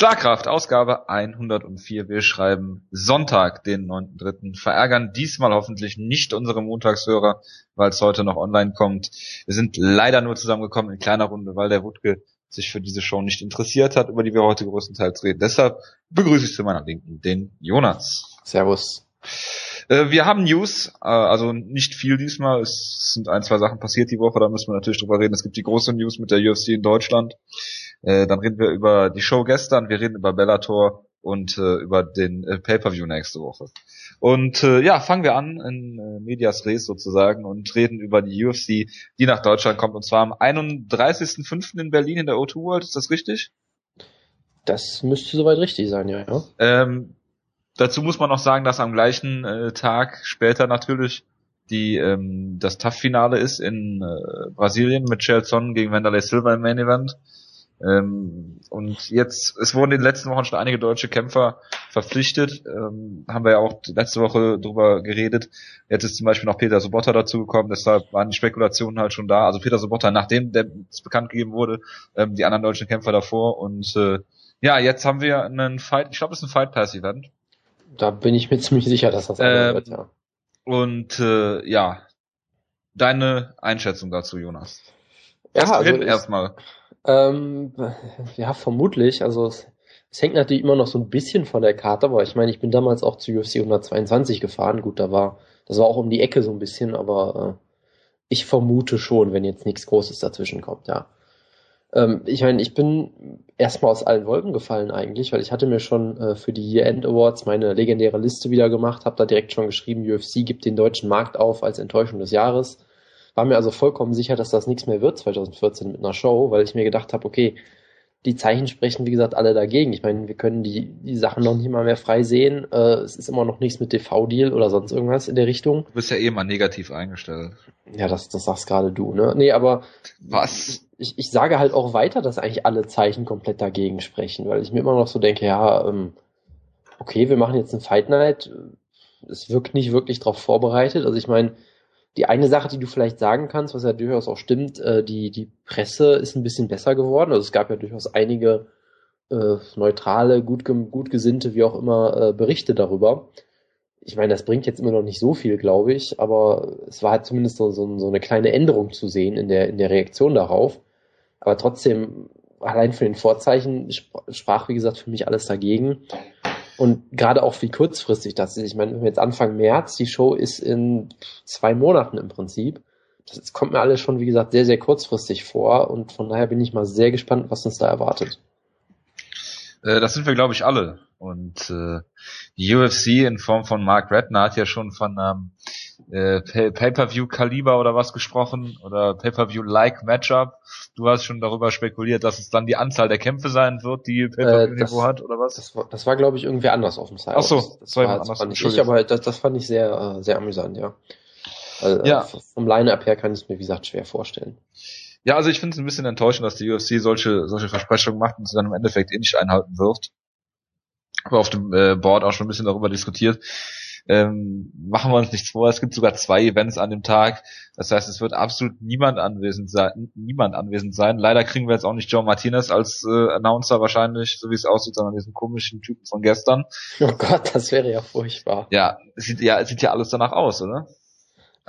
Schlagkraft, Ausgabe 104. Wir schreiben Sonntag, den 9.3. Verärgern diesmal hoffentlich nicht unsere Montagshörer, weil es heute noch online kommt. Wir sind leider nur zusammengekommen in kleiner Runde, weil der Wutke sich für diese Show nicht interessiert hat, über die wir heute größtenteils reden. Deshalb begrüße ich zu meiner Linken den Jonas. Servus. Äh, wir haben News, äh, also nicht viel diesmal. Es sind ein, zwei Sachen passiert die Woche, da müssen wir natürlich drüber reden. Es gibt die große News mit der UFC in Deutschland. Äh, dann reden wir über die Show gestern, wir reden über Bellator und äh, über den äh, Pay-Per-View nächste Woche. Und äh, ja, fangen wir an in äh, Medias Res sozusagen und reden über die UFC, die nach Deutschland kommt und zwar am 31.05. in Berlin in der O2 World, ist das richtig? Das müsste soweit richtig sein, ja. ja. Ähm, dazu muss man noch sagen, dass am gleichen äh, Tag später natürlich die ähm, das TAF-Finale ist in äh, Brasilien mit Chelson gegen Wanderlei Silva im Main Event. Ähm, und jetzt, es wurden in den letzten Wochen schon einige deutsche Kämpfer verpflichtet, ähm, haben wir ja auch letzte Woche drüber geredet. Jetzt ist zum Beispiel noch Peter Sobotta dazugekommen, deshalb waren die Spekulationen halt schon da. Also Peter Sobotta, nachdem der bekannt gegeben wurde, ähm, die anderen deutschen Kämpfer davor. Und äh, ja, jetzt haben wir einen Fight, ich glaube, es ist ein Fight Pass Event. Da bin ich mir ziemlich sicher, dass das ähm, wird, ja. Und äh, ja, deine Einschätzung dazu, Jonas. Ja, also erstmal. Ähm, ja, vermutlich. Also es, es, hängt natürlich immer noch so ein bisschen von der Karte, aber ich meine, ich bin damals auch zu UFC 122 gefahren. Gut, da war, das war auch um die Ecke so ein bisschen, aber äh, ich vermute schon, wenn jetzt nichts Großes dazwischen kommt, ja. Ähm, ich meine, ich bin erstmal aus allen Wolken gefallen eigentlich, weil ich hatte mir schon äh, für die Year-End Awards meine legendäre Liste wieder gemacht, habe da direkt schon geschrieben, UFC gibt den deutschen Markt auf als Enttäuschung des Jahres war mir also vollkommen sicher, dass das nichts mehr wird 2014 mit einer Show, weil ich mir gedacht habe, okay, die Zeichen sprechen, wie gesagt, alle dagegen. Ich meine, wir können die, die Sachen noch nicht mal mehr frei sehen. Äh, es ist immer noch nichts mit TV-Deal oder sonst irgendwas in der Richtung. Du bist ja eh mal negativ eingestellt. Ja, das, das sagst gerade du, ne? Nee, aber. Was? Ich, ich sage halt auch weiter, dass eigentlich alle Zeichen komplett dagegen sprechen, weil ich mir immer noch so denke, ja, ähm, okay, wir machen jetzt ein Fight Night. Es wirkt nicht wirklich darauf vorbereitet. Also ich meine, die eine Sache, die du vielleicht sagen kannst, was ja durchaus auch stimmt, äh, die, die Presse ist ein bisschen besser geworden. Also es gab ja durchaus einige äh, neutrale, gut, gut gesinnte, wie auch immer, äh, Berichte darüber. Ich meine, das bringt jetzt immer noch nicht so viel, glaube ich, aber es war halt zumindest so, so, so eine kleine Änderung zu sehen in der, in der Reaktion darauf. Aber trotzdem, allein für den Vorzeichen sprach, wie gesagt, für mich alles dagegen. Und gerade auch wie kurzfristig das ist. Ich meine, wenn wir jetzt Anfang März, die Show ist in zwei Monaten im Prinzip. Das kommt mir alles schon, wie gesagt, sehr, sehr kurzfristig vor. Und von daher bin ich mal sehr gespannt, was uns da erwartet. Äh, das sind wir, glaube ich, alle. Und äh, die UFC in Form von Mark Redner hat ja schon von ähm, äh, Pay-per-view-Kaliber oder was gesprochen oder Pay-per-view-like Matchup. Du hast schon darüber spekuliert, dass es dann die Anzahl der Kämpfe sein wird, die Pay-per-view äh, hat oder was? Das war, das war glaube ich irgendwie anders auf dem Site. Ach so, das, das war, das fand ich, ich, aber das, das fand ich sehr äh, sehr amüsant, ja. Also, ja. Vom Line-Up her kann ich es mir wie gesagt schwer vorstellen. Ja, also ich finde es ein bisschen enttäuschend, dass die UFC solche solche Versprechungen macht und sie dann im Endeffekt eh nicht einhalten wird. Aber auf dem äh, Board auch schon ein bisschen darüber diskutiert ähm, machen wir uns nichts vor, es gibt sogar zwei Events an dem Tag. Das heißt, es wird absolut niemand anwesend sein, niemand anwesend sein. Leider kriegen wir jetzt auch nicht Joe Martinez als äh, Announcer wahrscheinlich, so wie es aussieht, sondern diesen komischen Typen von gestern. Oh Gott, das wäre ja furchtbar. Ja, es sieht ja, es sieht ja alles danach aus, oder?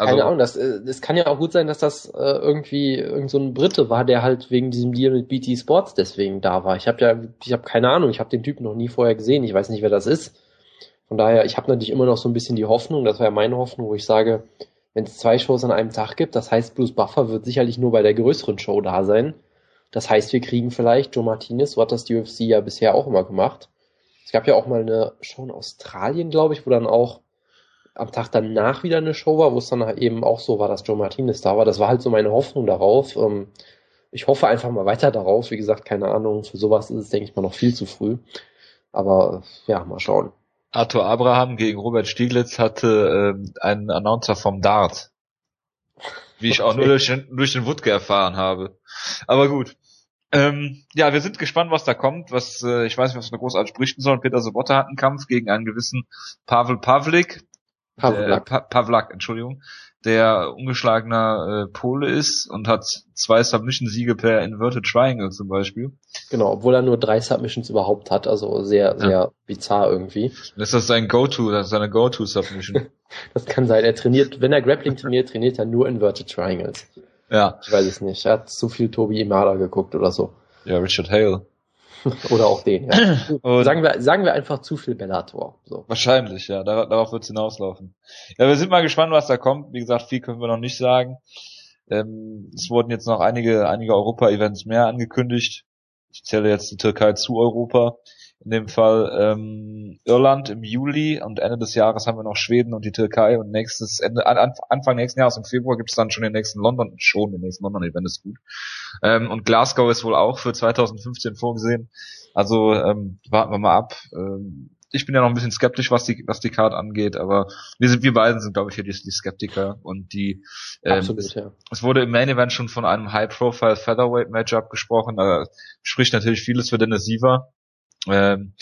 Also, Keine Ahnung, das, äh, das kann ja auch gut sein, dass das äh, irgendwie irgend so ein Brite war, der halt wegen diesem Deal mit BT Sports deswegen da war. Ich habe ja, ich habe keine Ahnung, ich habe den Typen noch nie vorher gesehen, ich weiß nicht, wer das ist. Von daher, ich habe natürlich immer noch so ein bisschen die Hoffnung, das war ja meine Hoffnung, wo ich sage, wenn es zwei Shows an einem Tag gibt, das heißt, Bruce Buffer wird sicherlich nur bei der größeren Show da sein. Das heißt, wir kriegen vielleicht Joe Martinez, so hat das die UFC ja bisher auch immer gemacht. Es gab ja auch mal eine Show in Australien, glaube ich, wo dann auch am Tag danach wieder eine Show war, wo es dann eben auch so war, dass Joe Martinez da war. Das war halt so meine Hoffnung darauf. Ähm, ich hoffe einfach mal weiter darauf. Wie gesagt, keine Ahnung, für sowas ist es, denke ich mal, noch viel zu früh. Aber ja, mal schauen. Arthur Abraham gegen Robert Stieglitz hatte ähm, einen Announcer vom Dart. Wie ich okay. auch nur durch den, durch den Wutke erfahren habe. Aber gut. Ähm, ja, wir sind gespannt, was da kommt. Was äh, ich weiß nicht, was wir großartig berichten sollen. Peter Sobotta hat einen Kampf gegen einen gewissen Pavel Pavlik. Pavlak. Pa Pavlak, Entschuldigung, der ungeschlagener äh, Pole ist und hat zwei Submission-Siege per Inverted Triangle zum Beispiel. Genau, obwohl er nur drei Submissions überhaupt hat, also sehr, sehr ja. bizarr irgendwie. Das ist sein Go-To, das ist seine Go-To-Submission. das kann sein. Er trainiert, wenn er Grappling trainiert, trainiert er nur Inverted Triangles. Ja. Ich weiß es nicht. Er hat zu viel Tobi Imada geguckt oder so. Ja, Richard Hale. Oder auch den, ja. sagen, wir, sagen wir einfach zu viel Bellator. So. Wahrscheinlich, ja. Dar darauf wird es hinauslaufen. Ja, wir sind mal gespannt, was da kommt. Wie gesagt, viel können wir noch nicht sagen. Ähm, es wurden jetzt noch einige, einige Europa-Events mehr angekündigt. Ich zähle jetzt die Türkei zu Europa. In dem Fall ähm, Irland im Juli und Ende des Jahres haben wir noch Schweden und die Türkei und nächstes Ende Anfang nächsten Jahres im Februar gibt es dann schon den nächsten London schon den nächsten London Event ist gut. Ähm, und Glasgow ist wohl auch für 2015 vorgesehen. Also ähm, warten wir mal ab. Ähm, ich bin ja noch ein bisschen skeptisch, was die, was die Card angeht, aber wir sind, wir beiden sind, glaube ich, hier die, die Skeptiker und die, ähm, Absolut, es, ja. es wurde im Main Event schon von einem High-Profile Featherweight Matchup gesprochen, da spricht natürlich vieles für Dennis Siever, ähm,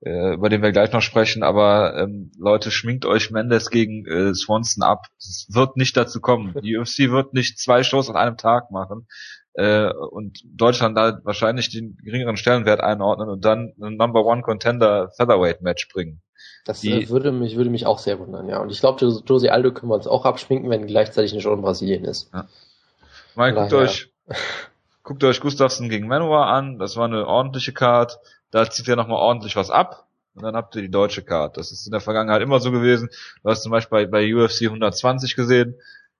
äh, über den wir gleich noch sprechen, aber ähm, Leute, schminkt euch Mendes gegen äh, Swanson ab. Es wird nicht dazu kommen. Die UFC wird nicht zwei Shows an einem Tag machen äh, und Deutschland da wahrscheinlich den geringeren Stellenwert einordnen und dann ein Number One Contender Featherweight Match bringen. Das die, äh, würde mich würde mich auch sehr wundern, ja. Und ich glaube, Josie Aldo können wir uns auch abschminken, wenn gleichzeitig eine Show in Brasilien ist. Ja. Mal guckt euch guckt euch Gustafsson gegen Manowar an. Das war eine ordentliche Card. Da zieht ihr nochmal ordentlich was ab. Und dann habt ihr die deutsche Card. Das ist in der Vergangenheit immer so gewesen. Du hast zum Beispiel bei, bei UFC 120 gesehen,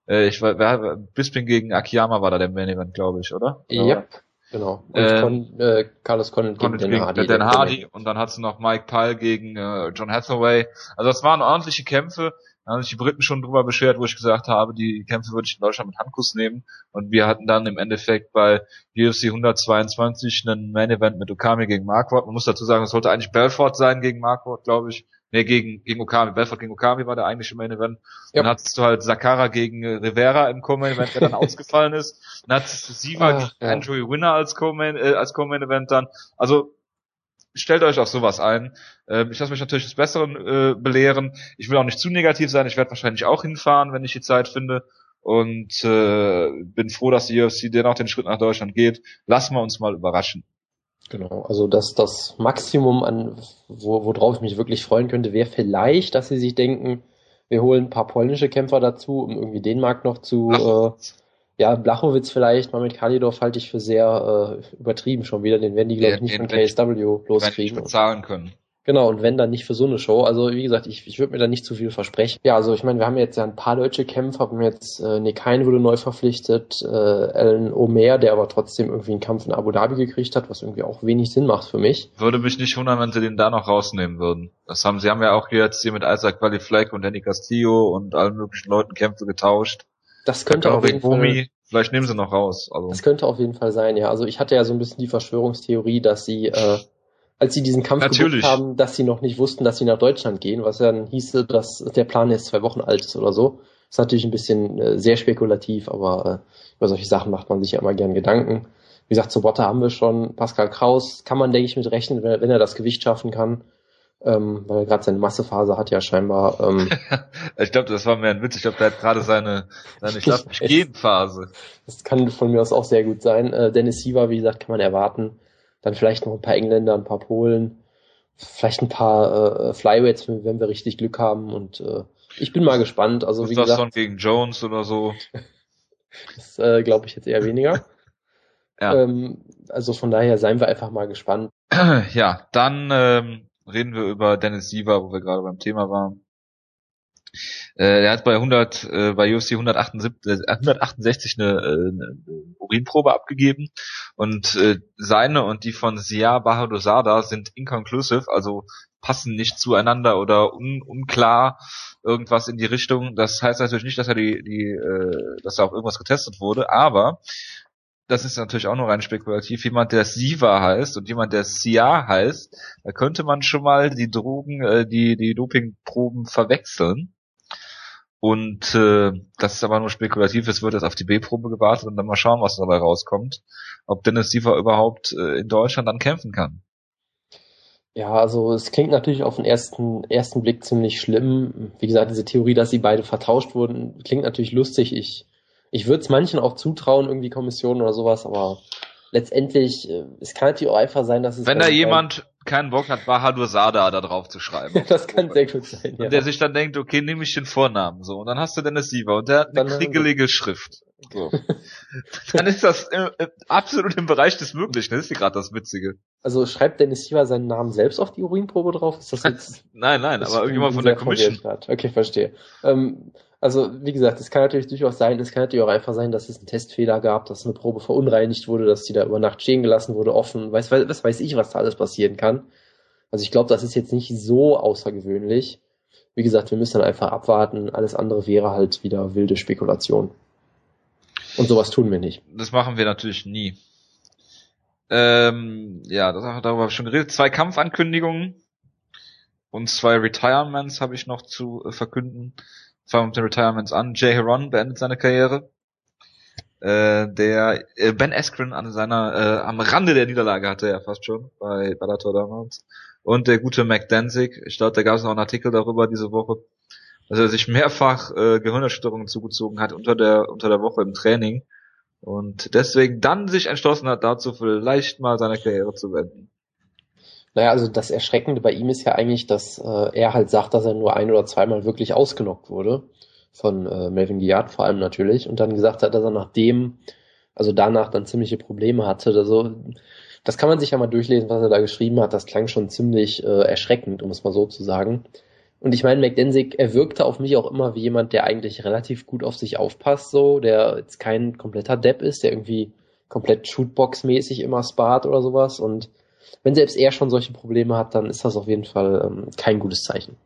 äh, ich war, wer, Bisping gegen Akiyama war da der Main Event, glaube ich, oder? Ja, yep, genau. Und äh, Con, äh, Carlos Condit gegen Dan Hardy. Hardy. Und dann hast du noch Mike Pyle gegen äh, John Hathaway. Also das waren ordentliche Kämpfe. Da haben sich die Briten schon drüber beschwert, wo ich gesagt habe, die Kämpfe würde ich in Deutschland mit Handkuss nehmen. Und wir hatten dann im Endeffekt bei UFC 122 einen Main Event mit Okami gegen Marquardt. Man muss dazu sagen, es sollte eigentlich Belfort sein gegen Marquardt, glaube ich. Nee, gegen, gegen Okami. Belfort gegen Okami war der eigentliche Main Event. Ja. Dann hattest du halt Sakara gegen äh, Rivera im Co-Main Event, der dann ausgefallen ist. Dann hattest du Siva gegen ja. Andrew Winner als Co-Main, äh, als Co-Main Event dann. Also, stellt euch auf sowas ein. Ähm, ich lasse mich natürlich des Besseren äh, belehren. Ich will auch nicht zu negativ sein. Ich werde wahrscheinlich auch hinfahren, wenn ich die Zeit finde. Und äh, bin froh, dass die UFC dennoch den Schritt nach Deutschland geht. Lassen wir uns mal überraschen. Genau, also das, das Maximum an, wo, worauf ich mich wirklich freuen könnte, wäre vielleicht, dass sie sich denken, wir holen ein paar polnische Kämpfer dazu, um irgendwie den Markt noch zu, äh, ja, Blachowitz vielleicht, mal mit Kalidorf halte ich für sehr äh, übertrieben schon wieder, den werden die, glaube ich, nicht von KSW loskriegen. bezahlen können. Genau, und wenn dann nicht für so eine Show. Also wie gesagt, ich, ich würde mir da nicht zu viel versprechen. Ja, also ich meine, wir haben jetzt ja ein paar deutsche Kämpfer, haben jetzt äh, Nekain wurde neu verpflichtet, äh, Alan Omer, der aber trotzdem irgendwie einen Kampf in Abu Dhabi gekriegt hat, was irgendwie auch wenig Sinn macht für mich. Würde mich nicht wundern, wenn sie den da noch rausnehmen würden. Das haben sie haben ja auch jetzt hier mit Isaac Valley Fleck und Danny Castillo und allen möglichen Leuten Kämpfe getauscht. Das könnte auch jeden Fall, Vielleicht nehmen sie noch raus. Also. Das könnte auf jeden Fall sein, ja. Also ich hatte ja so ein bisschen die Verschwörungstheorie, dass sie äh, als sie diesen Kampf Natürlich. gebucht haben, dass sie noch nicht wussten, dass sie nach Deutschland gehen, was dann hieße, dass der Plan jetzt zwei Wochen alt ist oder so. Das ist natürlich ein bisschen äh, sehr spekulativ, aber äh, über solche Sachen macht man sich ja immer gern Gedanken. Wie gesagt, zu Botte haben wir schon. Pascal Kraus kann man, denke ich, mit rechnen, wenn, wenn er das Gewicht schaffen kann. Ähm, weil er gerade seine Massephase hat ja scheinbar. Ähm, ich glaube, das war mehr ein Witz. Ich glaube, der hat gerade seine, seine gehen Phase. Das kann von mir aus auch sehr gut sein. Äh, Dennis Siever, wie gesagt, kann man erwarten. Dann vielleicht noch ein paar Engländer, ein paar Polen, vielleicht ein paar äh, Flyweights, wenn wir richtig Glück haben. Und äh, ich bin mal gespannt. Also wie das gesagt, dann gegen Jones oder so? das äh, glaube ich jetzt eher weniger. ja. Ähm, also von daher seien wir einfach mal gespannt. Ja, dann ähm, reden wir über Dennis Siever, wo wir gerade beim Thema waren. Äh, er hat bei 100, äh, bei UFC 178, 168 eine, eine Urinprobe abgegeben und äh, seine und die von Sia Bahadosada sind inconclusive, also passen nicht zueinander oder un, unklar irgendwas in die Richtung. Das heißt natürlich nicht, dass er die, die, äh, dass da auch irgendwas getestet wurde, aber das ist natürlich auch nur rein spekulativ, jemand, der Siva heißt und jemand, der Sia heißt, da könnte man schon mal die Drogen, äh, die, die Dopingproben verwechseln. Und äh, das ist aber nur spekulativ, es wird jetzt auf die B-Probe gewartet und dann mal schauen, was dabei rauskommt. Ob Dennis Siever überhaupt äh, in Deutschland dann kämpfen kann. Ja, also es klingt natürlich auf den ersten, ersten Blick ziemlich schlimm. Wie gesagt, diese Theorie, dass sie beide vertauscht wurden, klingt natürlich lustig. Ich, ich würde es manchen auch zutrauen, irgendwie Kommissionen oder sowas, aber letztendlich, äh, es kann natürlich auch einfach sein, dass es. Wenn da jemand keinen Bock hat, Bahadur Sada da drauf zu schreiben. das kann sehr gut sein, ja. Und der sich dann denkt, okay, nehme ich den Vornamen, so. Und dann hast du Dennis Siever und der hat eine kriegelige Schrift. So. dann ist das äh, absolut im Bereich des Möglichen. Das ist hier gerade das Witzige. Also schreibt Dennis Siever seinen Namen selbst auf die Urinprobe drauf? Ist das jetzt? nein, nein, aber irgendjemand von der Commission. Okay, verstehe. Ähm, also, wie gesagt, es kann natürlich durchaus sein, es kann natürlich auch einfach sein, dass es einen Testfehler gab, dass eine Probe verunreinigt wurde, dass die da über Nacht stehen gelassen wurde, offen. Weiß, was weiß ich, was da alles passieren kann. Also ich glaube, das ist jetzt nicht so außergewöhnlich. Wie gesagt, wir müssen dann einfach abwarten. Alles andere wäre halt wieder wilde Spekulation. Und sowas tun wir nicht. Das machen wir natürlich nie. Ähm, ja, das, darüber habe ich schon geredet. Zwei Kampfankündigungen und zwei Retirements habe ich noch zu äh, verkünden. Fangen wir mit den Retirements an. Jay Heron beendet seine Karriere. Äh, der äh, Ben Askren an seiner äh, am Rande der Niederlage hatte er fast schon bei Bellator damals. Und der gute Mac Danzig, ich glaube, da gab es noch einen Artikel darüber diese Woche, dass er sich mehrfach äh, Gehirnerschütterungen zugezogen hat unter der unter der Woche im Training und deswegen dann sich entschlossen hat, dazu vielleicht mal seine Karriere zu wenden. Naja, also das Erschreckende bei ihm ist ja eigentlich, dass äh, er halt sagt, dass er nur ein oder zweimal wirklich ausgenockt wurde. Von äh, Melvin Giard vor allem natürlich. Und dann gesagt hat, dass er nachdem, also danach dann ziemliche Probleme hatte. Also, das kann man sich ja mal durchlesen, was er da geschrieben hat. Das klang schon ziemlich äh, erschreckend, um es mal so zu sagen. Und ich meine, McDensick, er wirkte auf mich auch immer wie jemand, der eigentlich relativ gut auf sich aufpasst, so, der jetzt kein kompletter Depp ist, der irgendwie komplett Shootbox-mäßig immer spart oder sowas. Und wenn selbst er schon solche Probleme hat, dann ist das auf jeden Fall ähm, kein gutes Zeichen.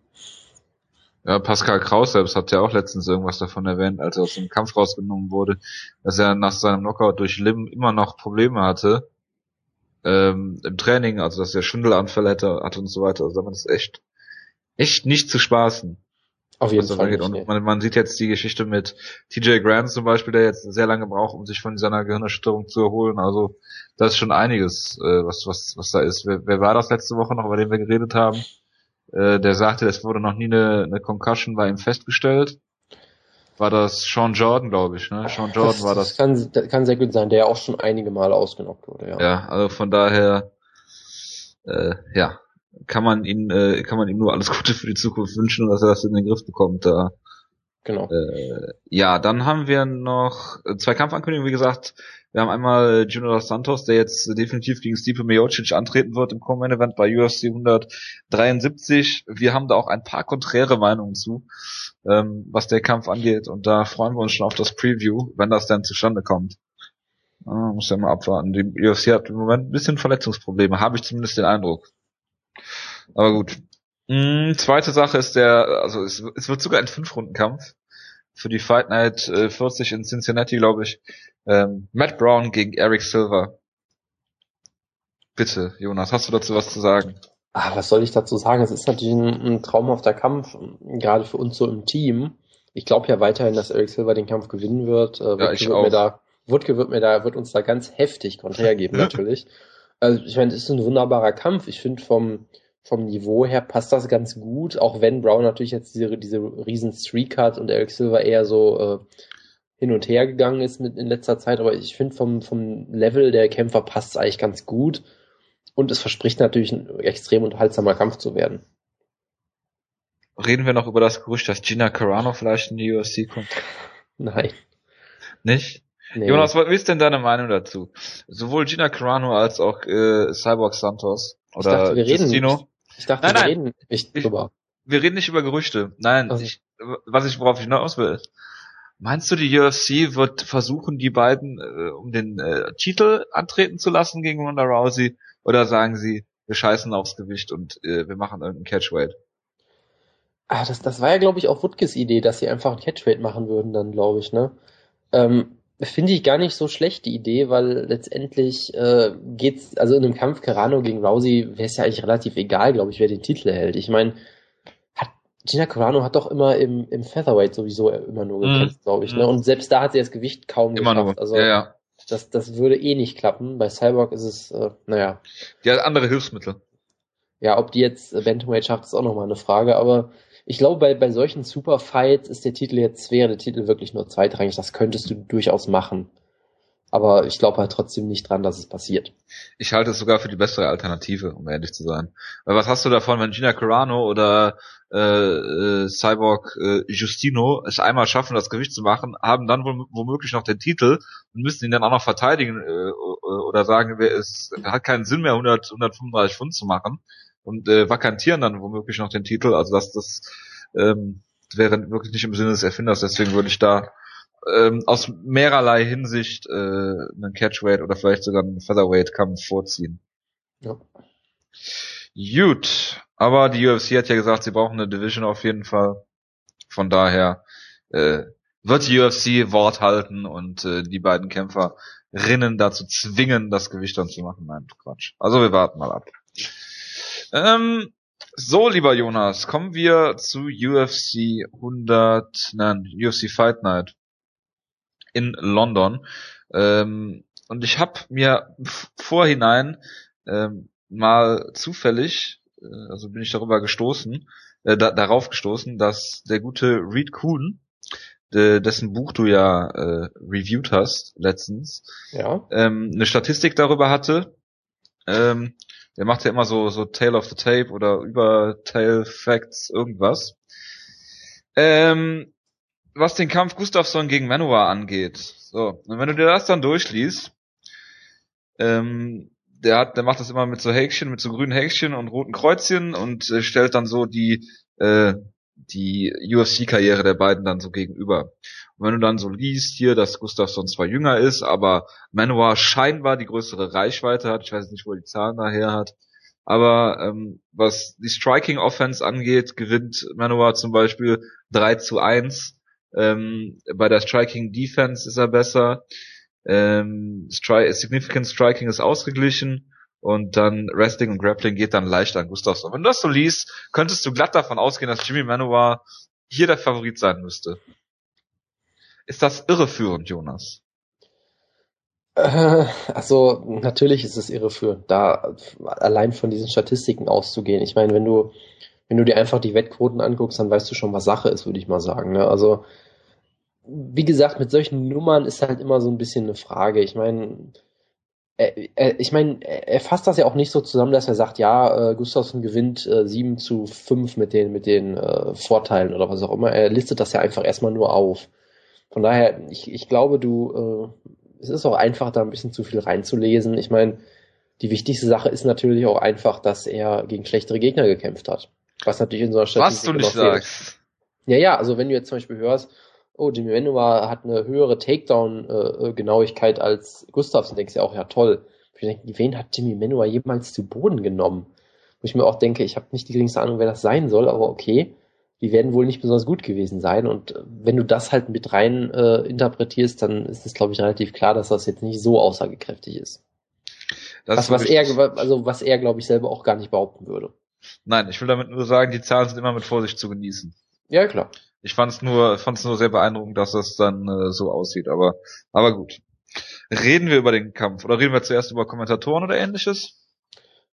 Ja, Pascal Kraus selbst hat ja auch letztens irgendwas davon erwähnt, als er aus dem Kampf rausgenommen wurde, dass er nach seinem Knockout durch Lim immer noch Probleme hatte ähm, im Training, also dass er Schwindelanfälle hatte, hatte und so weiter. Also das ist echt, echt nicht zu spaßen. Auf jeden Fall. Nicht, und man, man, sieht jetzt die Geschichte mit TJ Grant zum Beispiel, der jetzt sehr lange braucht, um sich von seiner Gehirnerschütterung zu erholen. Also da ist schon einiges, äh, was, was, was da ist. Wer, wer war das letzte Woche noch, über den wir geredet haben? Äh, der sagte, es wurde noch nie eine, eine Concussion bei ihm festgestellt. War das Sean Jordan, glaube ich, ne? Sean Jordan das, war das. Das kann, das kann sehr gut sein, der auch schon einige Male ausgenockt wurde, ja. Ja, also von daher, äh, ja, kann man ihn, äh, kann man ihm nur alles Gute für die Zukunft wünschen und dass er das in den Griff bekommt. Da. Genau. Äh, ja, dann haben wir noch zwei Kampfankündigungen, wie gesagt. Wir haben einmal Junior Santos, der jetzt definitiv gegen Stipe Miocic antreten wird im Common Event bei UFC 173. Wir haben da auch ein paar konträre Meinungen zu, ähm, was der Kampf angeht. Und da freuen wir uns schon auf das Preview, wenn das dann zustande kommt. Ah, muss ja mal abwarten. Die UFC hat im Moment ein bisschen Verletzungsprobleme, habe ich zumindest den Eindruck. Aber gut. Mhm, zweite Sache ist der, also es, es wird sogar ein Fünf-Runden-Kampf für die Fight Night äh, 40 in Cincinnati, glaube ich. Ähm, Matt Brown gegen Eric Silver. Bitte, Jonas, hast du dazu was zu sagen? Ah, was soll ich dazu sagen? Es ist natürlich ein, ein traumhafter Kampf, gerade für uns so im Team. Ich glaube ja weiterhin, dass Eric Silver den Kampf gewinnen wird. Äh, ja, ich wird auch. Mir da, Wutke wird mir da, wird uns da ganz heftig konträr geben, natürlich. Also ich meine, es ist ein wunderbarer Kampf. Ich finde vom, vom Niveau her passt das ganz gut, auch wenn Brown natürlich jetzt diese, diese riesen Streak hat und Eric Silver eher so äh, hin und her gegangen ist mit in letzter Zeit, aber ich finde vom, vom Level der Kämpfer passt es eigentlich ganz gut und es verspricht natürlich ein extrem unterhaltsamer Kampf zu werden. Reden wir noch über das Gerücht, dass Gina Carano vielleicht in die UFC kommt? Nein. Nicht? Nee. Jonas, was ist denn deine Meinung dazu? Sowohl Gina Carano als auch äh, Cyborg Santos oder ich dachte, wir reden, Justino. Ich, ich dachte, nein, wir nein, reden nicht drüber. Wir reden nicht über Gerüchte. Nein, Also- ich, was ich worauf ich hinaus will. ist, Meinst du, die UFC wird versuchen, die beiden äh, um den äh, Titel antreten zu lassen gegen Ronda Rousey? Oder sagen sie, wir scheißen aufs Gewicht und äh, wir machen irgendeinen Catchweight? Ah, das, das war ja, glaube ich, auch Wutkes Idee, dass sie einfach ein Catchweight machen würden, dann, glaube ich, ne? Ähm, Finde ich gar nicht so schlecht, die Idee, weil letztendlich äh, geht's, also in einem Kampf Carano gegen Rousey wäre es ja eigentlich relativ egal, glaube ich, wer den Titel erhält. Ich meine, hat Gina Carano hat doch immer im, im Featherweight sowieso immer nur Mhm. gekämpft, glaube ich, ne? Mhm. Und selbst da hat sie das Gewicht kaum Immer geschafft. nur. Also ja, ja. das, das würde eh nicht klappen. Bei Cyborg ist es, äh, naja, Die hat andere Hilfsmittel. Ja, ob die jetzt Bantamweight schafft, ist auch nochmal eine Frage, aber ich glaube, bei, bei solchen Superfights ist der Titel jetzt, wäre der Titel wirklich nur zweitrangig, das könntest du durchaus machen. Aber ich glaube halt trotzdem nicht dran, dass es passiert. Ich halte es sogar für die bessere Alternative, um ehrlich zu sein. Weil was hast du davon, wenn Gina Carano oder äh, äh, Cyborg äh, Justino es einmal schaffen, das Gewicht zu machen, haben dann womöglich noch den Titel und müssen ihn dann auch noch verteidigen äh, oder sagen, es hat keinen Sinn mehr, 100, 135 Pfund zu machen und äh, vakantieren dann womöglich noch den Titel. Also das, das ähm, wäre wirklich nicht im Sinne des Erfinders. Deswegen würde ich da ähm, aus mehrerlei Hinsicht äh, einen Catchweight oder vielleicht sogar einen Featherweight-Kampf vorziehen. Ja. Gut, aber die UFC hat ja gesagt, sie brauchen eine Division auf jeden Fall. Von daher äh, wird die UFC Wort halten und äh, die beiden Kämpferinnen dazu zwingen, das Gewicht dann zu machen. Nein, Quatsch. Also wir warten mal ab. Ähm, so, lieber Jonas, kommen wir zu UFC 100, nein, UFC Fight Night in London. Ähm, und ich habe mir vorhinein ähm, mal zufällig, äh, also bin ich darüber gestoßen, äh, da, darauf gestoßen, dass der gute Reed Kuhn, de, dessen Buch du ja äh, reviewed hast letztens, ja. ähm, eine Statistik darüber hatte, ähm, der macht ja immer so, so Tale of the Tape oder über Tale Facts irgendwas. Ähm, was den Kampf Gustafsson gegen Manowar angeht. So, und wenn du dir das dann durchliest, ähm, der hat, der macht das immer mit so Häkchen, mit so grünen Häkchen und roten Kreuzchen und äh, stellt dann so die, äh, die UFC-Karriere der beiden dann so gegenüber. Und wenn du dann so liest hier, dass Gustafsson zwar jünger ist, aber Manowar scheinbar die größere Reichweite hat, ich weiß nicht, wo die Zahlen daher hat, aber ähm, was die Striking Offense angeht, gewinnt Manowar zum Beispiel 3 zu 1. Ähm, bei der Striking Defense ist er besser. Ähm, Stri Significant Striking ist ausgeglichen und dann Wrestling und Grappling geht dann leicht an Gustafsson. Wenn du das so liest, könntest du glatt davon ausgehen, dass Jimmy Manowar hier der Favorit sein müsste. Ist das irreführend, Jonas? Äh, also natürlich ist es irreführend, da allein von diesen Statistiken auszugehen. Ich meine, wenn du wenn du dir einfach die Wettquoten anguckst, dann weißt du schon, was Sache ist, würde ich mal sagen. Ne? Also wie gesagt, mit solchen Nummern ist halt immer so ein bisschen eine Frage. Ich meine, ich meine, er fasst das ja auch nicht so zusammen, dass er sagt, ja, äh, Gustafsson gewinnt äh, 7 zu 5 mit den, mit den äh, Vorteilen oder was auch immer. Er listet das ja einfach erstmal nur auf. Von daher, ich, ich glaube, du, äh, es ist auch einfach, da ein bisschen zu viel reinzulesen. Ich meine, die wichtigste Sache ist natürlich auch einfach, dass er gegen schlechtere Gegner gekämpft hat. Was natürlich in so einer Statistik Was du nicht sagst. Ja, ja, also wenn du jetzt zum Beispiel hörst, oh, Jimmy Manuwa hat eine höhere Takedown-Genauigkeit äh, als Gustafsson, denkst du ja auch, ja toll. Ich denke, wen hat Jimmy Manuwa jemals zu Boden genommen? Wo ich mir auch denke, ich habe nicht die geringste Ahnung, wer das sein soll, aber okay die werden wohl nicht besonders gut gewesen sein. Und äh, wenn du das halt mit rein äh, interpretierst, dann ist es, glaube ich, relativ klar, dass das jetzt nicht so aussagekräftig ist. Das was, was er, also was er, glaube ich, selber auch gar nicht behaupten würde. Nein, ich will damit nur sagen, die Zahlen sind immer mit Vorsicht zu genießen. Ja, klar. Ich fand es nur, fand's nur sehr beeindruckend, dass das dann äh, so aussieht, aber, aber gut. Reden wir über den Kampf oder reden wir zuerst über Kommentatoren oder ähnliches?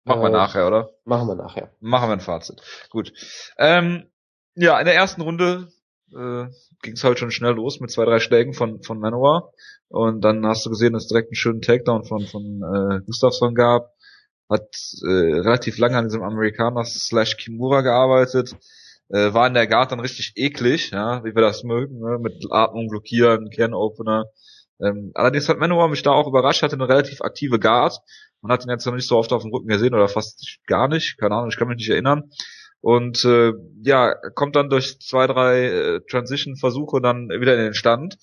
Machen äh, wir nachher, oder? Machen wir nachher. Machen wir ein Fazit. Gut. Ähm, ja, in der ersten Runde äh, ging es halt schon schnell los mit zwei, drei Schlägen von, von Manowar. Und dann hast du gesehen, dass es direkt einen schönen Takedown von, von äh, Gustafsson gab. Hat äh, relativ lange an diesem Amerikaner slash Kimura gearbeitet. Äh, war in der Guard dann richtig eklig, ja, wie wir das mögen, ne? mit Atmung blockieren, Can-Opener. Ähm, allerdings hat Manowar mich da auch überrascht, hatte eine relativ aktive Guard. Man hat ihn jetzt noch nicht so oft auf dem Rücken gesehen oder fast gar nicht, keine Ahnung, ich kann mich nicht erinnern. Und äh, ja, kommt dann durch zwei, drei äh, Transition-Versuche dann wieder in den Stand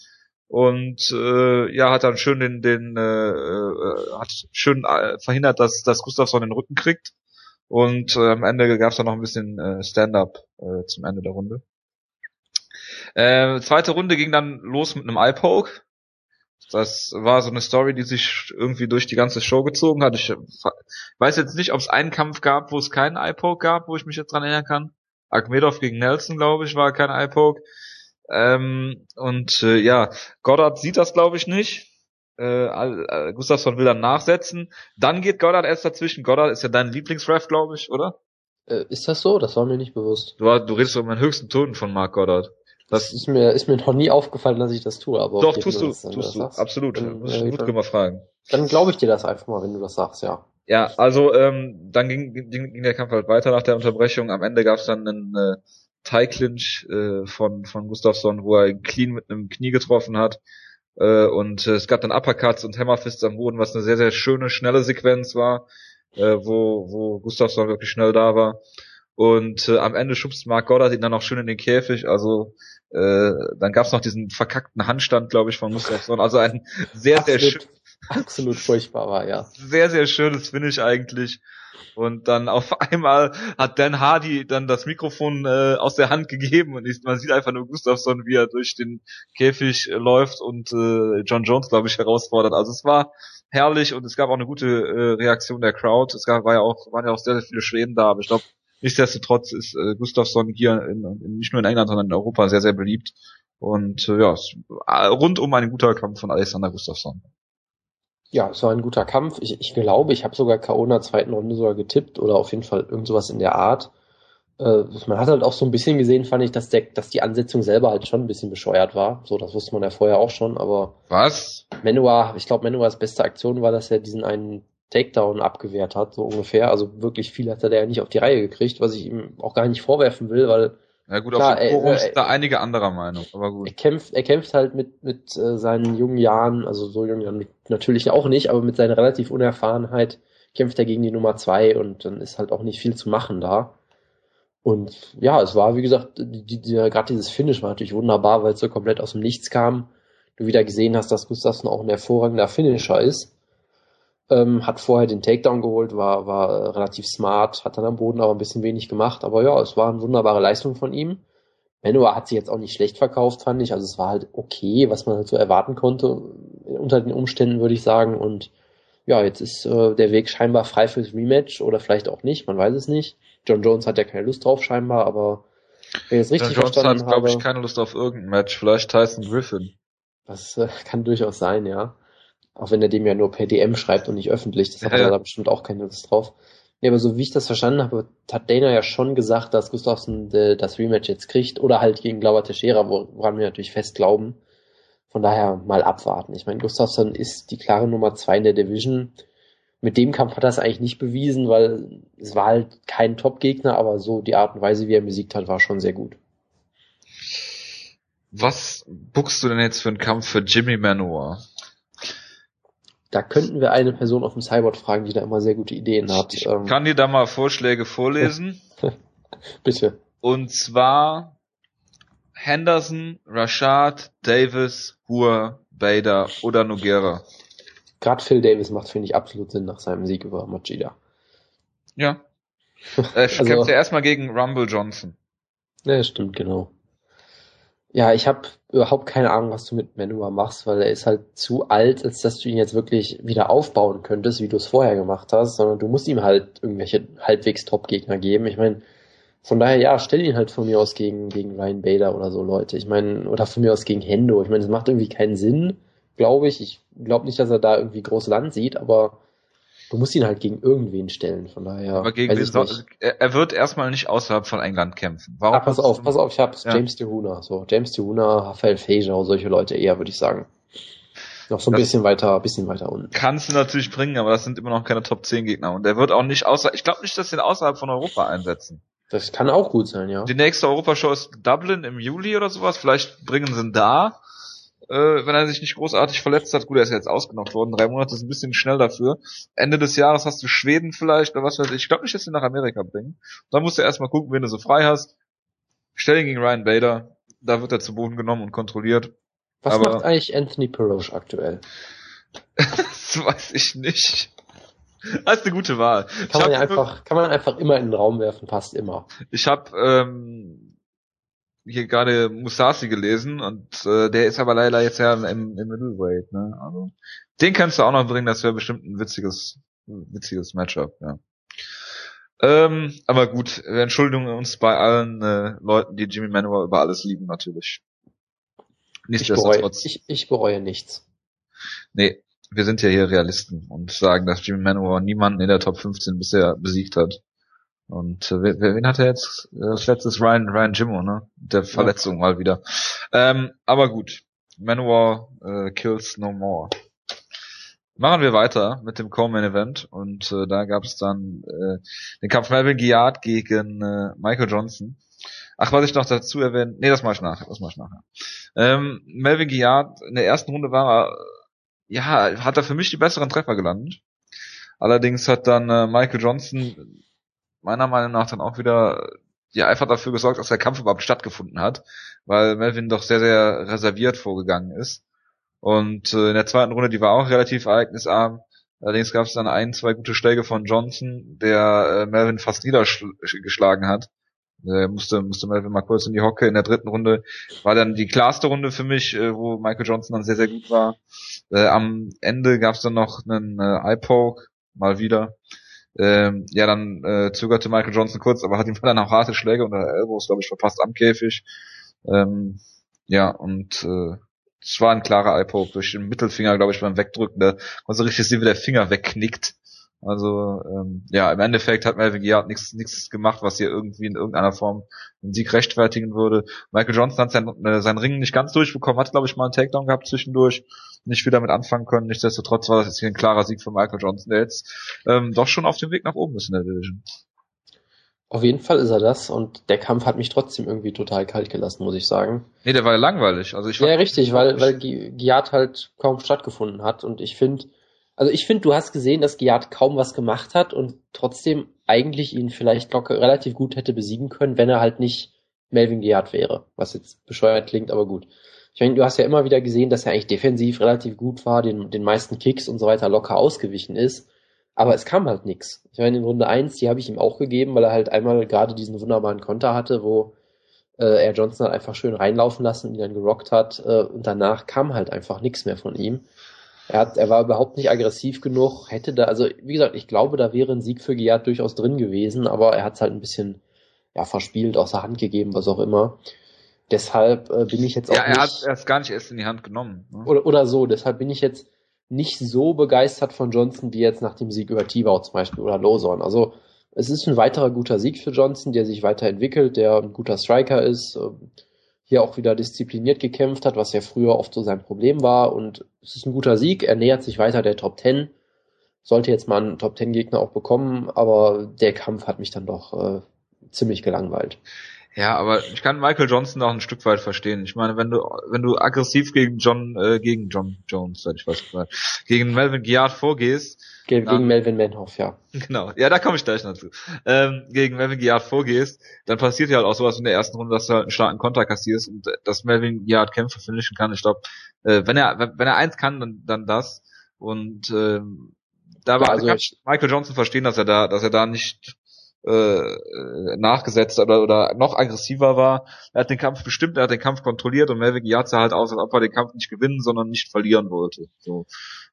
und äh, ja, hat dann schön den, den äh, äh hat schön äh, verhindert, dass, dass Gustafsson den Rücken kriegt. Und äh, am Ende gab es dann noch ein bisschen äh, Stand-up äh, zum Ende der Runde. Äh, zweite Runde ging dann los mit einem Eye-Poke. Das war so eine Story, die sich irgendwie durch die ganze Show gezogen hat. Ich weiß jetzt nicht, ob es einen Kampf gab, wo es keinen Eye-Poke gab, wo ich mich jetzt dran erinnern kann. Akmedov gegen Nelson, glaube ich, war kein Eye-Poke. Ähm, und äh, ja, Goddard sieht das, glaube ich, nicht. Äh, äh, Gustafsson will dann nachsetzen. Dann geht Goddard erst dazwischen. Goddard ist ja dein Lieblingsref, glaube ich, oder? Äh, ist das so? Das war mir nicht bewusst. Du, du redest um den höchsten Ton von Mark Goddard. Das ist mir, ist mir noch nie aufgefallen, dass ich das tue, aber. Doch, tust du, tust du, absolut. Dann, Muss ich gut mal fragen. Dann glaube ich dir das einfach mal, wenn du das sagst, ja. Ja, also ähm, dann ging, ging, ging der Kampf halt weiter nach der Unterbrechung. Am Ende gab es dann einen äh, Tie-Clinch äh, von, von Gustafsson, wo er clean mit einem Knie getroffen hat. Äh, und äh, es gab dann Uppercuts und Hammerfists am Boden, was eine sehr, sehr schöne, schnelle Sequenz war, äh, wo, wo Gustafsson wirklich schnell da war. Und äh, am Ende schubst Mark Goddard ihn dann auch schön in den Käfig. Also äh, dann gab's noch diesen verkackten Handstand, glaube ich, von Gustafsson. Also ein sehr, sehr schön. Absolut furchtbar war, ja. Sehr, sehr schönes Finish eigentlich. Und dann auf einmal hat Dan Hardy dann das Mikrofon äh, aus der Hand gegeben und ich, man sieht einfach nur Gustafsson, wie er durch den Käfig äh, läuft und äh, John Jones, glaube ich, herausfordert. Also es war herrlich und es gab auch eine gute äh, Reaktion der Crowd. Es gab, war ja auch, waren ja auch sehr, sehr viele Schweden da, aber ich glaube, nichtsdestotrotz ist äh, Gustafsson hier in, in, nicht nur in England, sondern in Europa sehr, sehr beliebt. Und äh, ja, äh, rundum ein guter Kampf von Alexander Gustafsson. Ja, es war ein guter Kampf. Ich, ich glaube, ich habe sogar K.O. in der zweiten Runde sogar getippt oder auf jeden Fall irgend sowas in der Art. Äh, man hat halt auch so ein bisschen gesehen, fand ich, dass, der, dass die Ansetzung selber halt schon ein bisschen bescheuert war. So, das wusste man ja vorher auch schon, aber. Was? Menua, ich glaube, Menuas beste Aktion war, dass er diesen einen Takedown abgewehrt hat, so ungefähr. Also wirklich viel hat er ja nicht auf die Reihe gekriegt, was ich ihm auch gar nicht vorwerfen will, weil ja gut, Klar, auf dem Forum sind da einige anderer Meinung, aber gut. Er kämpft, er kämpft halt mit, mit äh, seinen jungen Jahren, also so jungen Jahren natürlich auch nicht, aber mit seiner relativ Unerfahrenheit kämpft er gegen die Nummer zwei und dann ist halt auch nicht viel zu machen da. Und ja, es war, wie gesagt, die, die, die, gerade dieses Finish war natürlich wunderbar, weil es so komplett aus dem Nichts kam. Du wieder gesehen hast, dass Gustafsson auch ein hervorragender Finisher ist. Ähm, hat vorher den Takedown geholt, war, war relativ smart, hat dann am Boden aber ein bisschen wenig gemacht. Aber ja, es war eine wunderbare Leistung von ihm. Menua hat sich jetzt auch nicht schlecht verkauft, fand ich. Also es war halt okay, was man halt so erwarten konnte unter den Umständen, würde ich sagen. Und ja, jetzt ist äh, der Weg scheinbar frei fürs Rematch oder vielleicht auch nicht, man weiß es nicht. John Jones hat ja keine Lust drauf scheinbar, aber wenn ich es richtig John Jones verstanden hat, glaube ich, keine Lust auf irgendein Match. Vielleicht Tyson Griffin. Das äh, kann durchaus sein, ja. Auch wenn er dem ja nur per DM schreibt und nicht öffentlich. Das hat ja. er da bestimmt auch keine Lust drauf. Nee, aber so wie ich das verstanden habe, hat Dana ja schon gesagt, dass Gustafsson äh, das Rematch jetzt kriegt oder halt gegen Glauber Teixeira, woran wir natürlich fest glauben. Von daher mal abwarten. Ich meine, Gustafsson ist die klare Nummer zwei in der Division. Mit dem Kampf hat er es eigentlich nicht bewiesen, weil es war halt kein Top-Gegner, aber so die Art und Weise, wie er besiegt hat, war schon sehr gut. Was buchst du denn jetzt für einen Kampf für Jimmy Manoa? Da könnten wir eine Person auf dem Cyborg fragen, die da immer sehr gute Ideen hat. Ich ähm, kann dir da mal Vorschläge vorlesen. Bitte. Und zwar Henderson, Rashad, Davis, Hur, Bader oder Noguera. Gerade Phil Davis macht, finde ich, absolut Sinn nach seinem Sieg über Machida. Ja. Er also, kämpft ja erstmal gegen Rumble Johnson. Ja, stimmt, genau. Ja, ich habe überhaupt keine Ahnung, was du mit Menua machst, weil er ist halt zu alt, als dass du ihn jetzt wirklich wieder aufbauen könntest, wie du es vorher gemacht hast, sondern du musst ihm halt irgendwelche halbwegs Top-Gegner geben. Ich meine, von daher, ja, stell ihn halt von mir aus gegen, gegen Ryan Bader oder so Leute. Ich meine, oder von mir aus gegen Hendo. Ich meine, das macht irgendwie keinen Sinn, glaube ich. Ich glaube nicht, dass er da irgendwie groß Land sieht, aber du musst ihn halt gegen irgendwen stellen, von daher. Aber gegen wen soll, er wird erstmal nicht außerhalb von England kämpfen. Warum ah, pass auf, pass auf, ich hab's. Ja. James DeHuna, so. James DeHuna, Rafael Feja, solche Leute eher, würde ich sagen. Noch so ein das bisschen weiter, bisschen weiter unten. Kannst du natürlich bringen, aber das sind immer noch keine Top 10 Gegner. Und er wird auch nicht außer, ich glaube nicht, dass sie ihn außerhalb von Europa einsetzen. Das kann auch gut sein, ja. Die nächste Europashow ist Dublin im Juli oder sowas. Vielleicht bringen sie ihn da äh, wenn er sich nicht großartig verletzt hat. Gut, er ist jetzt ausgenockt worden. Drei Monate ist ein bisschen schnell dafür. Ende des Jahres hast du Schweden vielleicht oder was weiß ich. Ich glaube nicht, dass sie nach Amerika bringen. Dann musst du erstmal gucken, wen du so frei hast. Stell ihn gegen Ryan Bader. Da wird er zu Boden genommen und kontrolliert. Was Aber, macht eigentlich Anthony Peroche aktuell? das weiß ich nicht. Das ist eine gute Wahl. Kann man, ja einfach, kann man einfach immer in den Raum werfen, passt immer. Ich habe ähm, hier gerade Musasi gelesen und äh, der ist aber leider jetzt ja im, im Middleweight, ne? Also den kannst du auch noch bringen, das wäre bestimmt ein witziges, witziges Matchup, ja. Ähm, aber gut, wir entschuldigen uns bei allen äh, Leuten, die Jimmy Manuel über alles lieben, natürlich. Nichtsdestotrotz. Ich bereue, ich, ich bereue nichts. Nee, wir sind ja hier Realisten und sagen, dass Jimmy Manuel niemanden in der Top 15 bisher besiegt hat. Und äh, wen hat er jetzt? Das letzte ist Ryan, Ryan Jimmo, ne? Der Verletzung ja. mal wieder. Ähm, aber gut. Manowar äh, kills no more. Machen wir weiter mit dem Co-Main Event und äh, da gab es dann äh, den Kampf Melvin Giard gegen äh, Michael Johnson. Ach, was ich noch dazu erwähnen, nee, das mach ich nachher, das mach ich nachher. Ähm, Melvin Giard, in der ersten Runde war er, ja, hat er für mich die besseren Treffer gelandet. Allerdings hat dann äh, Michael Johnson meiner Meinung nach dann auch wieder ja einfach dafür gesorgt, dass der Kampf überhaupt stattgefunden hat, weil Melvin doch sehr, sehr reserviert vorgegangen ist. Und äh, in der zweiten Runde, die war auch relativ ereignisarm. Allerdings gab es dann ein, zwei gute Schläge von Johnson, der äh, Melvin fast niedergeschlagen hat. Der musste, musste Melvin mal kurz in die Hocke. In der dritten Runde war dann die klarste Runde für mich, äh, wo Michael Johnson dann sehr, sehr gut war. Äh, am Ende gab es dann noch einen äh, Eye-Poke, mal wieder. Ähm, ja, dann äh, zögerte Michael Johnson kurz, aber hat ihm dann auch harte Schläge und der Elbows, glaube ich, verpasst am Käfig. Ähm, ja, und äh, es war ein klarer Eye-Poke durch den Mittelfinger, glaube ich, beim Wegdrücken. Da konnte richtig sehen, wie der Finger wegknickt. Also ähm, ja, im Endeffekt hat Melvin Giard nichts nichts gemacht, was hier irgendwie in irgendeiner Form einen Sieg rechtfertigen würde. Michael Johnson hat sein, äh, sein Ring nicht ganz durchbekommen, hat glaube ich mal einen Takedown gehabt zwischendurch, nicht wieder mit anfangen können. Nichtsdestotrotz war das jetzt hier ein klarer Sieg für Michael Johnson, der jetzt ähm, doch schon auf dem Weg nach oben ist in der Division. Auf jeden Fall ist er das und der Kampf hat mich trotzdem irgendwie total kalt gelassen, muss ich sagen. Nee, der war ja langweilig. Also ich ja, richtig, weil, weil Giat halt kaum stattgefunden hat und ich finde, also ich finde, du hast gesehen, dass Giat kaum was gemacht hat und trotzdem eigentlich ihn vielleicht locker relativ gut hätte besiegen können, wenn er halt nicht Melvin Giat wäre, was jetzt bescheuert klingt, aber gut. Ich meine, du hast ja immer wieder gesehen, dass er eigentlich defensiv relativ gut war, den, den meisten Kicks und so weiter locker ausgewichen ist. Aber es kam halt nix. Ich meine, in Runde eins, die habe ich ihm auch gegeben, weil er halt einmal gerade diesen wunderbaren Konter hatte, wo äh, er Johnson halt einfach schön reinlaufen lassen und ihn dann gerockt hat. Äh, und danach kam halt einfach nichts mehr von ihm. Er, hat, er war überhaupt nicht aggressiv genug, hätte da, also wie gesagt, ich glaube, da wäre ein Sieg für Giat durchaus drin gewesen, aber er hat es halt ein bisschen ja, verspielt, außer Hand gegeben, was auch immer. Deshalb äh, bin ich jetzt auch. Ja, er nicht, hat es gar nicht erst in die Hand genommen. Ne? Oder, oder so, deshalb bin ich jetzt nicht so begeistert von Johnson wie jetzt nach dem Sieg über Tibau zum Beispiel oder Lawson. Also es ist ein weiterer guter Sieg für Johnson, der sich weiterentwickelt, der ein guter Striker ist, ähm, hier auch wieder diszipliniert gekämpft hat, was ja früher oft so sein Problem war. Und es ist ein guter Sieg, er nähert sich weiter der Top 10. Sollte jetzt mal einen Top 10 Gegner auch bekommen, aber der Kampf hat mich dann doch äh, ziemlich gelangweilt. Ja, aber ich kann Michael Johnson auch ein Stück weit verstehen. Ich meine, wenn du wenn du aggressiv gegen John äh, gegen John Jones, seit ich weiß nicht, gegen Melvin Giard vorgehst, gegen, dann, Melvin Manhoff, ja. Genau, ja, da komme ich gleich noch zu. Ähm, gegen Melvin Giard vorgehst, dann passiert ja halt auch sowas in der ersten Runde, dass du halt einen starken Konter kassierst und äh, dass Melvin Giard Kämpfe finishen kann. Ich glaube, äh, wenn er wenn er eins kann, dann, dann das. Und ähm, da war ja, also kann Michael Johnson verstehen, dass er da, dass er da nicht äh, nachgesetzt oder, oder noch aggressiver war. Er hat den Kampf bestimmt, er hat den Kampf kontrolliert und Melvin sah halt aus, als ob er den Kampf nicht gewinnen, sondern nicht verlieren wollte. So.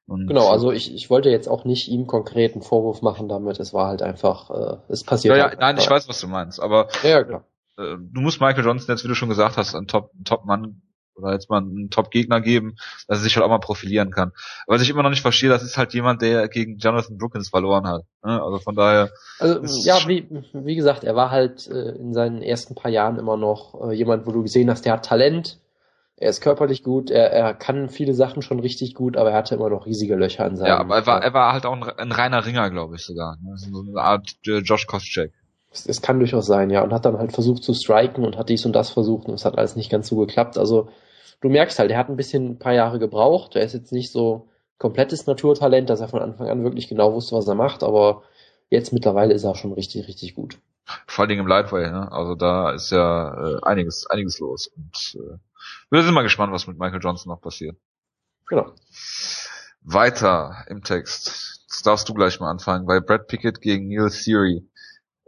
Und genau, also ich, ich wollte jetzt auch nicht ihm konkreten Vorwurf machen damit. Es war halt einfach, äh, es passiert. Ja, ja halt nein, ich weiß, was du meinst, aber ja, klar. Äh, du musst Michael Johnson jetzt, wie du schon gesagt hast, ein Top, Top-Mann oder jetzt mal einen Top-Gegner geben, dass er sich halt auch mal profilieren kann. Was ich immer noch nicht verstehe, das ist halt jemand, der gegen Jonathan Brookins verloren hat. Ne? Also von daher. Also ja, wie, wie gesagt, er war halt äh, in seinen ersten paar Jahren immer noch äh, jemand, wo du gesehen hast, der hat Talent, er ist körperlich gut, er, er kann viele Sachen schon richtig gut, aber er hatte immer noch riesige Löcher in seinem. Ja, aber er war, er war halt auch ein, ein reiner Ringer, glaube ich sogar. Ne? So eine Art äh, Josh Koscheck. Es, es kann durchaus sein, ja. Und hat dann halt versucht zu striken und hat dies und das versucht und es hat alles nicht ganz so geklappt. Also du merkst halt, er hat ein bisschen ein paar Jahre gebraucht. Er ist jetzt nicht so komplettes Naturtalent, dass er von Anfang an wirklich genau wusste, was er macht, aber jetzt mittlerweile ist er schon richtig, richtig gut. Vor allen Dingen im Lightweight, ne? Also da ist ja äh, einiges, einiges los. Und äh, wir sind mal gespannt, was mit Michael Johnson noch passiert. Genau. Weiter im Text. Das darfst du gleich mal anfangen. Bei Brad Pickett gegen Neil Theory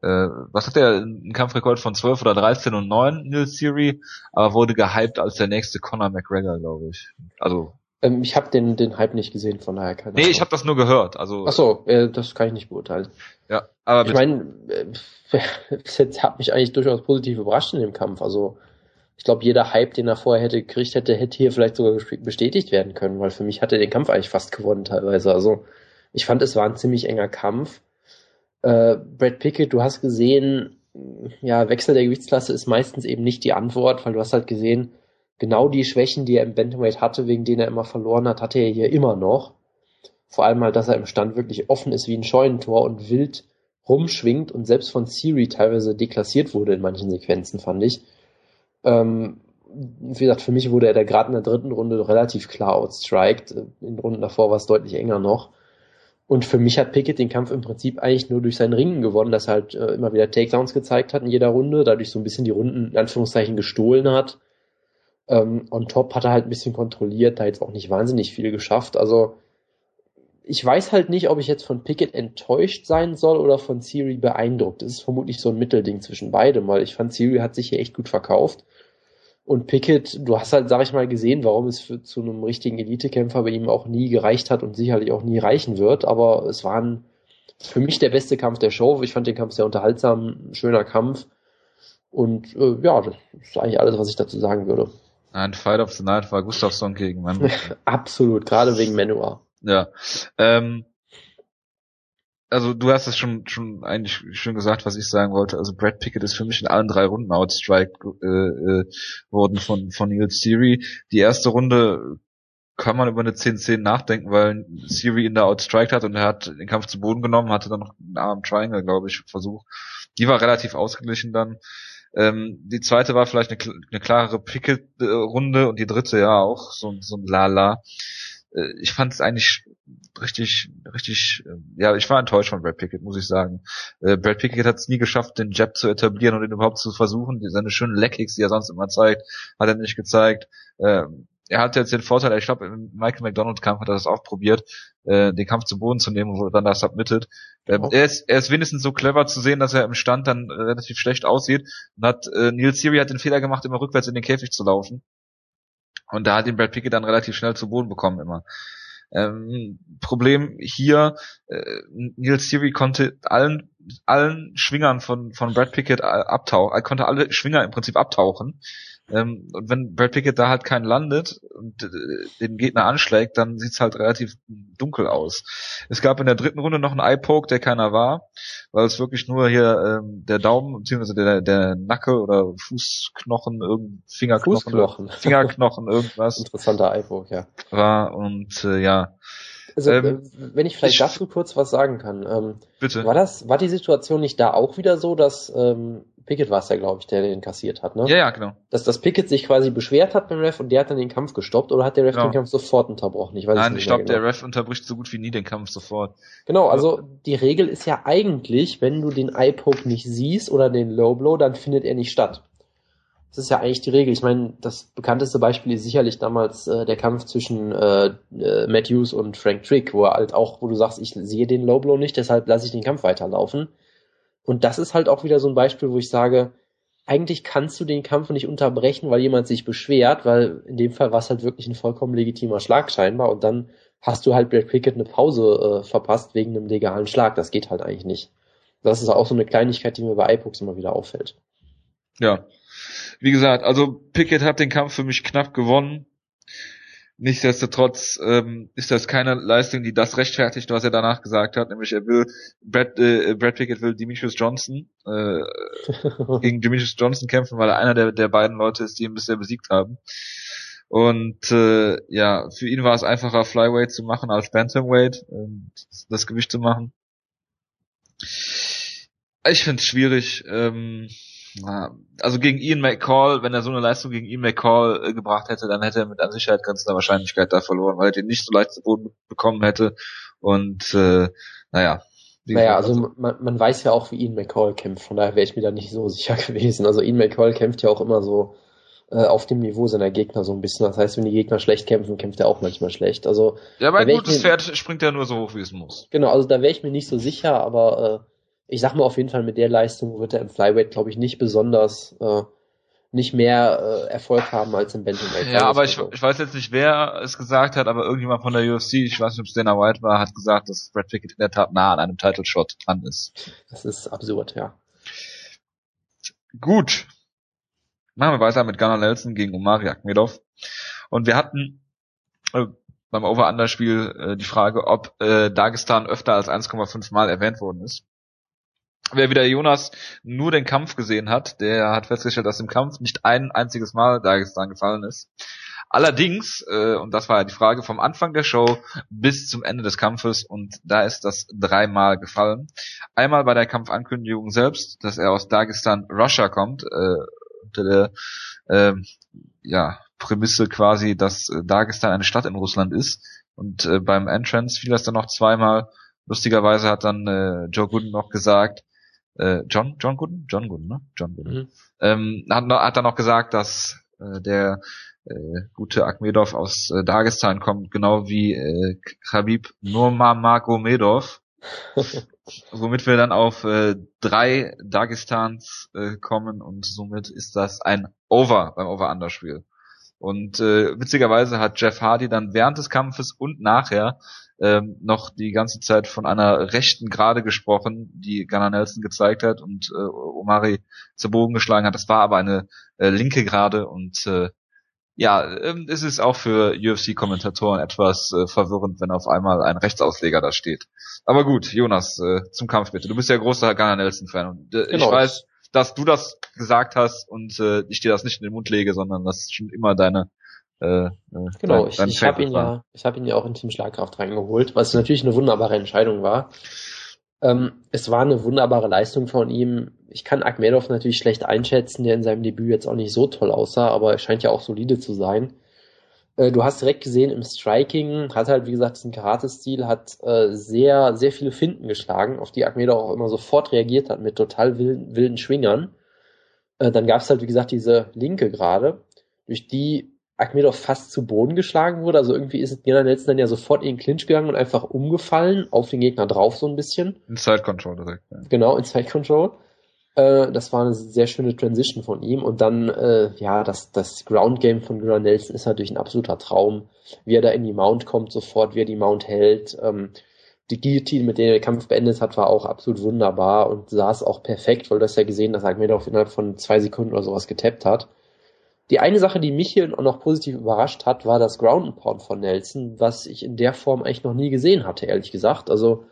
äh, was hat der, ein Kampfrekord von 12 oder 13 und 9, Neil Theory, aber wurde gehypt als der nächste Conor McGregor, glaube ich. Also ähm, ich habe den den Hype nicht gesehen, von daher keine Nee, Ahnung. ich habe das nur gehört. Also Ach so, äh, das kann ich nicht beurteilen. Ja, aber ich meine, äh, jetzt hat mich eigentlich durchaus positiv überrascht in dem Kampf. Also ich glaube, jeder Hype, den er vorher hätte gekriegt hätte, hätte hier vielleicht sogar bestätigt werden können, weil für mich hat er den Kampf eigentlich fast gewonnen teilweise. Also ich fand, es war ein ziemlich enger Kampf Äh, Brad Pickett, du hast gesehen, ja, Wechsel der Gewichtsklasse ist meistens eben nicht die Antwort, weil du hast halt gesehen, genau die Schwächen, die er im Bantamweight hatte, wegen denen er immer verloren hat, hatte er hier immer noch. Vor allem halt, dass er im Stand wirklich offen ist wie ein Scheunentor und wild rumschwingt und selbst von Siri teilweise deklassiert wurde in manchen Sequenzen, fand ich. Ähm, wie gesagt, für mich wurde er da gerade in der dritten Runde relativ klar outstriked. In Runden davor war es deutlich enger noch. Und für mich hat Pickett den Kampf im Prinzip eigentlich nur durch sein Ringen gewonnen, dass er halt äh, immer wieder Takedowns gezeigt hat in jeder Runde, dadurch so ein bisschen die Runden in Anführungszeichen gestohlen hat. Ähm, on top hat er halt ein bisschen kontrolliert, da jetzt auch nicht wahnsinnig viel geschafft. Also ich weiß halt nicht, ob ich jetzt von Pickett enttäuscht sein soll oder von Siri beeindruckt. Es ist vermutlich so ein Mittelding zwischen beidem, weil ich fand, Siri hat sich hier echt gut verkauft. Und Pickett, du hast halt, sag ich mal, gesehen, warum es für, zu einem richtigen Elitekämpfer bei ihm auch nie gereicht hat und sicherlich auch nie reichen wird. Aber es war ein, für mich der beste Kampf der Show. Ich fand den Kampf sehr unterhaltsam, schöner Kampf. Und äh, ja, das ist eigentlich alles, was ich dazu sagen würde. Ein Fight of the Night war Gustafsson gegen Manu. Absolut, gerade wegen Manua. Ja. Ähm, also du hast es schon schon eigentlich schön gesagt, was ich sagen wollte. Also Brad Pickett ist für mich in allen drei Runden outstrike äh, äh, worden von von Neil Siri. Die erste Runde kann man über eine 10-10 nachdenken, weil Siri ihn da outstriked hat und er hat den Kampf zu Boden genommen, hatte dann noch einen Arm Triangle, glaube ich, Versuch. Die war relativ ausgeglichen dann. Ähm, die zweite war vielleicht eine, eine klarere Pickett-Runde und die dritte ja auch, so, so ein Lala. Äh, ich fand es eigentlich richtig, richtig, äh, ja, ich war enttäuscht von Brad Pickett, muss ich sagen. Äh, Brad Pickett hat es nie geschafft, den Jab zu etablieren und ihn überhaupt zu versuchen. Seine schönen Leckkicks, die er sonst immer zeigt, hat er nicht gezeigt. Ähm, er hat jetzt den Vorteil, ich glaube, im Michael McDonald Kampf hat er das auch probiert, äh, den Kampf zu Boden zu nehmen, wo er dann das submittet. Ähm, oh. er, ist, er ist wenigstens so clever zu sehen, dass er im Stand dann relativ schlecht aussieht und hat, äh, Neil Siri hat den Fehler gemacht, immer rückwärts in den Käfig zu laufen. Und da hat ihn Brad Pickett dann relativ schnell zu Boden bekommen immer. Ähm, Problem hier, äh, Neil Siri konnte allen allen Schwingern von von Brad Pickett abtauchen, er konnte alle Schwinger im Prinzip abtauchen ähm, und wenn Brad Pickett da halt keinen landet und äh, den Gegner anschlägt, dann sieht's halt relativ dunkel aus. Es gab in der dritten Runde noch einen Eye-Poke, der keiner war, weil es wirklich nur hier ähm, der Daumen, beziehungsweise der, der Nacke oder Fußknochen, irgend Fingerknochen, Fußknochen. Fingerknochen, irgendwas. Interessanter Eye-Poke, ja. War und äh, ja. Also, ähm, äh, wenn ich vielleicht ich, dazu kurz was sagen kann. Ähm, bitte. War das, war die Situation nicht da auch wieder so, dass ähm, Pickett war es ja, glaube ich, der den kassiert hat, ne? Ja, ja, genau. Dass das Pickett sich quasi beschwert hat beim Ref und der hat dann den Kampf gestoppt oder hat der Ref genau. den Kampf sofort unterbrochen? Ich weiß Nein, ich glaube, genau. der Ref unterbricht so gut wie nie den Kampf sofort. Genau, also die Regel ist ja eigentlich, wenn du den Eye-Poke nicht siehst oder den Low Blow, dann findet er nicht statt. Das ist ja eigentlich die Regel. Ich meine, das bekannteste Beispiel ist sicherlich damals äh, der Kampf zwischen äh, äh, Matthews und Frank Trick, wo er halt auch, wo du sagst, ich sehe den Low Blow nicht, deshalb lasse ich den Kampf weiterlaufen. Und das ist halt auch wieder so ein Beispiel, wo ich sage, eigentlich kannst du den Kampf nicht unterbrechen, weil jemand sich beschwert, weil in dem Fall war es halt wirklich ein vollkommen legitimer Schlag scheinbar und dann hast du halt Brad Pickett eine Pause äh, verpasst wegen einem legalen Schlag. Das geht halt eigentlich nicht. Das ist auch so eine Kleinigkeit, die mir bei iPox immer wieder auffällt. Ja. Wie gesagt, also Pickett hat den Kampf für mich knapp gewonnen. Nichtsdestotrotz ähm, ist das keine Leistung, die das rechtfertigt, was er danach gesagt hat, nämlich er will Brad, äh, Brad Pickett will Demetrius Johnson äh, gegen Demetrius Johnson kämpfen, weil er einer der, der beiden Leute ist, die ihn bisher besiegt haben. Und äh, ja, für ihn war es einfacher, Flyweight zu machen als Bantamweight, äh, das Gewicht zu machen. Ich finde es schwierig. Ähm, also gegen Ian McCall, wenn er so eine Leistung gegen Ian McCall äh, gebracht hätte, dann hätte er mit an Sicherheit grenzender Wahrscheinlichkeit da verloren, weil er den nicht so leicht zu Boden bekommen hätte. Und äh, naja. Naja, also man, man weiß ja auch, wie Ian McCall kämpft, von daher wäre ich mir da nicht so sicher gewesen. Also Ian McCall kämpft ja auch immer so äh, auf dem Niveau seiner Gegner so ein bisschen. Das heißt, wenn die Gegner schlecht kämpfen, kämpft er auch manchmal schlecht. Also Ja, aber ein gutes mir, Pferd springt ja nur so hoch, wie es muss. Genau, also da wäre ich mir nicht so sicher, aber äh, ich sag mal auf jeden Fall, mit der Leistung wird er im Flyweight, glaube ich, nicht besonders, äh, nicht mehr äh, Erfolg haben als im Bantamweight. Ja, aber ich, ich weiß jetzt nicht, wer es gesagt hat, aber irgendjemand von der UFC, ich weiß nicht, ob es Dana White war, hat gesagt, dass Brad Pickett in der Tat nah an einem Title Shot dran ist. Das ist absurd, ja. Gut. Machen wir weiter mit Gunnar Nelson gegen Omari Akmedov. Und wir hatten äh, beim Over-Under-Spiel äh, die Frage, ob äh, Dagestan öfter als 1,5 Mal erwähnt worden ist. Wer wieder Jonas nur den Kampf gesehen hat, der hat festgestellt, dass im Kampf nicht ein einziges Mal Dagestan gefallen ist. Allerdings, äh, und das war ja die Frage vom Anfang der Show bis zum Ende des Kampfes, und da ist das dreimal gefallen. Einmal bei der Kampfankündigung selbst, dass er aus Dagestan, Russia kommt, äh, unter der äh, ja, Prämisse quasi, dass Dagestan eine Stadt in Russland ist. Und äh, beim Entrance fiel das dann noch zweimal. Lustigerweise hat dann äh, Joe Gooden noch gesagt, äh, John, John Gooden? John Gooden, ne? John Gooden. Mhm. Ähm, hat, hat dann noch gesagt, dass äh, der äh, gute Akmedov aus äh, Dagestan kommt, genau wie äh, Khabib Nurmagomedov. womit wir dann auf äh, drei Dagestans äh, kommen und somit ist das ein Over beim Over-Under-Spiel. Und äh, witzigerweise hat Jeff Hardy dann während des Kampfes und nachher ähm, noch die ganze Zeit von einer rechten Gerade gesprochen, die Gunnar Nelson gezeigt hat und äh, Omari zu Bogen geschlagen hat. Das war aber eine äh, linke Gerade und äh, ja, ähm, es ist auch für UFC-Kommentatoren etwas äh, verwirrend, wenn auf einmal ein Rechtsausleger da steht. Aber gut, Jonas, äh, zum Kampf bitte. Du bist ja großer Gunnar Nelson-Fan und äh, genau. ich weiß, dass du das gesagt hast und äh, ich dir das nicht in den Mund lege, sondern das schon immer deine äh, äh genau, dein, dein ich, ich habe ihn ja, ich habe ihn ja auch in Team Schlagkraft reingeholt, was natürlich eine wunderbare Entscheidung war. Ähm, es war eine wunderbare Leistung von ihm. Ich kann Akmedov natürlich schlecht einschätzen, der in seinem Debüt jetzt auch nicht so toll aussah, aber er scheint ja auch solide zu sein. Äh, du hast direkt gesehen im Striking, hat halt wie gesagt diesen Karate-Stil, hat äh, sehr, sehr viele Finden geschlagen, auf die Akmedov auch immer sofort reagiert hat mit total wilden, wilden Schwingern. Äh, dann gab es halt wie gesagt diese linke gerade, durch die Akmedov fast zu Boden geschlagen wurde. Also irgendwie ist Nina Nelson dann ja sofort in den Clinch gegangen und einfach umgefallen, auf den Gegner drauf so ein bisschen. Inside Control direkt. Ja. Genau, Inside Control. Äh, das war eine sehr schöne Transition von ihm. Und dann, äh, ja, das, das Ground Game von Gunnar Nelson ist natürlich ein absoluter Traum. Wie er da in die Mount kommt sofort, wie er die Mount hält. Ähm, die Guillotine, mit der er den Kampf beendet hat, war auch absolut wunderbar und saß auch perfekt, weil du hast ja gesehen, dass Akmedov innerhalb von zwei Sekunden oder sowas getappt hat. Die eine Sache, die mich hier noch positiv überrascht hat, war das Ground and Pound von Nelson, was ich in der Form eigentlich noch nie gesehen hatte, ehrlich gesagt. Also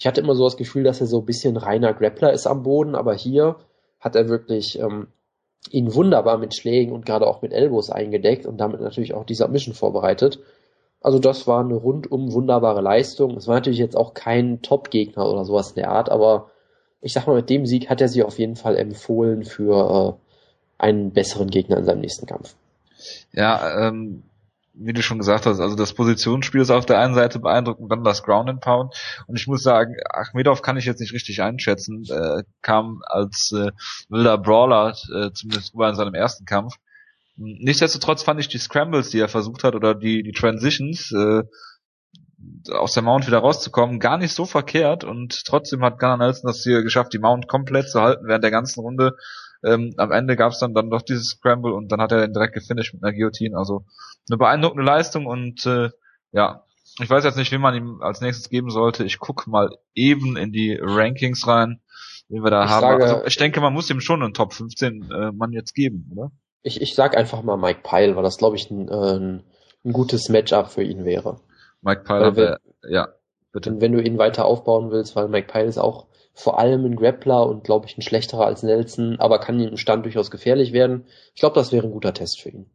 ich hatte immer so das Gefühl, dass er so ein bisschen reiner Grappler ist am Boden, aber hier hat er wirklich ähm, ihn wunderbar mit Schlägen und gerade auch mit Elbows eingedeckt und damit natürlich auch die Submission vorbereitet. Also das war eine rundum wunderbare Leistung. Es war natürlich jetzt auch kein Top-Gegner oder sowas in der Art, aber ich sag mal, mit dem Sieg hat er sich auf jeden Fall empfohlen für äh, einen besseren Gegner in seinem nächsten Kampf. Ja, ähm, wie du schon gesagt hast, also das Positionsspiel ist auf der einen Seite beeindruckend, dann das Ground and Pound. Und ich muss sagen, Achmedov kann ich jetzt nicht richtig einschätzen. Äh, kam als äh, wilder Brawler, äh, zumindest über in seinem ersten Kampf. Nichtsdestotrotz fand ich die Scrambles, die er versucht hat, oder die, die Transitions, äh, aus der Mount wieder rauszukommen, gar nicht so verkehrt und trotzdem hat Gunnar Nelson das hier geschafft, die Mount komplett zu halten während der ganzen Runde ähm, am Ende gab es dann, dann doch dieses Scramble und dann hat er den direkt gefinisht mit einer Guillotine. Also eine beeindruckende Leistung und äh, ja, ich weiß jetzt nicht, wie man ihm als nächstes geben sollte. Ich guck mal eben in die Rankings rein, wie wir da ich haben. Sage, also ich denke, man muss ihm schon einen Top 15 äh, Mann jetzt geben, oder? Ich, ich sag einfach mal Mike Pyle, weil das glaube ich ein, äh, ein, ein gutes Matchup für ihn wäre. Mike Pyle, wenn, ja, bitte. Wenn du ihn weiter aufbauen willst, weil Mike Pyle ist auch vor allem ein Grappler und glaube ich ein schlechterer als Nelson, aber kann im Stand durchaus gefährlich werden. Ich glaube, das wäre ein guter Test für ihn.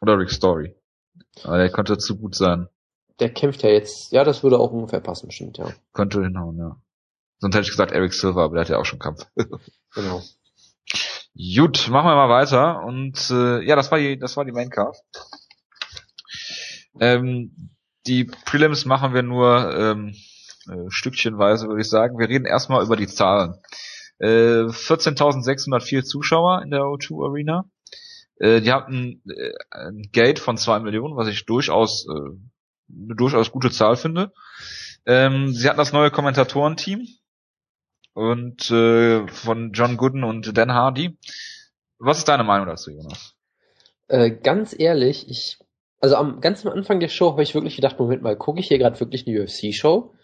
Oder Rick Story. Aber der könnte zu gut sein. Der kämpft ja jetzt, ja, das würde auch ungefähr passen, stimmt, ja. Könnte hinhauen, ja. Sonst hätte ich gesagt Eric Silver, aber der hat ja auch schon Kampf. genau. Gut, machen wir mal weiter. Und äh, ja, das war die, das war die Maincard. Ähm, die Prelims machen wir nur ähm, äh, stückchenweise, würde ich sagen. Wir reden erstmal über die Zahlen. Äh, 14.604 Zuschauer in der O2 Arena. Äh, die hatten äh, ein Gate von zwei Millionen, was ich durchaus äh, eine durchaus gute Zahl finde. Ähm, sie hatten das neue Kommentatorenteam und äh, von John Gooden und Dan Hardy. Was ist deine Meinung dazu, Jonas? Äh, ganz ehrlich, ich also am ganz am Anfang der Show habe ich wirklich gedacht, Moment mal, gucke ich hier gerade wirklich eine UFC-Show?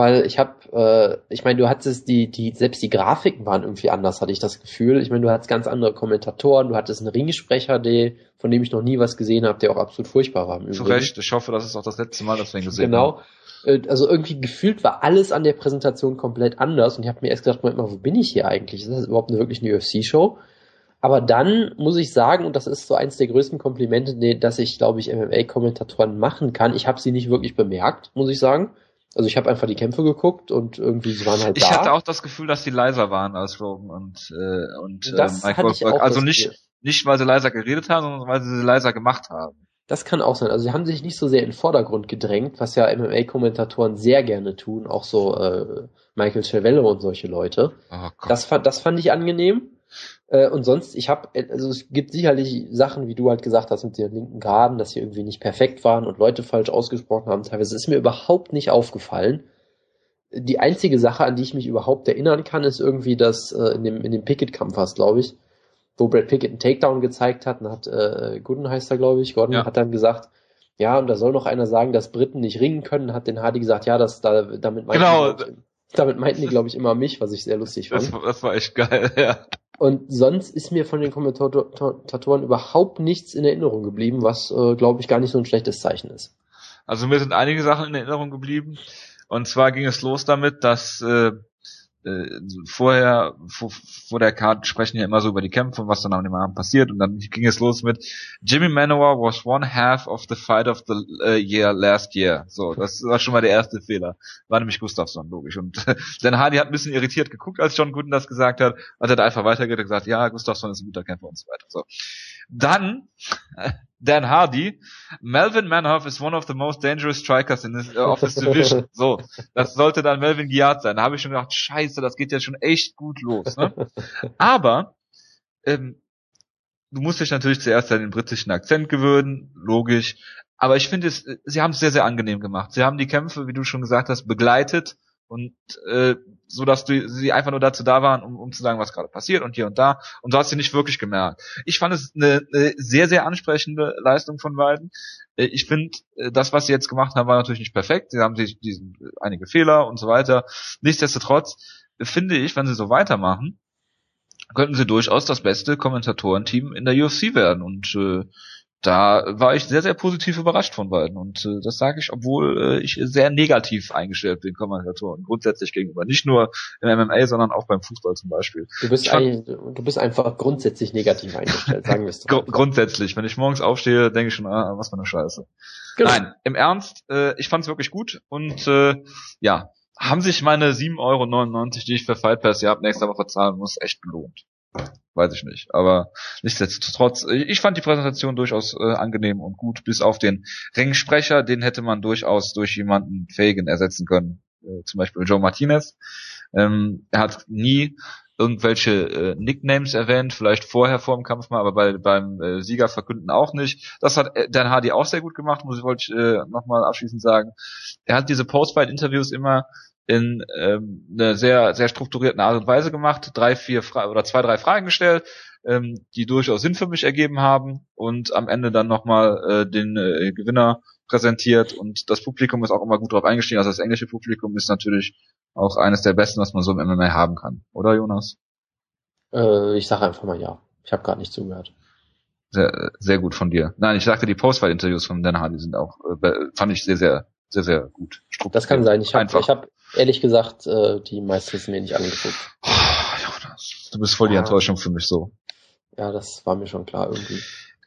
Weil ich habe, äh, ich meine, du hattest die, die, selbst die Grafiken waren irgendwie anders, hatte ich das Gefühl. Ich meine, du hattest ganz andere Kommentatoren, du hattest einen Ringsprecher, der, von dem ich noch nie was gesehen habe, der auch absolut furchtbar war. Im Zu Recht, ich hoffe, das ist auch das letzte Mal, dass wir ihn gesehen genau. haben. Äh, also irgendwie gefühlt war alles an der Präsentation komplett anders und ich habe mir erst gedacht, Moment mal, wo bin ich hier eigentlich? Ist das überhaupt eine, wirklich eine UFC-Show? Aber dann muss ich sagen, und das ist so eins der größten Komplimente, dass ich, glaube ich, MMA-Kommentatoren machen kann. Ich habe sie nicht wirklich bemerkt, muss ich sagen. Also ich habe einfach die Kämpfe geguckt und irgendwie sie waren halt ich da. Ich hatte auch das Gefühl, dass die leiser waren als Rogan und äh, und das äh, Mike Goldberg. Also nicht nicht weil sie leiser geredet haben, sondern weil sie sie leiser gemacht haben. Das kann auch sein. Also sie haben sich nicht so sehr in den Vordergrund gedrängt, was ja MMA-Kommentatoren sehr gerne tun, auch so äh, Michael Cervello und solche Leute. Oh das, das fand ich angenehm. Äh, und sonst, ich habe, also es gibt sicherlich Sachen, wie du halt gesagt hast, mit den linken Graden, dass sie irgendwie nicht perfekt waren und Leute falsch ausgesprochen haben. Teilweise ist mir überhaupt nicht aufgefallen. Die einzige Sache, an die ich mich überhaupt erinnern kann, ist irgendwie, dass äh, in dem, in dem Picket-Kampf war glaube ich, wo Brad Pickett einen Takedown gezeigt hat, und hat äh, Gooden heißt er, glaube ich, Gordon ja. hat dann gesagt, ja, und da soll noch einer sagen, dass Briten nicht ringen können, hat den Hardy gesagt, ja, das, da, damit meinten genau. die, damit meinten die, glaube ich, immer mich, was ich sehr lustig fand. Das, das war echt geil, ja. Und sonst ist mir von den Kommentatoren überhaupt nichts in Erinnerung geblieben, was, äh, glaube ich, gar nicht so ein schlechtes Zeichen ist. Also mir sind einige Sachen in Erinnerung geblieben. Und zwar ging es los damit, dass äh, äh, vorher, vor, vor der Karte sprechen ja immer so über die Kämpfe und was dann an Abend passiert und dann ging es los mit Jimmy Manowar was one half of the fight of the uh, year last year. So, das war schon mal der erste Fehler. War nämlich Gustafsson, logisch. Und äh, Hardy hat ein bisschen irritiert geguckt, als John Gooden das gesagt hat, hat er da einfach weitergeht und gesagt, ja, Gustafsson ist ein guter Kämpfer und so weiter. So. Dann Dan Hardy, Melvin Manhoff is one of the most dangerous strikers in this, uh, of this division. So, das sollte dann Melvin Giat sein. Da habe ich schon gedacht, scheiße, das geht ja schon echt gut los. Ne? Aber ähm, du musst dich natürlich zuerst an den britischen Akzent gewöhnen, logisch. Aber ich finde es, sie haben es sehr, sehr angenehm gemacht. Sie haben die Kämpfe, wie du schon gesagt hast, begleitet und äh, so dass du sie einfach nur dazu da waren, um, um zu sagen, was gerade passiert und hier und da und du hast sie nicht wirklich gemerkt. Ich fand es eine, eine sehr sehr ansprechende Leistung von beiden. Äh, ich finde, äh, das was sie jetzt gemacht haben, war natürlich nicht perfekt. Sie haben sich diesen einige Fehler und so weiter. Nichtsdestotrotz finde ich, wenn sie so weitermachen, könnten sie durchaus das beste Kommentatorenteam in der UFC werden und äh, da war ich sehr, sehr positiv überrascht von beiden. Und äh, das sage ich, obwohl äh, ich sehr negativ eingestellt bin Kommentatoren grundsätzlich gegenüber. Nicht nur im MMA, sondern auch beim Fußball zum Beispiel. Du bist, fand, du bist einfach grundsätzlich negativ eingestellt, sagen wir es doch. grundsätztzlich. Wenn ich morgens aufstehe, denke ich schon, ah, was für eine Scheiße. Genau. Nein, im Ernst, äh, ich fand es wirklich gut und äh, ja, haben sich meine 7,99 Euro, die ich für Fight Pass ja ab nächster Woche zahlen muss, echt gelohnt weiß ich nicht. Aber nichtsdestotrotz, ich fand die Präsentation durchaus äh, angenehm und gut, bis auf den Ringsprecher, den hätte man durchaus durch jemanden Fähigen ersetzen können. Äh, zum Beispiel Joe Martinez. Ähm, er hat nie irgendwelche äh, Nicknames erwähnt, vielleicht vorher vor dem Kampf mal, aber bei, beim äh, Sieger verkünden auch nicht. Das hat äh, Dan Hardy auch sehr gut gemacht, muss ich wollte ich äh, nochmal abschließend sagen. Er hat diese Post-Fight-Interviews immer in ähm, einer sehr, sehr strukturierten Art und Weise gemacht, drei, vier Fra oder zwei, drei Fragen gestellt, ähm, die durchaus Sinn für mich ergeben haben und am Ende dann nochmal äh, den äh, Gewinner präsentiert und das Publikum ist auch immer gut drauf eingestiegen. Also das englische Publikum ist natürlich auch eines der besten, was man so im MMA haben kann, oder Jonas? Äh, ich sage einfach mal ja. Ich habe gerade nicht zugehört. Sehr, sehr gut von dir. Nein, ich sagte, die Postfight-Interviews von Dan Hardy sind auch, äh, fand ich sehr, sehr, sehr, sehr gut. Das kann sein. Ich habe hab ehrlich gesagt äh, die meistens mir nicht angeguckt. Oh, Jonas, du bist voll die ja. Enttäuschung für mich so. Ja, das war mir schon klar irgendwie.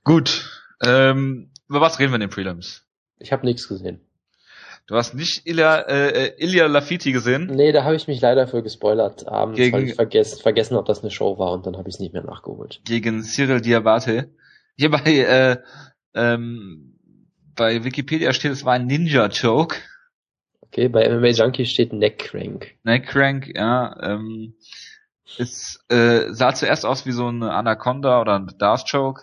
Gut. Ähm, über was reden wir in den Prelims? Ich habe nichts gesehen. Du hast nicht Ilya, äh, Ilya Lafiti gesehen? Nee, da habe ich mich leider für gespoilert abends, gegen, weil ich vergessen, vergessen habe, dass eine Show war und dann habe ich es nicht mehr nachgeholt. Gegen Cyril Diabate. Hier bei, äh, ähm, bei Wikipedia steht, es war ein Ninja-Choke. Okay, bei MMA Junkie steht Neckcrank. Neckcrank, ja. Ähm, es äh, sah zuerst aus wie so eine Anaconda oder ein Choke.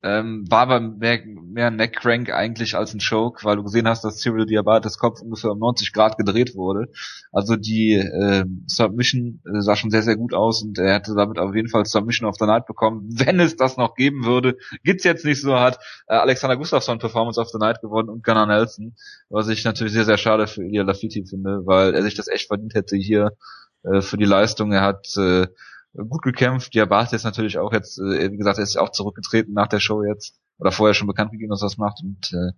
Ähm, war aber mehr, mehr ein Neckcrank eigentlich als ein Choke, weil du gesehen hast, dass Cyril Diabates Kopf ungefähr um 90 Grad gedreht wurde. Also die äh, Submission sah schon sehr, sehr gut aus und er hätte damit auf jeden Fall Submission of the Night bekommen, wenn es das noch geben würde. Gibt's jetzt nicht so, hat äh, Alexander Gustafsson Performance of the Night gewonnen und Gunnar Nelson, was ich natürlich sehr, sehr schade für Ilya Lafiti finde, weil er sich das echt verdient hätte hier äh, für die Leistung. Er hat äh, gut gekämpft. Diabate ist natürlich auch jetzt, äh, wie gesagt, er ist auch zurückgetreten nach der Show jetzt oder vorher schon bekannt gegeben, dass er das macht und äh,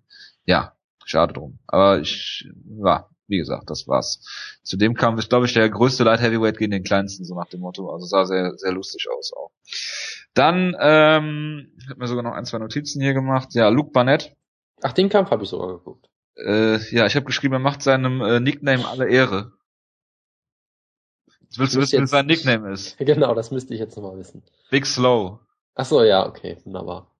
ja, schade drum. Aber ich, ja, wie gesagt, das war's. Zu dem kam, ist, glaube ich, der größte Light Heavyweight gegen den kleinsten, so nach dem Motto. Also sah sehr, sehr lustig aus auch. Dann, ähm, ich habe mir sogar noch ein, zwei Notizen hier gemacht. Ja, Luke Barnett. Ach, den Kampf habe ich sogar geguckt. Äh, ja, ich habe geschrieben, er macht seinem äh, Nickname alle Ehre. Jetzt willst du wissen, was sein Nickname ist? Genau, das müsste ich jetzt nochmal wissen. Big Slow. Ach so, ja, okay, wunderbar.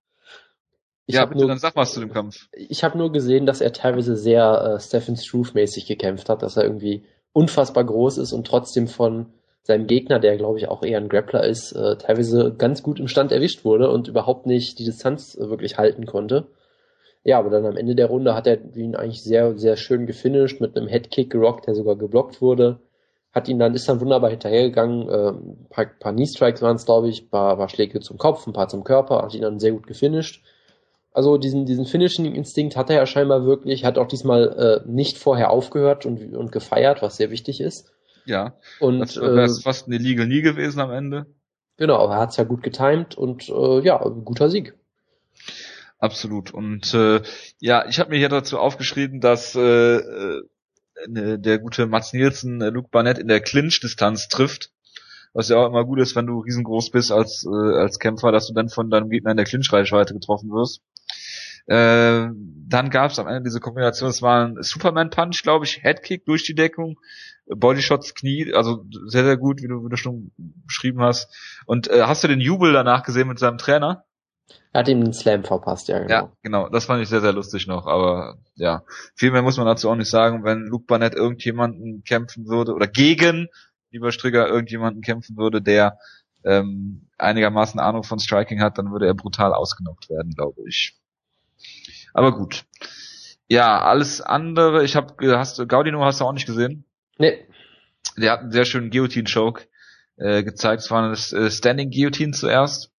Ich ja, bitte, nur, dann sag was zu dem Kampf. Ich habe nur gesehen, dass er teilweise sehr äh, Stephen Struve-mäßig gekämpft hat, dass er irgendwie unfassbar groß ist und trotzdem von seinem Gegner, der glaube ich auch eher ein Grappler ist, äh, teilweise ganz gut im Stand erwischt wurde und überhaupt nicht die Distanz äh, wirklich halten konnte. Ja, aber dann am Ende der Runde hat er ihn eigentlich sehr, sehr schön gefinisht, mit einem Headkick gerockt, der sogar geblockt wurde. Hat ihn dann, ist dann wunderbar hinterhergegangen, äh, ein paar, paar Knee-Strikes waren es, glaube ich, paar, paar Schläge zum Kopf, ein paar zum Körper, hat ihn dann sehr gut gefinisht. Also diesen, diesen Finishing-Instinkt hat er ja scheinbar wirklich, hat auch diesmal äh, nicht vorher aufgehört und, und gefeiert, was sehr wichtig ist. Ja, und, das wäre äh, fast eine Legal nie gewesen am Ende. Genau, aber er hat es ja gut getimt und äh, ja, guter Sieg. Absolut. Und äh, ja, ich habe mir hier dazu aufgeschrieben, dass äh, äh, der gute Mats Nielsen äh, Luke Barnett in der Clinch-Distanz trifft. Was ja auch immer gut ist, wenn du riesengroß bist als, äh, als Kämpfer, dass du dann von deinem Gegner in der Clinch-Reichweite getroffen wirst. Äh, dann gab es am Ende diese Kombination, es war ein Superman-Punch, glaube ich, Headkick durch die Deckung, Bodyshots Knie, also sehr, sehr gut, wie du, wie du schon beschrieben hast. Und äh, hast du den Jubel danach gesehen mit seinem Trainer? Er hat ihm den Slam verpasst, ja, genau. Ja, genau. Das fand ich sehr, sehr lustig noch. Aber ja, viel mehr muss man dazu auch nicht sagen. Wenn Luke Barnett irgendjemanden kämpfen würde oder gegen lieber Strigger irgendjemanden kämpfen würde, der ähm, einigermaßen Ahnung von Striking hat, dann würde er brutal ausgenockt werden, glaube ich. Aber gut. Ja, alles andere, ich habe, hast du, Gaudino hast du auch nicht gesehen? Nee. Der hat einen sehr schönen Guillotine-Choke äh, gezeigt. Es war eine äh, Standing Guillotine zuerst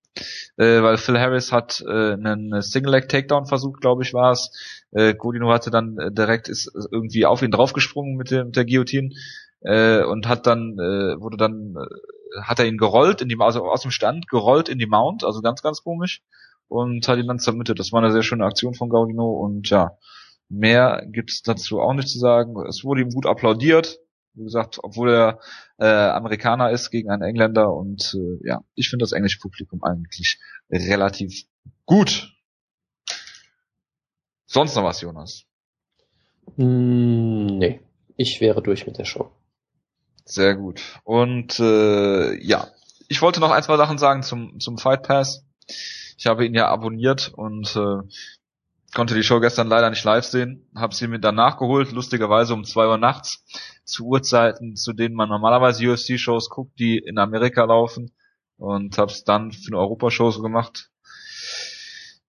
äh, weil Phil Harris hat äh, einen Single-Leg-Takedown versucht, glaube ich, war es. Äh, Godino hatte dann äh, direkt ist irgendwie auf ihn draufgesprungen mit, dem, mit der Guillotine äh, und hat dann äh, wurde dann äh, hat er ihn gerollt in die also aus dem Stand gerollt in die Mount, also ganz ganz komisch und hat ihn dann zermittet. Das war eine sehr schöne Aktion von Gaudino und ja, mehr gibt's dazu auch nicht zu sagen. Es wurde ihm gut applaudiert. Wie gesagt, obwohl er äh, Amerikaner ist gegen einen Engländer und äh, ja, ich finde das englische Publikum eigentlich relativ gut. Sonst noch was, Jonas? Mm, nee, ich wäre durch mit der Show. Sehr gut. Und äh, ja, ich wollte noch ein, zwei Sachen sagen zum, zum Fight Pass. Ich habe ihn ja abonniert und äh, konnte die Show gestern leider nicht live sehen, habe sie mir dann nachgeholt, lustigerweise um zwei Uhr nachts, zu Uhrzeiten, zu denen man normalerweise UFC-Shows guckt, die in Amerika laufen und habe es dann für eine Europashow so gemacht.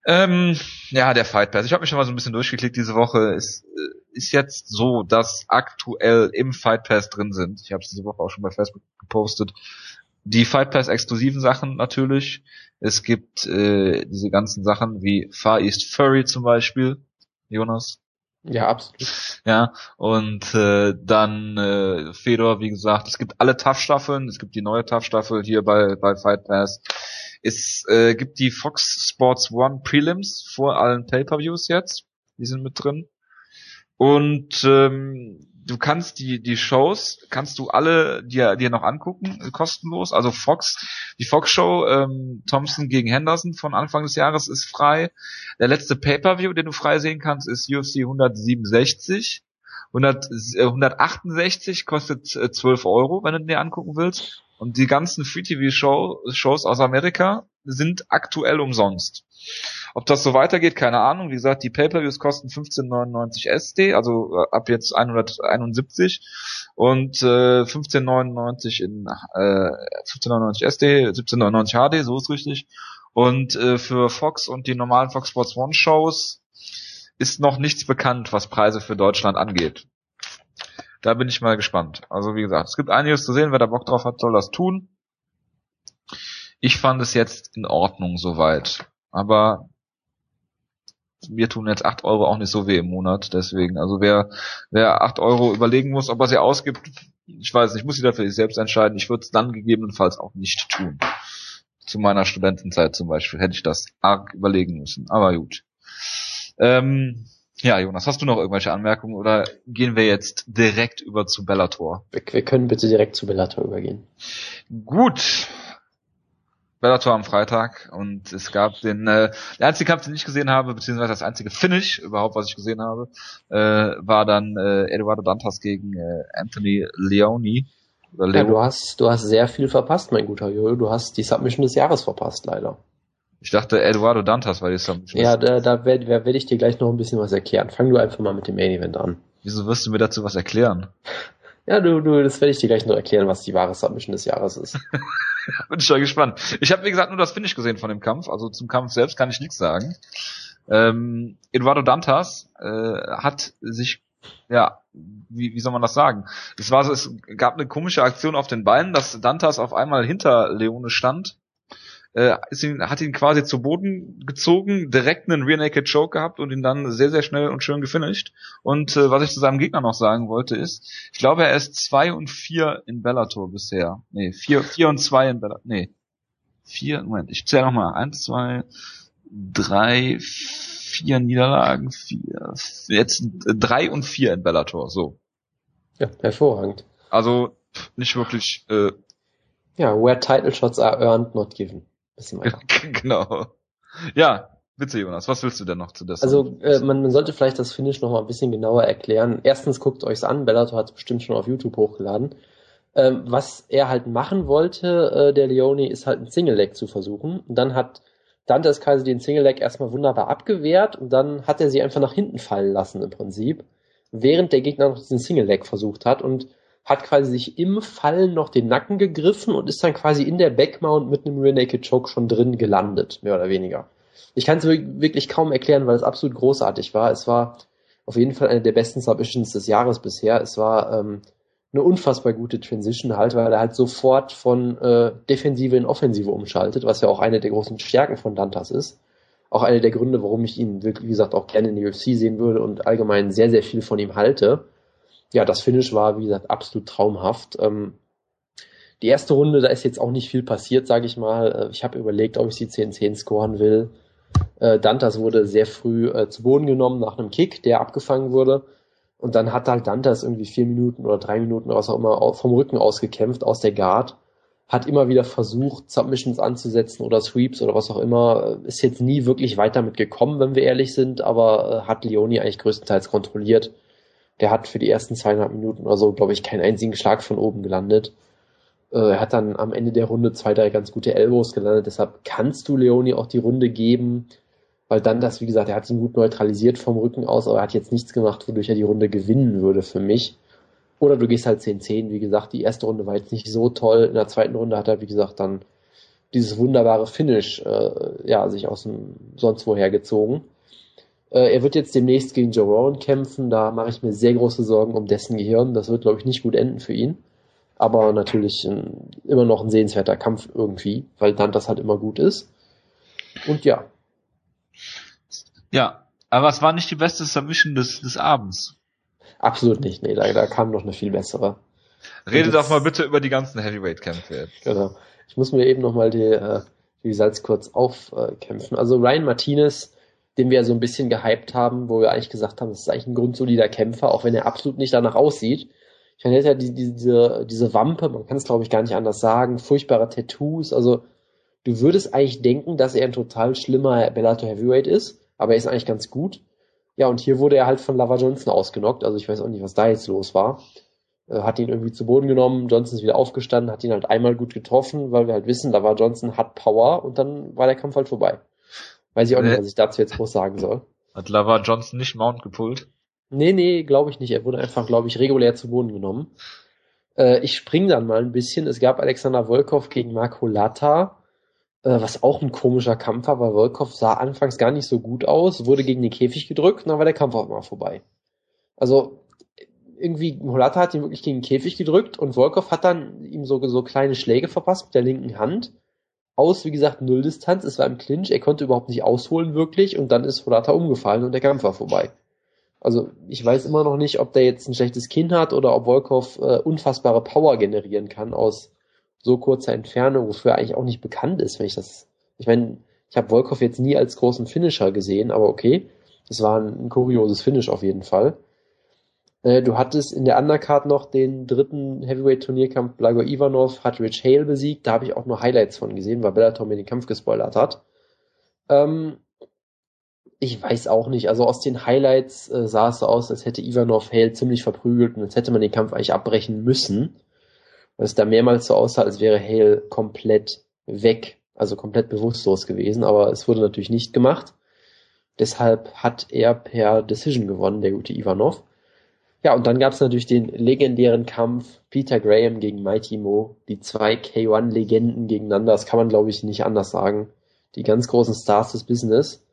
Ähm, ja, der Fight Pass. Ich habe mich schon mal so ein bisschen durchgeklickt diese Woche. Es äh, ist jetzt so, dass aktuell im Fight Pass drin sind. Ich habe es diese Woche auch schon bei Facebook gepostet die Fight Pass exklusiven Sachen natürlich. Es gibt äh, diese ganzen Sachen wie Far East Furry zum Beispiel, Jonas. Ja, absolut. Ja, und äh, dann äh, Fedor, wie gesagt, es gibt alle TAF-Staffeln, es gibt die neue TAF-Staffel hier bei, bei Fight Pass. Es äh, gibt die Fox Sports One Prelims vor allen Pay-Per-Views jetzt. Die sind mit drin. Und ähm, du kannst die, die Shows, kannst du alle dir, dir noch angucken, äh, kostenlos. Also Fox, die Fox Show, ähm, Thompson gegen Henderson von Anfang des Jahres ist frei. Der letzte Pay-Per-View, den du frei sehen kannst, ist UFC 167. 100, äh, 168 kostet äh, 12 Euro, wenn du dir angucken willst. Und die ganzen Free-TV-Shows aus Amerika sind aktuell umsonst. Ob das so weitergeht, keine Ahnung. Wie gesagt, die Pay-Per-Views kosten 15,99 SD, also äh, ab jetzt 171 und äh, 15,99 in äh, 15,99 SD, 17,99 HD, so ist richtig. Und äh, für Fox und die normalen Fox Sports One Shows ist noch nichts bekannt, was Preise für Deutschland angeht. Da bin ich mal gespannt. Also wie gesagt, es gibt einiges zu sehen. Wer da Bock drauf hat, soll das tun. Ich fand es jetzt in Ordnung soweit. Aber mir tun jetzt acht Euro auch nicht so weh im Monat. Deswegen, also wer, wer acht Euro überlegen muss, ob er sie ausgibt, ich weiß nicht, muss sie dafür sich selbst entscheiden. Ich würde es dann gegebenenfalls auch nicht tun. Zu meiner Studentenzeit zum Beispiel hätte ich das arg überlegen müssen. Aber gut. Ähm, Ja, Jonas, hast du noch irgendwelche Anmerkungen oder gehen wir jetzt direkt über zu Bellator? Wir, wir können bitte direkt zu Bellator übergehen. Gut. Bellator am Freitag und es gab den, äh, der einzige Kampf, den ich gesehen habe, beziehungsweise das einzige Finish überhaupt, was ich gesehen habe, äh, war dann äh, Eduardo Dantas gegen äh, Anthony Leone. Oder Leo. Ja, du hast, du hast sehr viel verpasst, mein guter Jojo. Du hast die Submission des Jahres verpasst, leider. Ich dachte, Eduardo Dantas war die Submission. Ja, da, da werde werd ich dir gleich noch ein bisschen was erklären. Fang du einfach mal mit dem Main Event an. Wieso wirst du mir dazu was erklären? Ja, du, du, das werde ich dir gleich noch erklären, was die wahre Submission des Jahres ist. Bin schon gespannt. Ich habe, wie gesagt, nur das Finish gesehen von dem Kampf. Also zum Kampf selbst kann ich nichts sagen. Ähm, Eduardo Dantas äh, hat sich, ja, wie, wie soll man das sagen? Es war so, es gab eine komische Aktion auf den Beinen, dass Dantas auf einmal hinter Leone stand äh, ist ihn, hat ihn quasi zu Boden gezogen, direkt einen Rear Naked Choke gehabt und ihn dann sehr, sehr schnell und schön gefinisht. Und äh, was ich zu seinem Gegner noch sagen wollte ist, ich glaube, er ist zwei und vier in Bellator bisher. Nee, vier, vier und zwei in Bellator. Nee. Vier, Moment, ich zähle nochmal. Eins, zwei, drei, vier Niederlagen, vier, jetzt drei und vier in Bellator, so. Ja, hervorragend. Also, nicht wirklich, äh, ja, where title shots are earned, not given. Bisschen weiter. genau. Ja, bitte Jonas, was willst du denn noch zu das? Also äh, man, man sollte vielleicht das Finish noch mal ein bisschen genauer erklären. Erstens guckt euch's an, Bellator hat es bestimmt schon auf YouTube hochgeladen. Ähm, was er halt machen wollte, äh, der Leone, ist halt ein Single Leg zu versuchen. Und dann hat Dante das quasi den Single Leg erstmal wunderbar abgewehrt und dann hat er sie einfach nach hinten fallen lassen im Prinzip, während der Gegner noch diesen Single Leg versucht hat und hat quasi sich im Fallen noch den Nacken gegriffen und ist dann quasi in der Backmount mit einem Rear Naked Choke schon drin gelandet, mehr oder weniger. Ich kann es wirklich kaum erklären, weil es absolut großartig war. Es war auf jeden Fall eine der besten Submissions des Jahres bisher. Es war ähm, eine unfassbar gute Transition halt, weil er halt sofort von äh, Defensive in Offensive umschaltet, was ja auch eine der großen Stärken von Dantas ist. Auch eine der Gründe, warum ich ihn, wie gesagt, auch gerne in der UFC sehen würde und allgemein sehr, sehr viel von ihm halte ja, das Finish war, wie gesagt, absolut traumhaft. Ähm, die erste Runde, da ist jetzt auch nicht viel passiert, sage ich mal. Äh, ich habe überlegt, ob ich sie 10-10 scoren will. Äh, Dantas wurde sehr früh äh, zu Boden genommen nach einem Kick, der abgefangen wurde. Und dann hat halt Dantas irgendwie vier Minuten oder drei Minuten, was auch immer, vom Rücken ausgekämpft, aus der Guard. Hat immer wieder versucht, Submissions anzusetzen oder Sweeps oder was auch immer. Ist jetzt nie wirklich weit damit gekommen, wenn wir ehrlich sind, aber äh, hat Leoni eigentlich größtenteils kontrolliert der hat für die ersten zweieinhalb Minuten oder so, glaube ich, keinen einzigen Schlag von oben gelandet. Äh, er hat dann am Ende der Runde zwei, drei ganz gute Elbows gelandet. Deshalb kannst du Leoni auch die Runde geben, weil dann das, wie gesagt, er hat ihn gut neutralisiert vom Rücken aus, aber er hat jetzt nichts gemacht, wodurch er die Runde gewinnen würde für mich. Oder du gehst halt 10-10. Wie gesagt, die erste Runde war jetzt nicht so toll. In der zweiten Runde hat er, wie gesagt, dann dieses wunderbare Finish äh, ja, sich aus dem sonst woher gezogen. Äh, er wird jetzt demnächst gegen Joe Rowan kämpfen. Da mache ich mir sehr große Sorgen um dessen Gehirn. Das wird, glaube ich, nicht gut enden für ihn. Aber natürlich ein, immer noch ein sehenswerter Kampf irgendwie, weil dann das halt immer gut ist. Und ja. Ja, aber es war nicht die beste Submission des, des Abends. Absolut nicht, nee, da, da kam noch eine viel bessere. Rede doch mal bitte über die ganzen Heavyweight-Kämpfe jetzt. Genau. Ich muss mir eben nochmal die, äh, die Salz kurz aufkämpfen. Also Ryan Martinez den wir so ein bisschen gehypt haben, wo wir eigentlich gesagt haben, das ist eigentlich ein grundsolider Kämpfer, auch wenn er absolut nicht danach aussieht. Ich meine, er hat ja die, diese, diese Wampe, man kann es glaube ich gar nicht anders sagen, furchtbare Tattoos, also du würdest eigentlich denken, dass er ein total schlimmer Bellator Heavyweight ist, aber er ist eigentlich ganz gut. Ja, und hier wurde er halt von Lava Johnson ausgenockt, also ich weiß auch nicht, was da jetzt los war. Äh, hat ihn irgendwie zu Boden genommen, Johnson ist wieder aufgestanden, hat ihn halt einmal gut getroffen, weil wir halt wissen, Lava Johnson hat Power und dann war der Kampf halt vorbei. Weiß ich auch nicht, was ich dazu jetzt groß sagen soll. Hat Lava Johnson nicht Mount gepullt? Nee, nee, glaube ich nicht. Er wurde einfach, glaube ich, regulär zu Boden genommen. Äh, ich spring dann mal ein bisschen. Es gab Alexander Volkov gegen Marco Lata, äh, was auch ein komischer Kampf war, weil Volkov sah anfangs gar nicht so gut aus, wurde gegen den Käfig gedrückt und dann war der Kampf auch mal vorbei. Also irgendwie, Holata hat ihn wirklich gegen den Käfig gedrückt und Volkov hat dann ihm so, so kleine Schläge verpasst mit der linken Hand aus, wie gesagt, Nulldistanz. Es war im Clinch, er konnte überhaupt nicht ausholen wirklich und dann ist Holata umgefallen und der Kampf war vorbei. Also ich weiß immer noch nicht, ob der jetzt ein schlechtes Kinn hat oder ob Volkov äh, unfassbare Power generieren kann aus so kurzer Entfernung, wofür er eigentlich auch nicht bekannt ist, wenn ich das. Ich meine, ich habe Volkov jetzt nie als großen Finisher gesehen, aber okay. Das war ein, ein kurioses Finish auf jeden Fall. Äh, du hattest in der Undercard noch den dritten Heavyweight-Turnierkampf. Blago Ivanov hat Rich Hale besiegt. Da habe ich auch nur Highlights von gesehen, weil Bellator mir den Kampf gespoilert hat. Ähm, ich weiß auch nicht. Also aus den Highlights äh, sah es so aus, als hätte Ivanov Hale ziemlich verprügelt und als hätte man den Kampf eigentlich abbrechen müssen. Weil es da mehrmals so aussah, als wäre Hale komplett weg, also komplett bewusstlos gewesen. Aber es wurde natürlich nicht gemacht. Deshalb hat er per Decision gewonnen, der gute Ivanov. Ja, und dann gab es natürlich den legendären Kampf Peter Graham gegen Mighty Mo. Die zwei K1-Legenden gegeneinander. Das kann man, glaube ich, nicht anders sagen. Die ganz großen Stars des Business.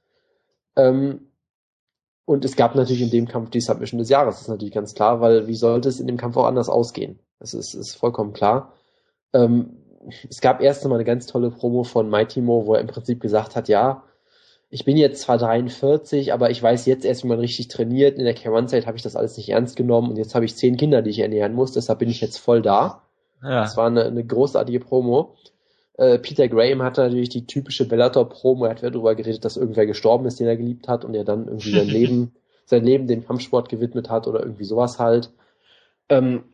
Ähm, und es gab natürlich in dem Kampf die Submission des Jahres. Das ist natürlich ganz klar, weil wie sollte es in dem Kampf auch anders ausgehen? Das ist, ist vollkommen klar. Ähm, es gab erst einmal eine ganz tolle Promo von Mighty Mo, wo er im Prinzip gesagt hat, ja, ich bin jetzt zwar 43, aber ich weiß jetzt erst, wie man richtig trainiert. In der K1-Zeit habe ich das alles nicht ernst genommen und jetzt habe ich zehn Kinder, die ich ernähren muss, deshalb bin ich jetzt voll da. Ja. Das war eine, eine großartige Promo. Äh, Peter Graham hatte natürlich die typische Bellator-Promo, er hat darüber geredet, dass irgendwer gestorben ist, den er geliebt hat und er dann irgendwie sein Leben, sein Leben dem Kampfsport gewidmet hat oder irgendwie sowas halt. Ähm,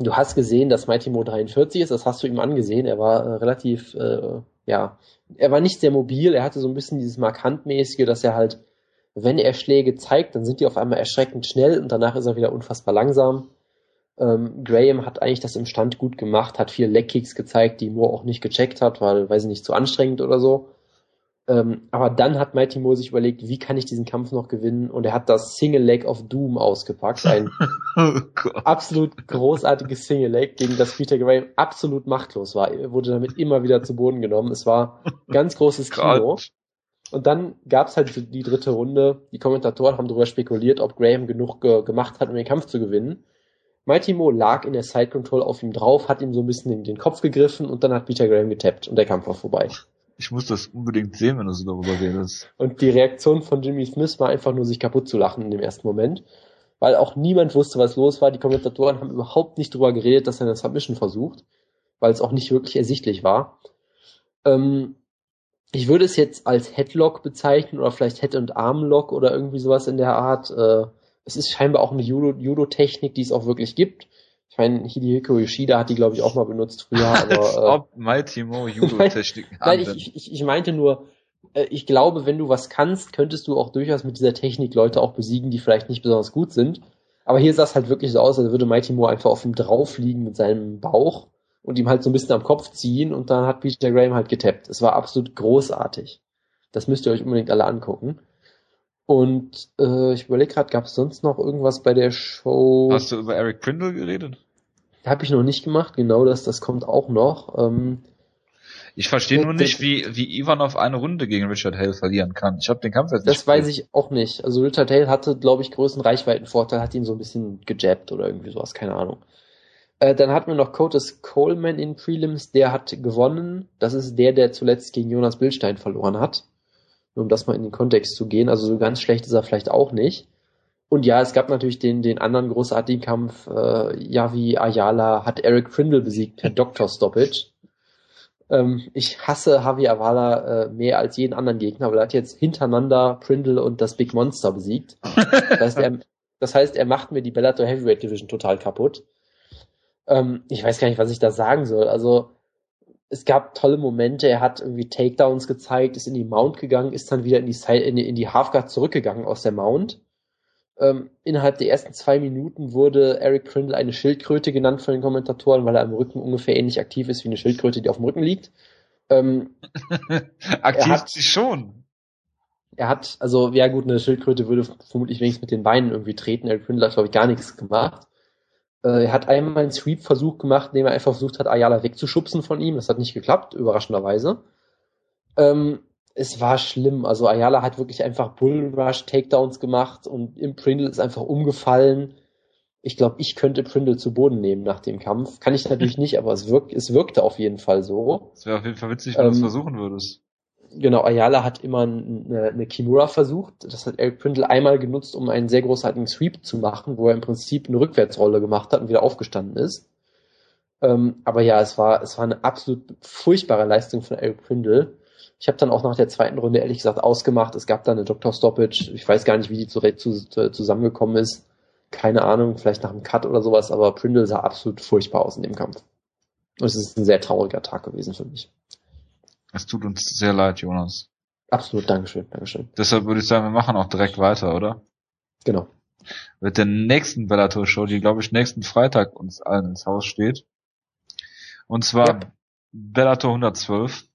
du hast gesehen, dass Mighty Mo 43 ist, das hast du ihm angesehen, er war äh, relativ, äh, ja, er war nicht sehr mobil, er hatte so ein bisschen dieses markantmäßige, dass er halt, wenn er Schläge zeigt, dann sind die auf einmal erschreckend schnell und danach ist er wieder unfassbar langsam. Ähm, Graham hat eigentlich das im Stand gut gemacht, hat viel Leckkicks gezeigt, die Moore auch nicht gecheckt hat, weil, weiß ich nicht, zu anstrengend oder so. Ähm, aber dann hat Mighty Moore sich überlegt, wie kann ich diesen Kampf noch gewinnen? Und er hat das Single Leg of Doom ausgepackt. Ein oh absolut großartiges Single Leg, gegen das Peter Graham absolut machtlos war. Er wurde damit immer wieder zu Boden genommen. Es war ganz großes Kino. Und dann gab es halt die dritte Runde. Die Kommentatoren haben darüber spekuliert, ob Graham genug ge gemacht hat, um den Kampf zu gewinnen. Mighty Mo lag in der Side Control auf ihm drauf, hat ihm so ein bisschen in den Kopf gegriffen und dann hat Peter Graham getappt und der Kampf war vorbei. Ich muss das unbedingt sehen, wenn du so darüber redest. Und die Reaktion von Jimmy Smith war einfach nur, sich kaputt zu lachen in dem ersten Moment. Weil auch niemand wusste, was los war. Die Kommentatoren haben überhaupt nicht darüber geredet, dass er eine Submission versucht. Weil es auch nicht wirklich ersichtlich war. Ähm, ich würde es jetzt als Headlock bezeichnen oder vielleicht Head- und Armlock oder irgendwie sowas in der Art. Äh, es ist scheinbar auch eine Judo-Technik, die es auch wirklich gibt. Ich meine, Hidehiko Yoshida hat die, glaube ich, auch mal benutzt früher. Aber, äh, Ob Mighty Mo Judo-Techniken Nein, ich, ich, ich meinte nur, äh, ich glaube, wenn du was kannst, könntest du auch durchaus mit dieser Technik Leute auch besiegen, die vielleicht nicht besonders gut sind. Aber hier sah es halt wirklich so aus, als würde Mighty Mo einfach auf ihm drauf liegen mit seinem Bauch und ihm halt so ein bisschen am Kopf ziehen und dann hat Peter Graham halt getappt. Es war absolut großartig. Das müsst ihr euch unbedingt alle angucken. Und äh, ich überlege gerade, gab es sonst noch irgendwas bei der Show? Hast du über Eric Prindle geredet? Habe ich noch nicht gemacht, genau das, das kommt auch noch. Ähm, ich verstehe nur nicht, wie, wie Ivanov eine Runde gegen Richard Hale verlieren kann. Ich habe den Kampf jetzt nicht. Das weiß ich auch nicht. Also Richard Hale hatte, glaube ich, größten Reichweitenvorteil, hat ihn so ein bisschen gejabbt oder irgendwie sowas, keine Ahnung. Äh, dann hatten wir noch Curtis Coleman in Prelims, der hat gewonnen. Das ist der, der zuletzt gegen Jonas Bildstein verloren hat. Nur um das mal in den Kontext zu gehen. Also so ganz schlecht ist er vielleicht auch nicht. Und ja, es gab natürlich den, den anderen großartigen Kampf. Äh, Yavi Ayala hat Eric Prindle besiegt per Doctor Stoppage. Ähm, ich hasse Javi Ayala äh, mehr als jeden anderen Gegner, weil er hat jetzt hintereinander Prindle und das Big Monster besiegt. Das heißt, er, das heißt, er macht mir die Bellator Heavyweight Division total kaputt. Ähm, ich weiß gar nicht, was ich da sagen soll. Also, es gab tolle Momente. Er hat irgendwie Takedowns gezeigt, ist in die Mount gegangen, ist dann wieder in die, Side, in die, in die Halfguard zurückgegangen aus der Mount ähm, innerhalb der ersten zwei Minuten wurde Eric Prindle eine Schildkröte genannt von den Kommentatoren, weil er am Rücken ungefähr ähnlich aktiv ist wie eine Schildkröte, die auf dem Rücken liegt. Ähm, aktiv hat, sie schon. Er hat, also, ja gut, eine Schildkröte würde vermutlich wenigstens mit den Beinen irgendwie treten. Eric Prindle hat, glaube ich, gar nichts gemacht. Äh, er hat einmal einen Sweep-Versuch gemacht, indem er einfach versucht hat, Ayala wegzuschubsen von ihm. Das hat nicht geklappt, überraschenderweise. Ähm, es war schlimm. Also Ayala hat wirklich einfach Bullrush Takedowns gemacht und im Prindle ist einfach umgefallen. Ich glaube, ich könnte Prindle zu Boden nehmen nach dem Kampf. Kann ich natürlich nicht, aber es, wirkt, es wirkte auf jeden Fall so. Es wäre auf jeden Fall witzig, wenn ähm, du es versuchen würdest. Genau, Ayala hat immer eine, eine Kimura versucht. Das hat Eric Prindle einmal genutzt, um einen sehr großartigen Sweep zu machen, wo er im Prinzip eine Rückwärtsrolle gemacht hat und wieder aufgestanden ist. Ähm, aber ja, es war, es war eine absolut furchtbare Leistung von Eric Prindle Ich habe dann auch nach der zweiten Runde ehrlich gesagt ausgemacht. Es gab da eine Dr. Stoppage. Ich weiß gar nicht, wie die zurecht zu, zusammengekommen ist. Keine Ahnung, vielleicht nach einem Cut oder sowas, aber Prindle sah absolut furchtbar aus in dem Kampf. Und es ist ein sehr trauriger Tag gewesen für mich. Es tut uns sehr leid, Jonas. Absolut, Dankeschön, Dankeschön. Deshalb würde ich sagen, wir machen auch direkt weiter, oder? Genau. Mit der nächsten Bellator-Show, die glaube ich nächsten Freitag uns allen ins Haus steht. Und zwar ja. Bellator 112.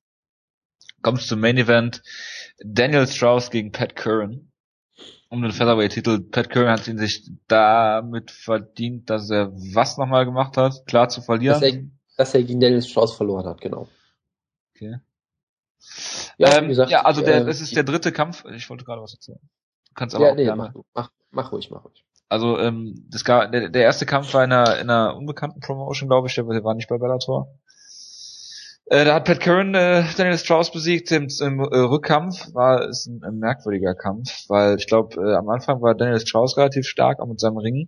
Kommt zum Main Event. Daniel Strauss gegen Pat Curran. Um den Featherweight-Titel. Pat Curran hat ihn sich damit verdient, dass er was nochmal gemacht hat? Klar zu verlieren. Dass er, dass er gegen Daniel Strauss verloren hat, genau. Okay. Ja, ähm, gesagt, ja also der, äh, das ist der dritte Kampf. Ich wollte gerade was erzählen. Du kannst aber ja, nee, mach, mach, mach ruhig, mach ruhig. Also ähm, das gar, der, der erste Kampf war in einer, in einer unbekannten Promotion, glaube ich, der war nicht bei Bellator. Äh, da hat Pat Curran äh, Daniel Strauss besiegt im, im äh, Rückkampf. War ist ein, ein merkwürdiger Kampf, weil ich glaube, äh, am Anfang war Daniel Strauss relativ stark, auch mit seinem Ring.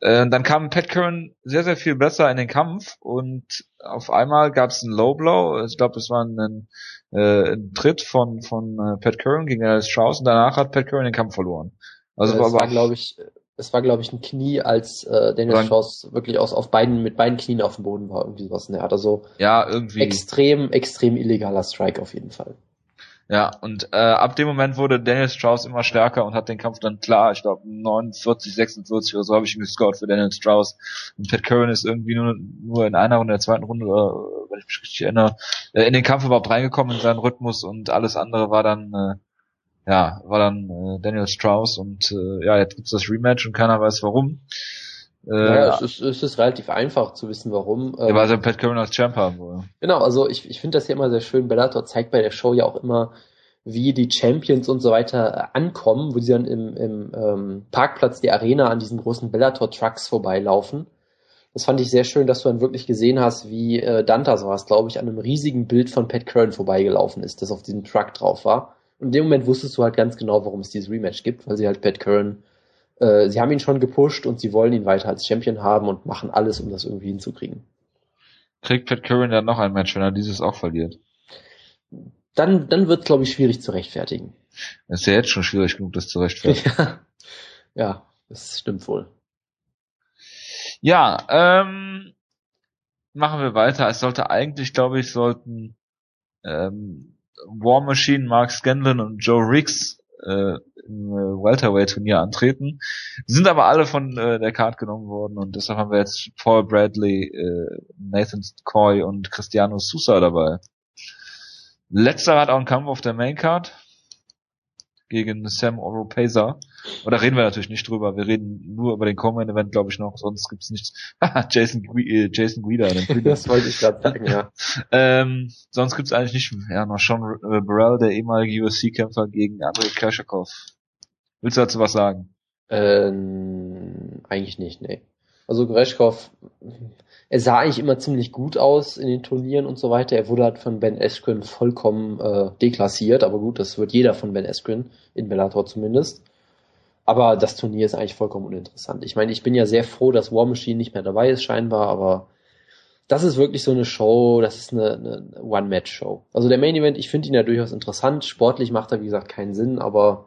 Äh, dann kam Pat Curran sehr, sehr viel besser in den Kampf und auf einmal gab es einen Low Blow. Ich glaube, es war ein, äh, ein Tritt von, von äh, Pat Curran gegen Daniel Strauss und danach hat Pat Curran den Kampf verloren. Also ja, war, war glaube ich, es war, glaube ich, ein Knie, als äh, Daniel Dann, Strauss wirklich aus auf beiden mit beiden Knien auf dem Boden war, irgendwie was. Ne? Also so ja, irgendwie extrem, extrem illegaler Strike auf jeden Fall. Ja, und äh, ab dem Moment wurde Daniel Strauss immer stärker und hat den Kampf dann klar, ich glaube 49, 46 oder so habe ich ihn gescored für Daniel Strauss. Und Pat Curran ist irgendwie nur, nur in einer Runde, der zweiten Runde, oder, wenn ich mich richtig erinnere, äh, in den Kampf überhaupt reingekommen in seinen Rhythmus und alles andere war dann äh, ja, war dann äh, Daniel Strauss und äh, ja, jetzt gibt's das Rematch und keiner weiß warum. Äh, naja, es ist, es ist relativ einfach zu wissen, warum. Ja, weil sie Pat Curran als Champ haben wollen. Genau, also ich, ich finde das ja immer sehr schön. Bellator zeigt bei der Show ja auch immer, wie die Champions und so weiter äh, ankommen, wo sie dann im, im ähm, Parkplatz der Arena an diesen großen Bellator-Trucks vorbeilaufen. Das fand ich sehr schön, dass du dann wirklich gesehen hast, wie äh, Dantas war es, glaube ich, an einem riesigen Bild von Pat Curran vorbeigelaufen ist, das auf diesem Truck drauf war in dem Moment wusstest du halt ganz genau, warum es dieses Rematch gibt, weil sie halt Pat Curran, äh, sie haben ihn schon gepusht und sie wollen ihn weiter als Champion haben und machen alles, um das irgendwie hinzukriegen. Kriegt Pat Curran dann noch ein Match, wenn er dieses auch verliert? Dann, dann wird es, glaube ich, schwierig zu rechtfertigen. Es ist ja jetzt schon schwierig genug, das zu rechtfertigen. ja. ja, das stimmt wohl. Ja, ähm, machen wir weiter. Es sollte eigentlich, glaube ich, sollten ähm, War Machine, Mark Scanlon und Joe Riggs äh, im äh, Welterweight-Turnier antreten. Sind aber alle von äh, der Card genommen worden und deshalb haben wir jetzt Paul Bradley, äh, Nathan Coy und Cristiano Sousa dabei. Letzter hat auch einen Kampf auf der Main Card gegen Sam Oropesa. Und da reden wir natürlich nicht drüber. Wir reden nur über den Common Event, glaube ich, noch. Sonst gibt's nichts. Jason, äh, Jason Guida. das wollte ich gerade sagen, ja. ähm, sonst gibt's eigentlich nicht. Ja, noch Sean äh, Burrell, der ehemalige UFC-Kämpfer gegen Andrei Kershakov. Willst du dazu was sagen? Ähm, eigentlich nicht, nee. Also Greshkov, er sah eigentlich immer ziemlich gut aus in den Turnieren und so weiter. Er wurde halt von Ben Askren vollkommen äh, deklassiert, aber gut, das wird jeder von Ben Askren, in Bellator zumindest. Aber das Turnier ist eigentlich vollkommen uninteressant. Ich meine, ich bin ja sehr froh, dass War Machine nicht mehr dabei ist, scheinbar, aber das ist wirklich so eine Show, das ist eine, eine One-Match-Show. Also der Main Event, ich finde ihn ja durchaus interessant. Sportlich macht er, wie gesagt, keinen Sinn, aber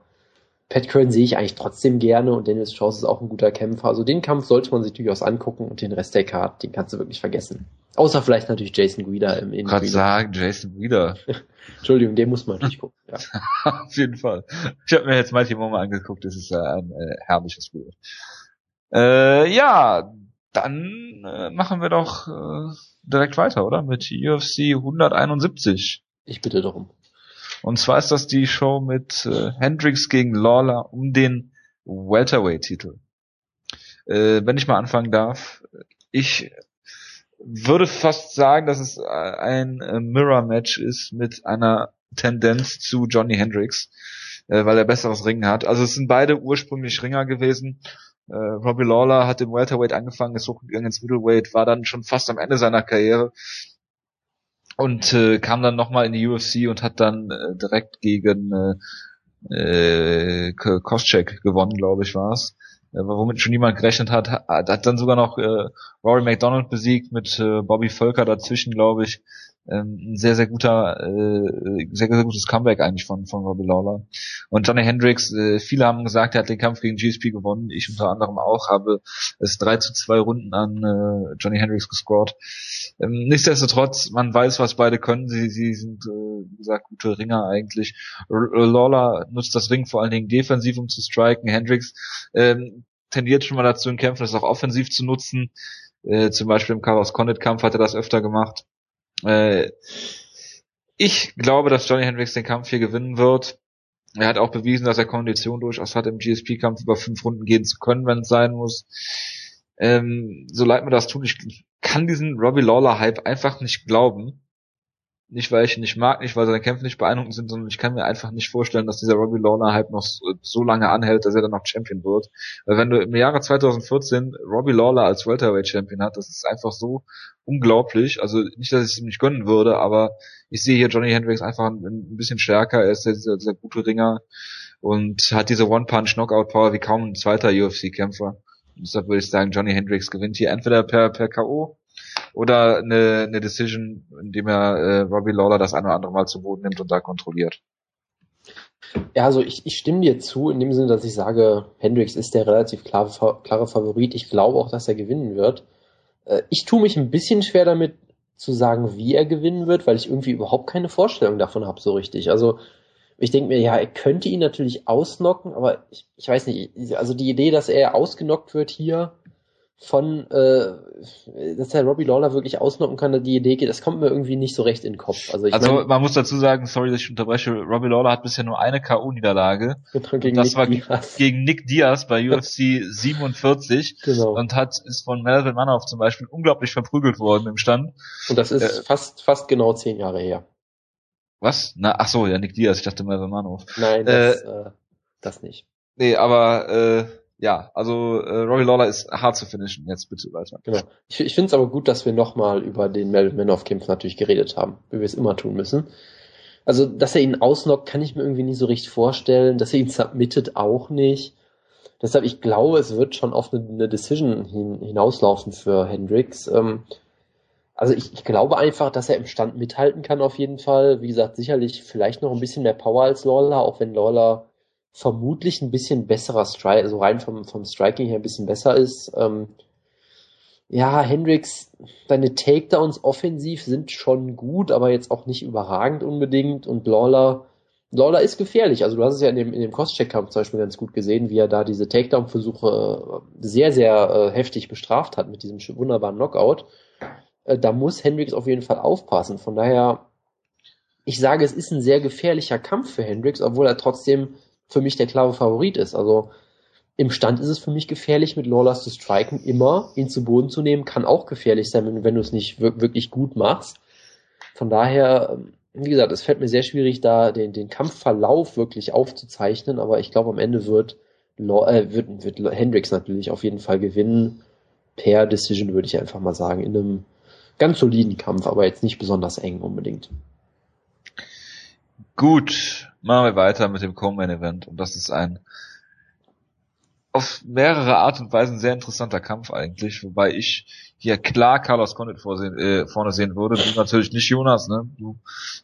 Pat Curran sehe ich eigentlich trotzdem gerne und Dennis Strauss ist auch ein guter Kämpfer. Also den Kampf sollte man sich durchaus angucken und den Rest der Card, den kannst du wirklich vergessen. Außer vielleicht natürlich Jason Guida im Ich Gerade sagen, Jason Guida. Entschuldigung, den muss man natürlich gucken. Ja. Auf jeden Fall. Ich habe mir jetzt Mighty Momo angeguckt, das ist ja ein äh, herrliches Bild. Äh, ja, dann äh, machen wir doch äh, direkt weiter, oder? Mit UFC 171. Ich bitte darum. Und zwar ist das die Show mit äh, Hendrix gegen Lawler um den Welterweight-Titel. Äh, wenn ich mal anfangen darf, ich würde fast sagen, dass es ein äh, Mirror-Match ist mit einer Tendenz zu Johnny Hendrix, äh, weil er besseres Ringen hat. Also es sind beide ursprünglich Ringer gewesen. Äh, Robbie Lawler hat im Welterweight angefangen, ist hochgegangen ins Middleweight, war dann schon fast am Ende seiner Karriere und äh, kam dann nochmal in die UFC und hat dann äh, direkt gegen äh, äh, Koscheck gewonnen, glaube ich, war es. Äh, womit schon niemand gerechnet hat, hat, hat dann sogar noch äh, Rory McDonald besiegt mit äh, Bobby Völker dazwischen, glaube ich. Ähm, ein sehr, sehr guter, äh, sehr, sehr gutes Comeback eigentlich von, von Robbie Lawler. Und Johnny Hendricks, äh, viele haben gesagt, er hat den Kampf gegen GSP gewonnen. Ich unter anderem auch, habe es drei zu zwei Runden an äh, Johnny Hendricks gescored. Ähm, nichtsdestotrotz, man weiß, was beide können. Sie, sie sind, äh, wie gesagt, gute Ringer eigentlich. R Lawler nutzt das Ring vor allen Dingen defensiv, um zu striken. Hendricks ähm, tendiert schon mal dazu in Kämpfen, das auch offensiv zu nutzen. Äh, zum Beispiel im Carlos Condit Kampf hat er das öfter gemacht. Äh, ich glaube, dass Johnny Hendricks den Kampf hier gewinnen wird. Er hat auch bewiesen, dass er Kondition durchaus hat, im GSP-Kampf über fünf Runden gehen zu können, wenn es sein muss. Ähm, so leid mir das tut, ich kann diesen Robbie Lawler-Hype einfach nicht glauben. Nicht, weil ich ihn nicht mag, nicht, weil seine Kämpfe nicht beeindruckend sind, sondern ich kann mir einfach nicht vorstellen, dass dieser Robbie Lawler halt noch so lange anhält, dass er dann noch Champion wird. Weil wenn du im Jahre 2014 Robbie Lawler als Welterweight Champion hat, das ist einfach so unglaublich. Also nicht, dass ich es ihm nicht gönnen würde, aber ich sehe hier Johnny Hendricks einfach ein, ein bisschen stärker. Er ist dieser, dieser gute Ringer und hat diese One-Punch-Knockout-Power wie kaum ein zweiter UFC-Kämpfer. Deshalb würde ich sagen, Johnny Hendricks gewinnt hier entweder per, per K.O oder eine, eine Decision, indem er äh, Robbie Lawler das ein oder andere Mal zu Boden nimmt und da kontrolliert. Ja, also ich, ich stimme dir zu, in dem Sinne, dass ich sage, Hendricks ist der relativ klare, klare Favorit. Ich glaube auch, dass er gewinnen wird. Äh, ich tue mich ein bisschen schwer damit zu sagen, wie er gewinnen wird, weil ich irgendwie überhaupt keine Vorstellung davon habe, so richtig. Also ich denke mir, ja, er könnte ihn natürlich ausnocken, aber ich, ich weiß nicht, also die Idee, dass er ausgenockt wird hier, von, äh, dass der Robbie Lawler wirklich ausnocken kann, die Idee geht, das kommt mir irgendwie nicht so recht in den Kopf. Also, ich also mein, man muss dazu sagen, sorry, dass ich unterbreche, Robbie Lawler hat bisher nur eine K.O.-Niederlage. Gegen das Nick war Diaz. gegen Nick Diaz bei UFC 47 genau. und hat ist von Melvin Manoff zum Beispiel unglaublich verprügelt worden im Stand. Und das ist äh, fast fast genau zehn Jahre her. Was? Na, ach so, ja, Nick Diaz, ich dachte Melvin Manoff. Nein, das, äh, äh, das nicht. Nee, aber äh, ja, also äh, Rory Lawler ist hart zu finishen. Jetzt bitte weiter. Genau. Ich, ich finde es aber gut, dass wir nochmal über den Melvin Manoff-Kampf natürlich geredet haben, wie wir es immer tun müssen. Also, dass er ihn ausnockt, kann ich mir irgendwie nicht so richtig vorstellen. Dass er ihn submittet, auch nicht. Deshalb, ich glaube, es wird schon auf eine, eine Decision hin, hinauslaufen für Hendricks. Ähm, also ich, ich glaube einfach, dass er im Stand mithalten kann auf jeden Fall. Wie gesagt, sicherlich vielleicht noch ein bisschen mehr Power als Lawler, auch wenn Lawler vermutlich ein bisschen besserer Strike, also rein vom, vom Striking her ein bisschen besser ist. Ähm, ja, Hendricks, seine Takedowns offensiv sind schon gut, aber jetzt auch nicht überragend unbedingt. Und Lawler, Lawler ist gefährlich. Also du hast es ja in dem, in dem Crosscheck-Kampf zum Beispiel ganz gut gesehen, wie er da diese Takedown-Versuche äh, sehr, sehr äh, heftig bestraft hat mit diesem wunderbaren Knockout. Äh, da muss Hendricks auf jeden Fall aufpassen. Von daher, ich sage, es ist ein sehr gefährlicher Kampf für Hendricks, obwohl er trotzdem für mich der klare Favorit ist. Also im Stand ist es für mich gefährlich, mit Lawless zu striken, immer ihn zu Boden zu nehmen, kann auch gefährlich sein, wenn, wenn du es nicht wirklich gut machst. Von daher, ähm, wie gesagt, es fällt mir sehr schwierig, da den, den Kampfverlauf wirklich aufzuzeichnen, aber ich glaube, am Ende wird, Law, äh, wird, wird Hendricks natürlich auf jeden Fall gewinnen. Per Decision würde ich einfach mal sagen, in einem ganz soliden Kampf, aber jetzt nicht besonders eng unbedingt. Gut, machen wir weiter mit dem Co-Main Event und das ist ein auf mehrere Art und Weisen sehr interessanter Kampf eigentlich, wobei ich hier klar Carlos Condit vorsehen, äh, vorne sehen würde. Du natürlich nicht Jonas, ne? Du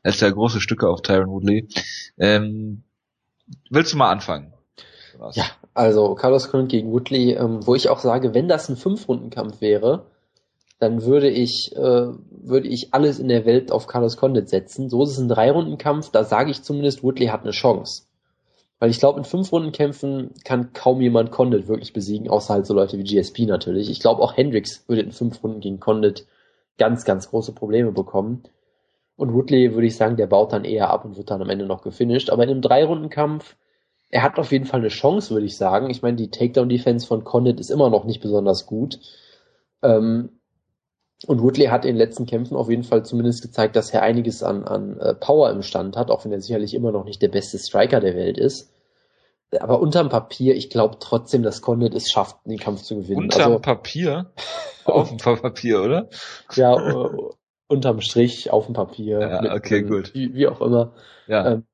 hältst ja große Stücke auf Tyron Woodley. Ähm, willst du mal anfangen? Was? Ja, also Carlos Condit gegen Woodley, ähm, wo ich auch sage, wenn das ein Fünf-Runden-Kampf wäre, dann würde ich, äh, würde ich alles in der Welt auf Carlos Condit setzen. So ist es ein Drei-Runden-Kampf, da sage ich zumindest, Woodley hat eine Chance. Weil ich glaube, in Fünf-Runden-Kämpfen kann kaum jemand Condit wirklich besiegen, außer halt so Leute wie GSP natürlich. Ich glaube, auch Hendricks würde in fünf Runden gegen Condit ganz, ganz große Probleme bekommen. Und Woodley würde ich sagen, der baut dann eher ab und wird dann am Ende noch gefinisht. Aber in einem Drei-Runden-Kampf, er hat auf jeden Fall eine Chance, würde ich sagen. Ich meine, die Takedown-Defense von Condit ist immer noch nicht besonders gut. Ähm, und Woodley hat in den letzten Kämpfen auf jeden Fall zumindest gezeigt, dass er einiges an, an äh, Power im Stand hat, auch wenn er sicherlich immer noch nicht der beste Striker der Welt ist. Aber unterm Papier, ich glaube trotzdem, dass Condit es schafft, den Kampf zu gewinnen. Unterm also, Papier? auf dem Papier, oder? Ja, äh, unterm Strich, auf dem Papier. Ja, okay, mit, gut. Wie, wie, auch immer. Ja. Ähm,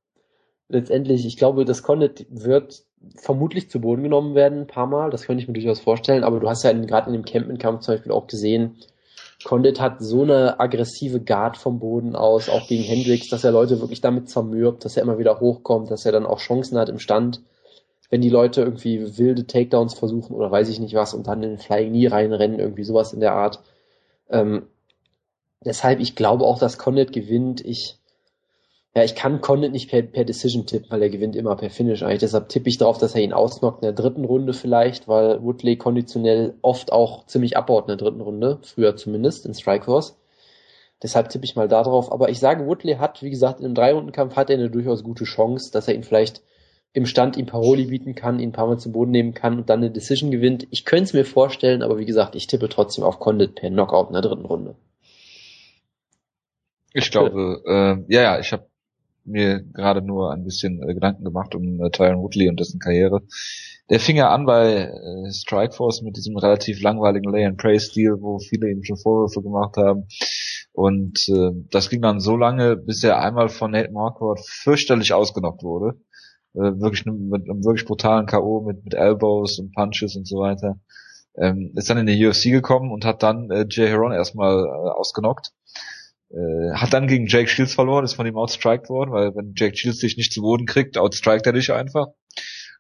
letztendlich, ich glaube, dass Condit wird vermutlich zu Boden genommen werden, ein paar Mal. Das könnte ich mir durchaus vorstellen. Aber du hast ja gerade in dem Camping-Kampf zum Beispiel auch gesehen, Condit hat so eine aggressive Guard vom Boden aus, auch gegen Hendricks, dass er Leute wirklich damit zermürbt, dass er immer wieder hochkommt, dass er dann auch Chancen hat im Stand, wenn die Leute irgendwie wilde Takedowns versuchen oder weiß ich nicht was und dann in den Flying Knee reinrennen, irgendwie sowas in der Art. Ähm, deshalb, ich glaube auch, dass Condit gewinnt. Ich, ja, ich kann Condit nicht per, per Decision tippen, weil er gewinnt immer per Finish eigentlich. Deshalb tippe ich darauf, dass er ihn ausnockt in der dritten Runde vielleicht, weil Woodley konditionell oft auch ziemlich abbaut in der dritten Runde, früher zumindest in Strikeforce. Deshalb tippe ich mal da drauf. Aber ich sage, Woodley hat, wie gesagt, in einem Drei-Runden-Kampf hat er eine durchaus gute Chance, dass er ihn vielleicht im Stand ihm Paroli bieten kann, ihn ein paar Mal zum Boden nehmen kann und dann eine Decision gewinnt. Ich könnte es mir vorstellen, aber wie gesagt, ich tippe trotzdem auf Condit per Knockout in der dritten Runde. Ich glaube, äh, ja, ja, ich habe mir gerade nur ein bisschen äh, Gedanken gemacht um äh, Tyron Woodley und dessen Karriere. Der fing ja an bei äh, Strikeforce mit diesem relativ langweiligen Lay-and-Pray-Stil, wo viele ihm schon Vorwürfe gemacht haben. Und äh, das ging dann so lange, bis er einmal von Nate Marquardt fürchterlich ausgenockt wurde. Äh, wirklich mit einem wirklich brutalen K.O. mit, mit Elbows und Punches und so weiter. Ähm, ist dann in die UFC gekommen und hat dann äh, Jay Heron erstmal äh, ausgenockt. Äh, hat dann gegen Jake Shields verloren, ist von ihm outstriked worden, weil wenn Jake Shields dich nicht zu Boden kriegt, outstrikt er dich einfach.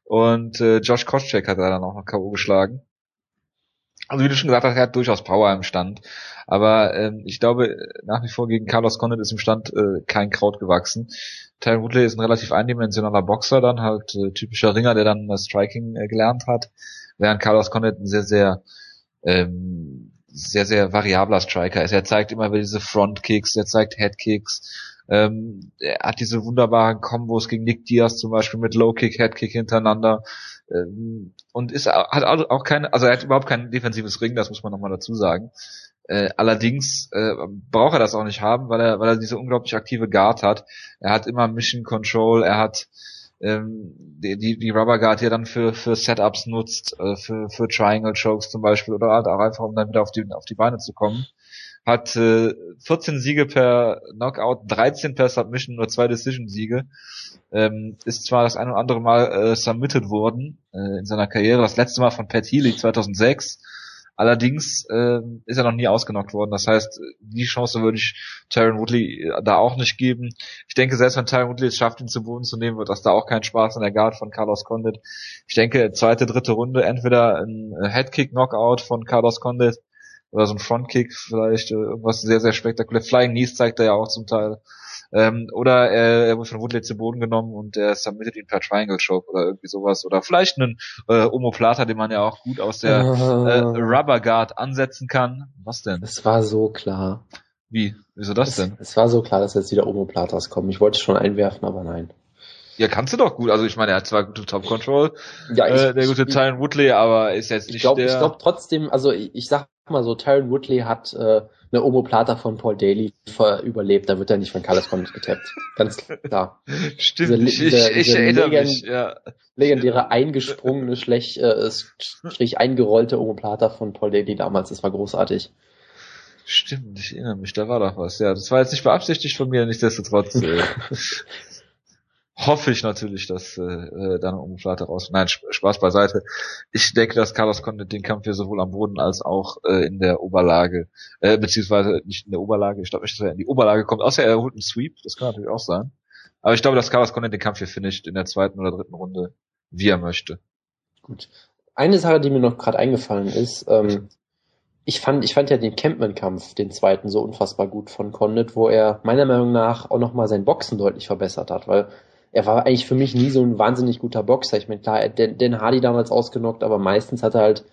Und äh, Josh Koscheck hat er dann auch noch K.O. geschlagen. Also wie du schon gesagt hast, er hat durchaus Power im Stand. Aber ähm, ich glaube, nach wie vor gegen Carlos Condit ist im Stand äh, kein Kraut gewachsen. Tyron Woodley ist ein relativ eindimensionaler Boxer, dann halt äh, typischer Ringer, der dann das Striking äh, gelernt hat. Während Carlos Condit ein sehr, sehr ähm, sehr, sehr variabler Striker ist. Er zeigt immer wieder diese Frontkicks, er zeigt Headkicks, ähm, er hat diese wunderbaren Kombos gegen Nick Diaz zum Beispiel mit Low Kick, Headkick hintereinander ähm, und ist hat auch keine, also er hat überhaupt kein defensives Ring, das muss man nochmal dazu sagen. Äh, allerdings äh, braucht er das auch nicht haben, weil er, weil er diese unglaublich aktive Guard hat. Er hat immer Mission Control, er hat ähm, die, die, die Rubber Guard, er dann für, für Setups nutzt, äh, für, für Triangle Chokes zum Beispiel oder halt auch einfach, um dann wieder auf die, auf die Beine zu kommen. Hat äh, 14 Siege per Knockout, 13 per Submission, nur zwei Decision-Siege. Ähm, ist zwar das ein oder andere Mal äh, submitted worden äh, in seiner Karriere, das letzte Mal von Pat Healy 2006 Allerdings äh, ist er noch nie ausgenockt worden. Das heißt, die Chance würde ich Tyron Woodley äh, da auch nicht geben. Ich denke, selbst wenn Tyron Woodley es schafft, ihn zu Boden zu nehmen, wird das da auch kein Spaß in der Guard von Carlos Condit. Ich denke, zweite, dritte Runde entweder ein Headkick-Knockout von Carlos Condit oder so ein Frontkick, vielleicht äh, irgendwas sehr, sehr spektakulär. Flying Knees zeigt er ja auch zum Teil. Ähm, oder er, er wird von Woodley zu Boden genommen und er submittet ihn per Triangle Choke oder irgendwie sowas. Oder vielleicht einen äh, Omoplata, den man ja auch gut aus der äh, Rubber Guard ansetzen kann. Was denn? Es war so klar. Wie? Wieso das es, denn? Es war so klar, dass jetzt wieder Omoplatas kommen. Ich wollte es schon einwerfen, aber nein. Ja, kannst du doch gut. Also ich meine, er hat zwar gute Top Control, ja, ich, äh, der gute Tyron Woodley, aber ist jetzt nicht ich glaub, der. Ich glaube trotzdem, also ich, ich sag mal so, Tyron Woodley hat äh, eine Omoplata von Paul Daly überlebt, da wird er nicht von Carlos Condit getappt. Ganz klar. Stimmt, diese, diese, ich, ich erinnere legend, mich, ja. Legendäre eingesprungene, schlecht, äh, strich eingerollte Omoplata von Paul Daly damals, das war großartig. Stimmt, ich erinnere mich, da war doch was. Ja, das war jetzt nicht beabsichtigt von mir, nichtsdestotrotz. Äh, hoffe ich natürlich, dass äh, äh dann um Flatter raus. Nein, Spaß beiseite. Ich denke, dass Carlos Condit den Kampf hier sowohl am Boden als auch äh, in der Oberlage, äh, beziehungsweise nicht in der Oberlage, ich glaube nicht, dass er in die Oberlage kommt, außer er holt einen Sweep, das kann natürlich auch sein. Aber ich glaube, dass Carlos Condit den Kampf hier finisht in der zweiten oder dritten Runde, wie er möchte. Gut. Eine Sache, die mir noch gerade eingefallen ist, ähm, ich fand, ich fand ja den Campman-Kampf, den zweiten, so unfassbar gut von Condit, wo er meiner Meinung nach auch nochmal sein Boxen deutlich verbessert hat, weil er war eigentlich für mich nie so ein wahnsinnig guter Boxer. Ich meine, klar, er hat Den Hardy damals ausgenockt, aber meistens hat er halt,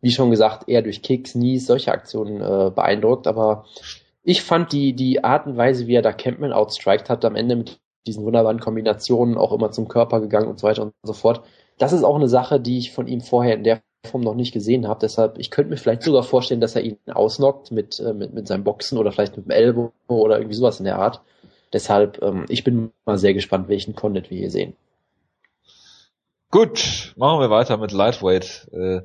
wie schon gesagt, eher durch Kicks, Knees, solche Aktionen äh, beeindruckt. Aber ich fand die, die Art und Weise, wie er da Campman outstriked hat, am Ende mit diesen wunderbaren Kombinationen auch immer zum Körper gegangen und so weiter und so fort. Das ist auch eine Sache, die ich von ihm vorher in der Form noch nicht gesehen habe. Deshalb, ich könnte mir vielleicht sogar vorstellen, dass er ihn ausnockt mit, äh, mit, mit seinem Boxen oder vielleicht mit dem Elbow oder irgendwie sowas in der Art. Deshalb, ähm, ich bin mal sehr gespannt, welchen Condit wir hier sehen. Gut, machen wir weiter mit Lightweight äh,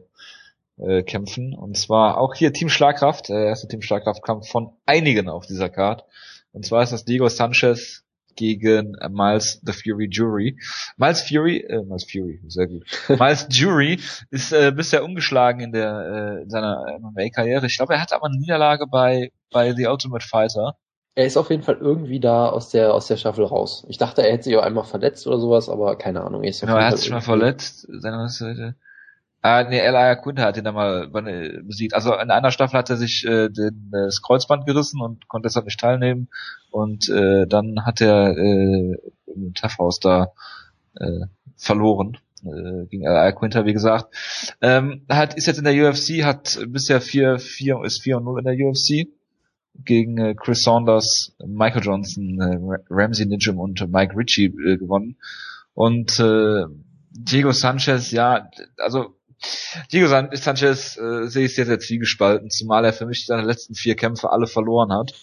äh, Kämpfen. Und zwar auch hier Team Schlagkraft, der erste Team Schlagkraftkampf von einigen auf dieser Card. Und zwar ist das Diego Sanchez gegen Miles the Fury Jury. Miles Fury, äh, Miles Fury, sehr gut. Miles Jury ist äh, bisher umgeschlagen in der äh, in seiner MMA-Karriere. Ich glaube, er hat aber eine Niederlage bei bei The Ultimate Fighter. Er ist auf jeden Fall irgendwie da aus der aus der Staffel raus. Ich dachte, er hätte sich auch einmal verletzt oder sowas, aber keine Ahnung. Er, genau, er hat sich mal verletzt. Seine Seite. Ah, nee, Elia Quinter hat ihn da mal besiegt. Also in einer Staffel hat er sich äh, den, das Kreuzband gerissen und konnte deshalb nicht teilnehmen. Und äh, dann hat er äh, im Tough da äh, verloren äh, gegen Elia Quinter, wie gesagt. Ähm, hat ist jetzt in der UFC, hat bisher 4, 4 ist 4 und 0 in der UFC gegen äh, Chris Saunders, Michael Johnson, äh, Ramsey Nijum und Mike Ritchie äh, gewonnen. Und äh, Diego Sanchez, ja, also Diego Sanchez äh, sehe ich sehr, sehr zwiegespalten, zumal er für mich seine letzten vier Kämpfe alle verloren hat.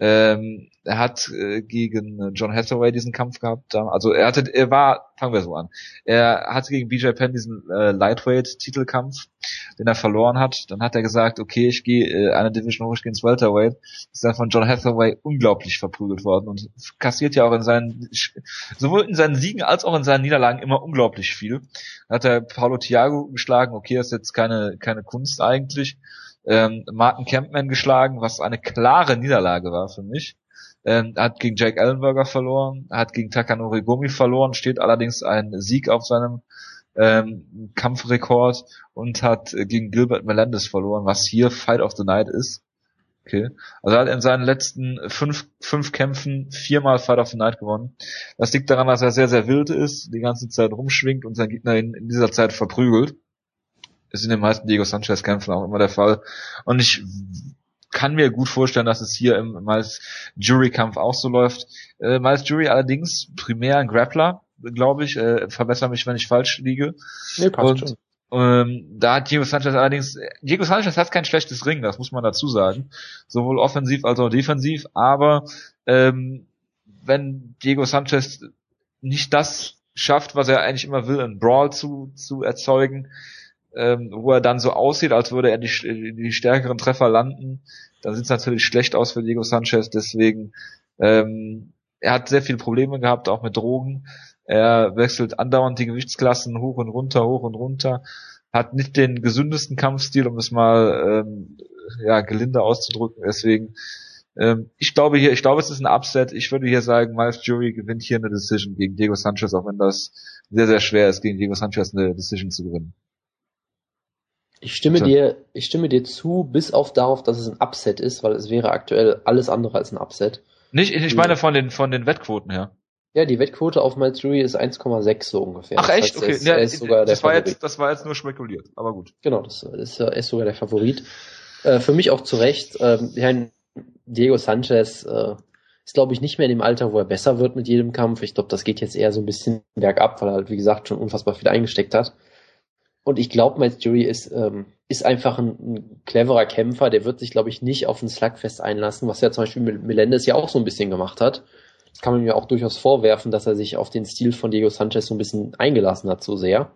Ähm, er hat äh, gegen John Hathaway diesen Kampf gehabt. Also er hatte, er war, fangen wir so an. Er hatte gegen BJ Penn diesen äh, Lightweight-Titelkampf, den er verloren hat. Dann hat er gesagt, okay, ich gehe äh, eine Division hoch, ich gehe ins Welterweight. Ist dann von John Hathaway unglaublich verprügelt worden und kassiert ja auch in seinen, sowohl in seinen Siegen als auch in seinen Niederlagen immer unglaublich viel. Dann hat er Paulo Thiago geschlagen, okay, das ist jetzt keine, keine Kunst eigentlich ähm, Martin Campman geschlagen, was eine klare Niederlage war für mich. Ähm, hat gegen Jake Ellenberger verloren, hat gegen Takanori Gomi verloren, steht allerdings ein Sieg auf seinem ähm, Kampfrekord und hat gegen Gilbert Melendez verloren, was hier Fight of the Night ist. Okay. Also er hat in seinen letzten fünf, fünf Kämpfen viermal Fight of the Night gewonnen. Das liegt daran, dass er sehr, sehr wild ist, die ganze Zeit rumschwingt und sein Gegner in, in dieser Zeit verprügelt ist in den meisten Diego Sanchez Kämpfen auch immer der Fall. Und ich kann mir gut vorstellen, dass es hier im Miles Jury Kampf auch so läuft. Äh, Miles Jury allerdings primär ein Grappler, glaube ich. Äh, verbessere mich, wenn ich falsch liege. Nee, passt Und, schon. Ähm, da hat Diego Sanchez allerdings, Diego Sanchez hat kein schlechtes Ring, das muss man dazu sagen. Sowohl offensiv als auch defensiv, aber ähm, wenn Diego Sanchez nicht das schafft, was er eigentlich immer will, einen Brawl zu, zu erzeugen, ähm, wo er dann so aussieht, als würde er die, die stärkeren Treffer landen, dann sieht es natürlich schlecht aus für Diego Sanchez. Deswegen, ähm, er hat sehr viele Probleme gehabt, auch mit Drogen. Er wechselt andauernd die Gewichtsklassen hoch und runter, hoch und runter. Hat nicht den gesündesten Kampfstil, um es mal ähm, ja, gelinde auszudrücken. Deswegen, ähm, ich glaube hier, ich glaube, es ist ein Upset. Ich würde hier sagen, Miles Jury gewinnt hier eine Decision gegen Diego Sanchez, auch wenn das sehr, sehr schwer ist, gegen Diego Sanchez eine Decision zu gewinnen. Ich stimme so. dir, ich stimme dir zu, bis auf darauf, dass es ein Upset ist, weil es wäre aktuell alles andere als ein Upset. Nicht, ich meine von den, von den Wettquoten her. Ja, die Wettquote auf Matsuri ist 1,6 so ungefähr. Ach echt? Das heißt, okay. Ist, ja, sogar das, war jetzt, das war jetzt nur spekuliert, aber gut. Genau, das ist, er ist sogar der Favorit. Äh, für mich auch zu Recht. Ähm, Herrn Diego Sanchez äh, ist, glaube ich, nicht mehr in dem Alter, wo er besser wird mit jedem Kampf. Ich glaube, das geht jetzt eher so ein bisschen bergab, weil er halt, wie gesagt, schon unfassbar viel eingesteckt hat. Und ich glaube, Miles Jury ist, ähm, ist einfach ein, ein, cleverer Kämpfer. Der wird sich, glaube ich, nicht auf ein Slugfest einlassen, was ja zum Beispiel Melendez ja auch so ein bisschen gemacht hat. Das kann man mir auch durchaus vorwerfen, dass er sich auf den Stil von Diego Sanchez so ein bisschen eingelassen hat, so sehr.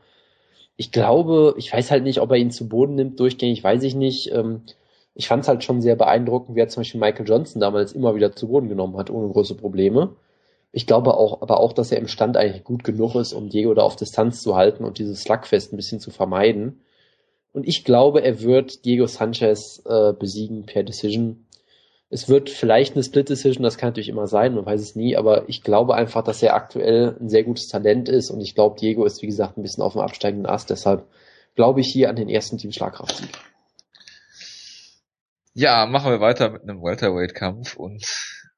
Ich glaube, ich weiß halt nicht, ob er ihn zu Boden nimmt, durchgängig, weiß ich nicht. Ähm, ich fand es halt schon sehr beeindruckend, wie er zum Beispiel Michael Johnson damals immer wieder zu Boden genommen hat, ohne große Probleme. Ich glaube auch, aber auch, dass er im Stand eigentlich gut genug ist, um Diego da auf Distanz zu halten und dieses Slugfest ein bisschen zu vermeiden. Und ich glaube, er wird Diego Sanchez äh, besiegen per Decision. Es wird vielleicht eine Split Decision, das kann natürlich immer sein, man weiß es nie, aber ich glaube einfach, dass er aktuell ein sehr gutes Talent ist und ich glaube, Diego ist, wie gesagt, ein bisschen auf dem absteigenden Ast, deshalb glaube ich hier an den ersten Team Schlagkraftsieg. Ja, machen wir weiter mit einem Welterweight-Kampf und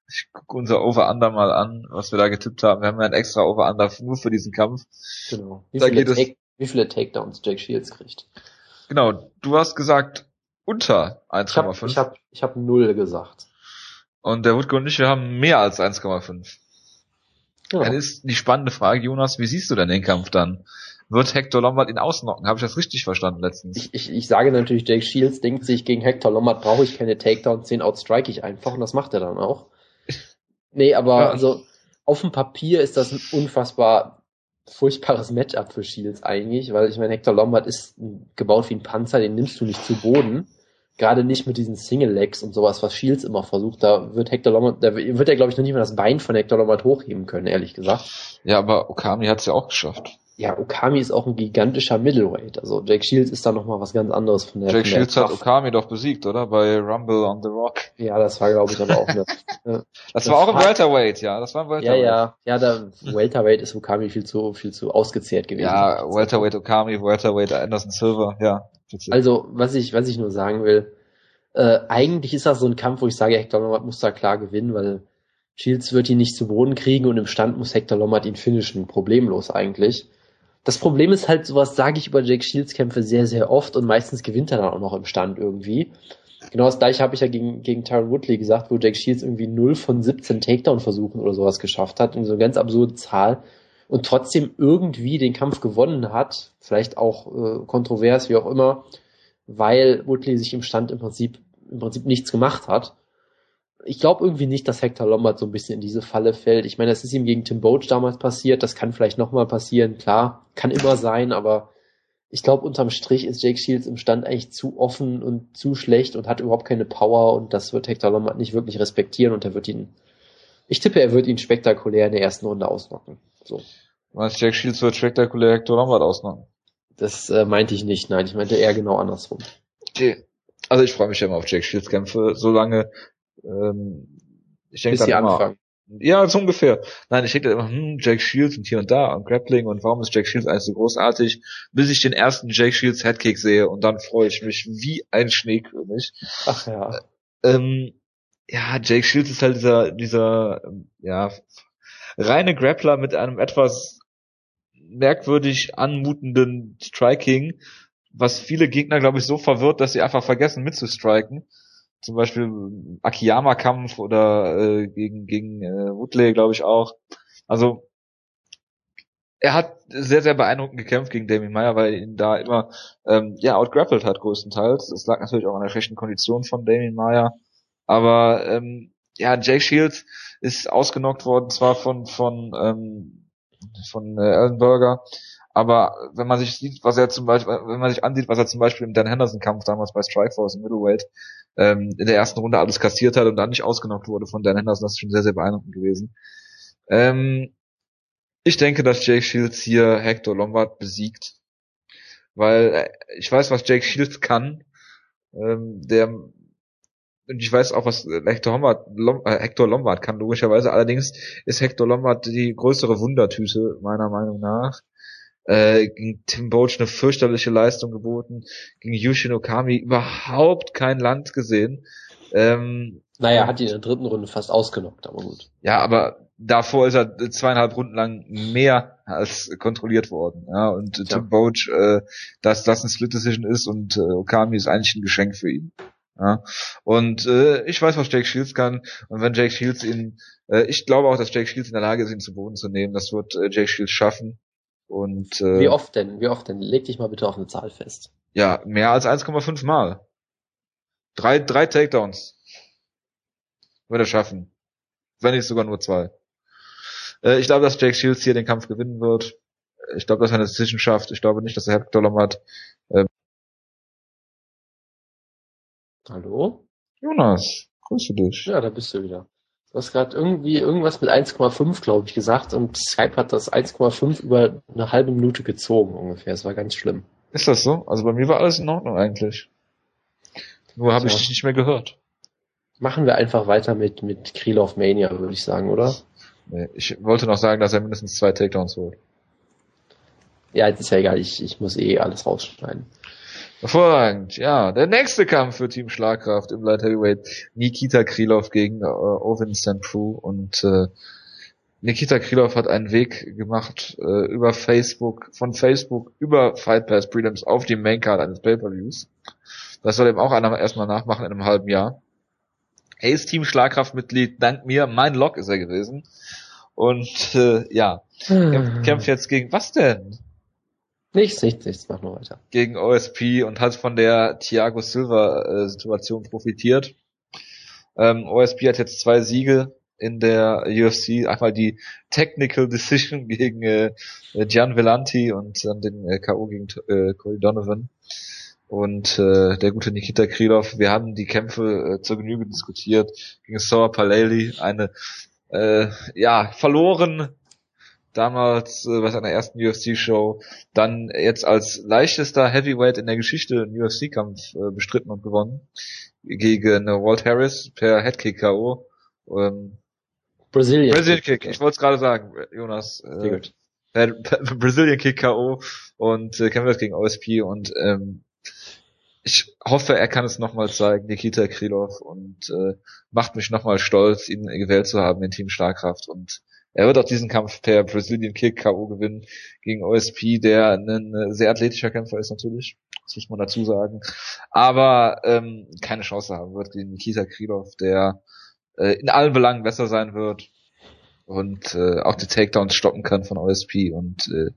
ich gucke unser Over-Under mal an, was wir da getippt haben. Wir haben ja ein extra Over-Under nur für diesen Kampf. Genau. Wie da viele, Take, wie viele Takedowns Jake Shields kriegt. Genau. Du hast gesagt unter 1,5. Ich habe ich hab, ich hab 0 gesagt. Und der Woodko und ich, wir haben mehr als 1,5. Ja. Dann ist die spannende Frage, Jonas, wie siehst du denn den Kampf dann? Wird Hector Lombard ihn ausnocken? Habe ich das richtig verstanden letztens? Ich, ich, ich sage natürlich, Jake Shields denkt sich, gegen Hector Lombard brauche ich keine Takedowns, 10 outstrike ich einfach und das macht er dann auch. Nee, aber ja. also auf dem Papier ist das ein unfassbar furchtbares Matchup für Shields eigentlich, weil ich meine, Hector Lombard ist gebaut wie ein Panzer, den nimmst du nicht zu Boden. gerade nicht mit diesen Single Legs und sowas, was Shields immer versucht. Da wird Hector Lombard, da wird er glaube ich noch nicht mal das Bein von Hector Lombard hochheben können, ehrlich gesagt. Ja, aber Okami hat es ja auch geschafft. Ja, Okami ist auch ein gigantischer Middleweight. Also Jake Shields ist da noch mal was ganz anderes von der. Der Shields hat Okami doch besiegt, oder? Bei Rumble on the Rock. Ja, das war glaube ich aber auch eine. das, das war auch ein Welterweight, ja. Das war ein Welterweight. Ja, ja, ja. Da Welterweight ist Okami viel zu viel zu ausgezehrt gewesen. Ja, Welterweight Okami, Welterweight Anderson Silver, ja. Also was ich was ich nur sagen will, äh, eigentlich ist das so ein Kampf, wo ich sage, Hector Lombard muss da klar gewinnen, weil Shields wird ihn nicht zu Boden kriegen und im Stand muss Hector Lombard ihn finishen, problemlos eigentlich. Das Problem ist halt, sowas sage ich über Jake Shields Kämpfe sehr, sehr oft und meistens gewinnt er dann auch noch im Stand irgendwie. Genau das gleiche habe ich ja gegen, gegen Tyron Woodley gesagt, wo Jake Shields irgendwie 0 von 17 Takedown-Versuchen oder sowas geschafft hat, in so eine ganz absurde Zahl und trotzdem irgendwie den Kampf gewonnen hat, vielleicht auch äh, kontrovers, wie auch immer, weil Woodley sich im Stand im Prinzip, im Prinzip nichts gemacht hat ich glaube irgendwie nicht, dass Hector Lombard so ein bisschen in diese Falle fällt. Ich meine, das ist ihm gegen Tim Boach damals passiert, das kann vielleicht nochmal passieren, klar, kann immer sein, aber ich glaube, unterm Strich ist Jake Shields im Stand eigentlich zu offen und zu schlecht und hat überhaupt keine Power und das wird Hector Lombard nicht wirklich respektieren und er wird ihn, ich tippe, er wird ihn spektakulär in der ersten Runde ausnocken. So. Meinst, Jake Shields wird spektakulär Hector Lombard ausnocken? Das äh, meinte ich nicht, nein, ich meinte eher genau andersrum. Okay. Also ich freue mich ja immer auf Jake Shields Kämpfe, solange ähm, ich denke dann immer, anfangen. Ja, so ungefähr. Nein, ich denke immer, hm, Jake Shields und hier und da und Grappling und warum ist Jake Shields eigentlich so großartig, bis ich den ersten Jake Shields Headkick sehe und dann freue ich mich wie ein Schneekönig. Ach ja. Ähm, ja, Jake Shields ist halt dieser, dieser, ja, reine Grappler mit einem etwas merkwürdig anmutenden Striking, was viele Gegner, glaube ich, so verwirrt, dass sie einfach vergessen mitzustriken zum Beispiel Akiyama-Kampf oder äh, gegen, gegen äh, Woodley, glaube ich auch. Also er hat sehr, sehr beeindruckend gekämpft gegen Damien Meyer, weil er ihn da immer ähm, ja, outgrappelt hat größtenteils. Das lag natürlich auch an der schlechten Kondition von Damien Meyer. Aber ähm, ja, Jake Shields ist ausgenockt worden, zwar von von ähm, von äh, Alan Burger, aber wenn man sich sieht, was er zum Beispiel, wenn man sich ansieht, was er zum Beispiel im Dan Henderson Kampf damals bei Strikeforce im Middleweight ähm, in der ersten Runde alles kassiert hat und dann nicht ausgenockt wurde von Dan Henderson, das ist schon sehr, sehr beeindruckend gewesen. Ähm, ich denke, dass Jake Shields hier Hector Lombard besiegt, weil äh, ich weiß, was Jake Shields kann. Ähm, der und ich weiß auch, was Hector Lombard, Lom, äh, Hector Lombard kann, logischerweise. Allerdings ist Hector Lombard die größere Wundertüte, meiner Meinung nach äh, gegen Tim Boach eine fürchterliche Leistung geboten, gegen Yushin Okami überhaupt kein Land gesehen. Ähm, naja, hat ihn in der dritten Runde fast ausgenockt, aber gut. Ja, aber davor ist er zweieinhalb Runden lang mehr als kontrolliert worden. Ja, und ja. Tim Boach, äh, dass das ein Split Decision ist und äh, Okami ist eigentlich ein Geschenk für ihn. Ja, und äh, ich weiß, was Jake Shields kann. Und wenn Jake Shields ihn, äh, ich glaube auch, dass Jake Shields in der Lage ist, ihn zu Boden zu nehmen. Das wird äh, Jake Shields schaffen. Und äh, wie oft denn? Wie oft denn? Leg dich mal bitte auf eine Zahl fest. Ja, mehr als 1,5 Mal. Drei, drei Takedowns. Würde er schaffen. Wenn nicht sogar nur zwei. Äh, ich glaube, dass Jake Shields hier den Kampf gewinnen wird. Ich glaube, dass er eine Decision schafft. Ich glaube nicht, dass er Hector hat. Äh, Hallo? Jonas, grüße dich. Ja, da bist du wieder. Du hast gerade irgendwie irgendwas mit 1,5, glaube ich, gesagt und Skype hat das 1,5 über eine halbe Minute gezogen ungefähr. Es war ganz schlimm. Ist das so? Also bei mir war alles in Ordnung eigentlich. Nur habe ich dich nicht mehr gehört. Machen wir einfach weiter mit, mit Krylov Mania, würde ich sagen, oder? Nee, ich wollte noch sagen, dass er mindestens zwei Takedowns holt. Ja, ist ja egal, ich, ich muss eh alles rausschneiden. Hervorragend, ja. Der nächste Kampf für Team Schlagkraft im Light Heavyweight. Nikita Krylov gegen äh, Ovin Prue und äh, Nikita Krylov hat einen Weg gemacht äh, über Facebook, von Facebook über Fight Pass Prelims auf die Maincard eines Pay-Per-Views. Das soll eben auch einer erstmal nachmachen in einem halben Jahr. Er ist Team Schlagkraftmitglied, dank mir, mein Lock ist er gewesen. Und äh, ja, hm. kämpft jetzt gegen was denn? Nichts, nichts, nichts, mach nur weiter. Gegen OSP und hat von der Thiago Silva äh, profitiert. Ähm, OSP hat jetzt zwei Siege in der UFC. Einmal die Technical Decision gegen äh, Gian Vellanti und dann den äh, K.O. gegen äh, Cody Donovan. und äh, der gute Nikita Krylov. Wir haben die Kämpfe äh, zur Genüge diskutiert gegen Sora Paleli, eine äh, ja verloren damals äh, bei seiner ersten UFC-Show, dann jetzt als leichtester Heavyweight in der Geschichte einen UFC-Kampf äh, bestritten und gewonnen gegen äh, Walt Harris per Headkick KO. Ähm, Brazilian, Brazilian Kick, ich wollte es gerade sagen, Jonas. Äh, Brazilian Kick KO und äh, kämpft gegen OSP und ähm, ich hoffe, er kann es nochmal zeigen, Nikita Krylov, und äh, macht mich nochmal stolz, ihn gewählt zu haben in Team Starkraft. Und er wird auch diesen Kampf per Brazilian Kick K.O. gewinnen gegen OSP, der ein sehr athletischer Kämpfer ist natürlich. Das muss man dazu sagen. Aber ähm, keine Chance haben wird gegen Nikita Krylov, der äh, in allen Belangen besser sein wird und äh, auch die Takedowns stoppen kann von OSP und äh,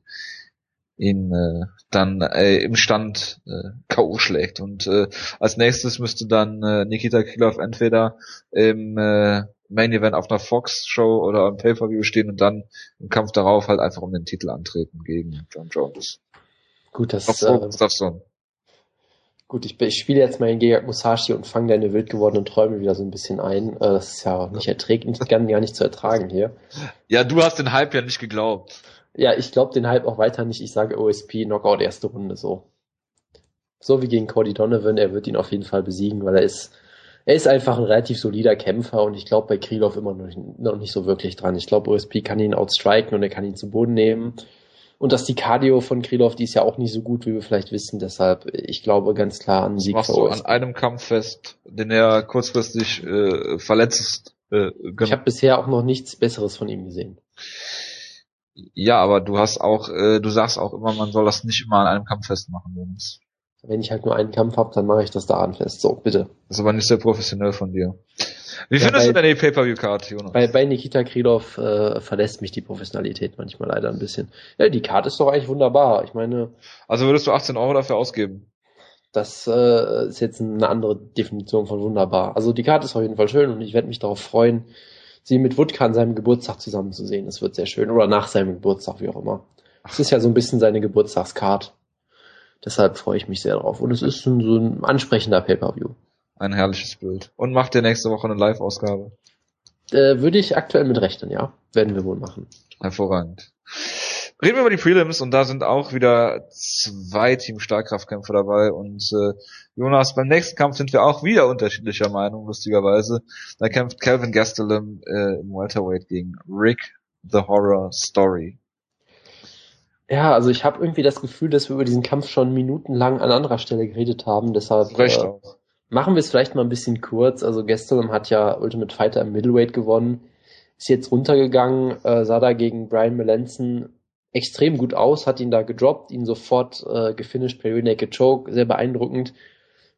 ihn äh, dann äh, im Stand äh, K.O. schlägt. Und äh, als nächstes müsste dann äh, Nikita Krylov entweder im äh, Main Event auf einer Fox Show oder am Pay-Per-View stehen und dann im Kampf darauf halt einfach um den Titel antreten gegen John Jones. Gut, das ist äh, Gut, ich, ich spiele jetzt mal in Gegard Musashi und fange deine wild gewordenen Träume wieder so ein bisschen ein. Äh, das ist ja nicht erträglich, gar nicht zu ertragen hier. Ja, du hast den Hype ja nicht geglaubt. Ja, ich glaube den Hype auch weiter nicht. Ich sage OSP Knockout erste Runde so. So wie gegen Cody Donovan, er wird ihn auf jeden Fall besiegen, weil er ist, er ist einfach ein relativ solider Kämpfer und ich glaube bei Krylov immer noch nicht, noch nicht so wirklich dran. Ich glaube, OSP kann ihn outstriken und er kann ihn zu Boden nehmen. Und dass die Cardio von Krylov, die ist ja auch nicht so gut, wie wir vielleicht wissen. Deshalb, ich glaube ganz klar an Sieg Machst du an einem Kampf fest, den er kurzfristig äh, verletzt. Äh, ich habe bisher auch noch nichts Besseres von ihm gesehen. Ja, aber du hast auch, äh, du sagst auch immer, man soll das nicht immer an einem Kampf festmachen, Jungs. Wenn ich halt nur einen Kampf habe, dann mache ich das daran fest. So, bitte. Das ist aber nicht sehr professionell von dir. Wie ja, findest bei, du denn die Pay-Per-View-Card, Jonas? Bei, bei Nikita Krylov äh, verlässt mich die Professionalität manchmal leider ein bisschen. Ja, die Card ist doch eigentlich wunderbar. Ich meine. Also würdest du 18 Euro dafür ausgeben? Das äh, ist jetzt eine andere Definition von wunderbar. Also die Karte ist auf jeden Fall schön und ich werde mich darauf freuen, sie mit Wodka an seinem Geburtstag zusammenzusehen. Das wird sehr schön. Oder nach seinem Geburtstag, wie auch immer. Es ist ja so ein bisschen seine Geburtstagscard. Deshalb freue ich mich sehr drauf. Und es ist so ein ansprechender Pay-Per-View. Ein herrliches Bild. Und macht ihr nächste Woche eine Live-Ausgabe? Äh, würde ich aktuell mit rechnen, ja. Werden wir wohl machen. Hervorragend. Reden wir über die Prelims und da sind auch wieder zwei Team Starkraftkämpfer dabei und äh, Jonas, beim nächsten Kampf sind wir auch wieder unterschiedlicher Meinung, lustigerweise. Da kämpft Calvin Gastelum äh, im Welterweight gegen Rick the Horror Story. Ja, also ich habe irgendwie das Gefühl, dass wir über diesen Kampf schon minutenlang an anderer Stelle geredet haben, deshalb Recht äh, machen wir es vielleicht mal ein bisschen kurz. Also Gastelum hat ja Ultimate Fighter im Middleweight gewonnen, ist jetzt runtergegangen, äh, sah da gegen Brian Melanson extrem gut aus, hat ihn da gedroppt, ihn sofort äh, gefinisht per Naked Choke, sehr beeindruckend.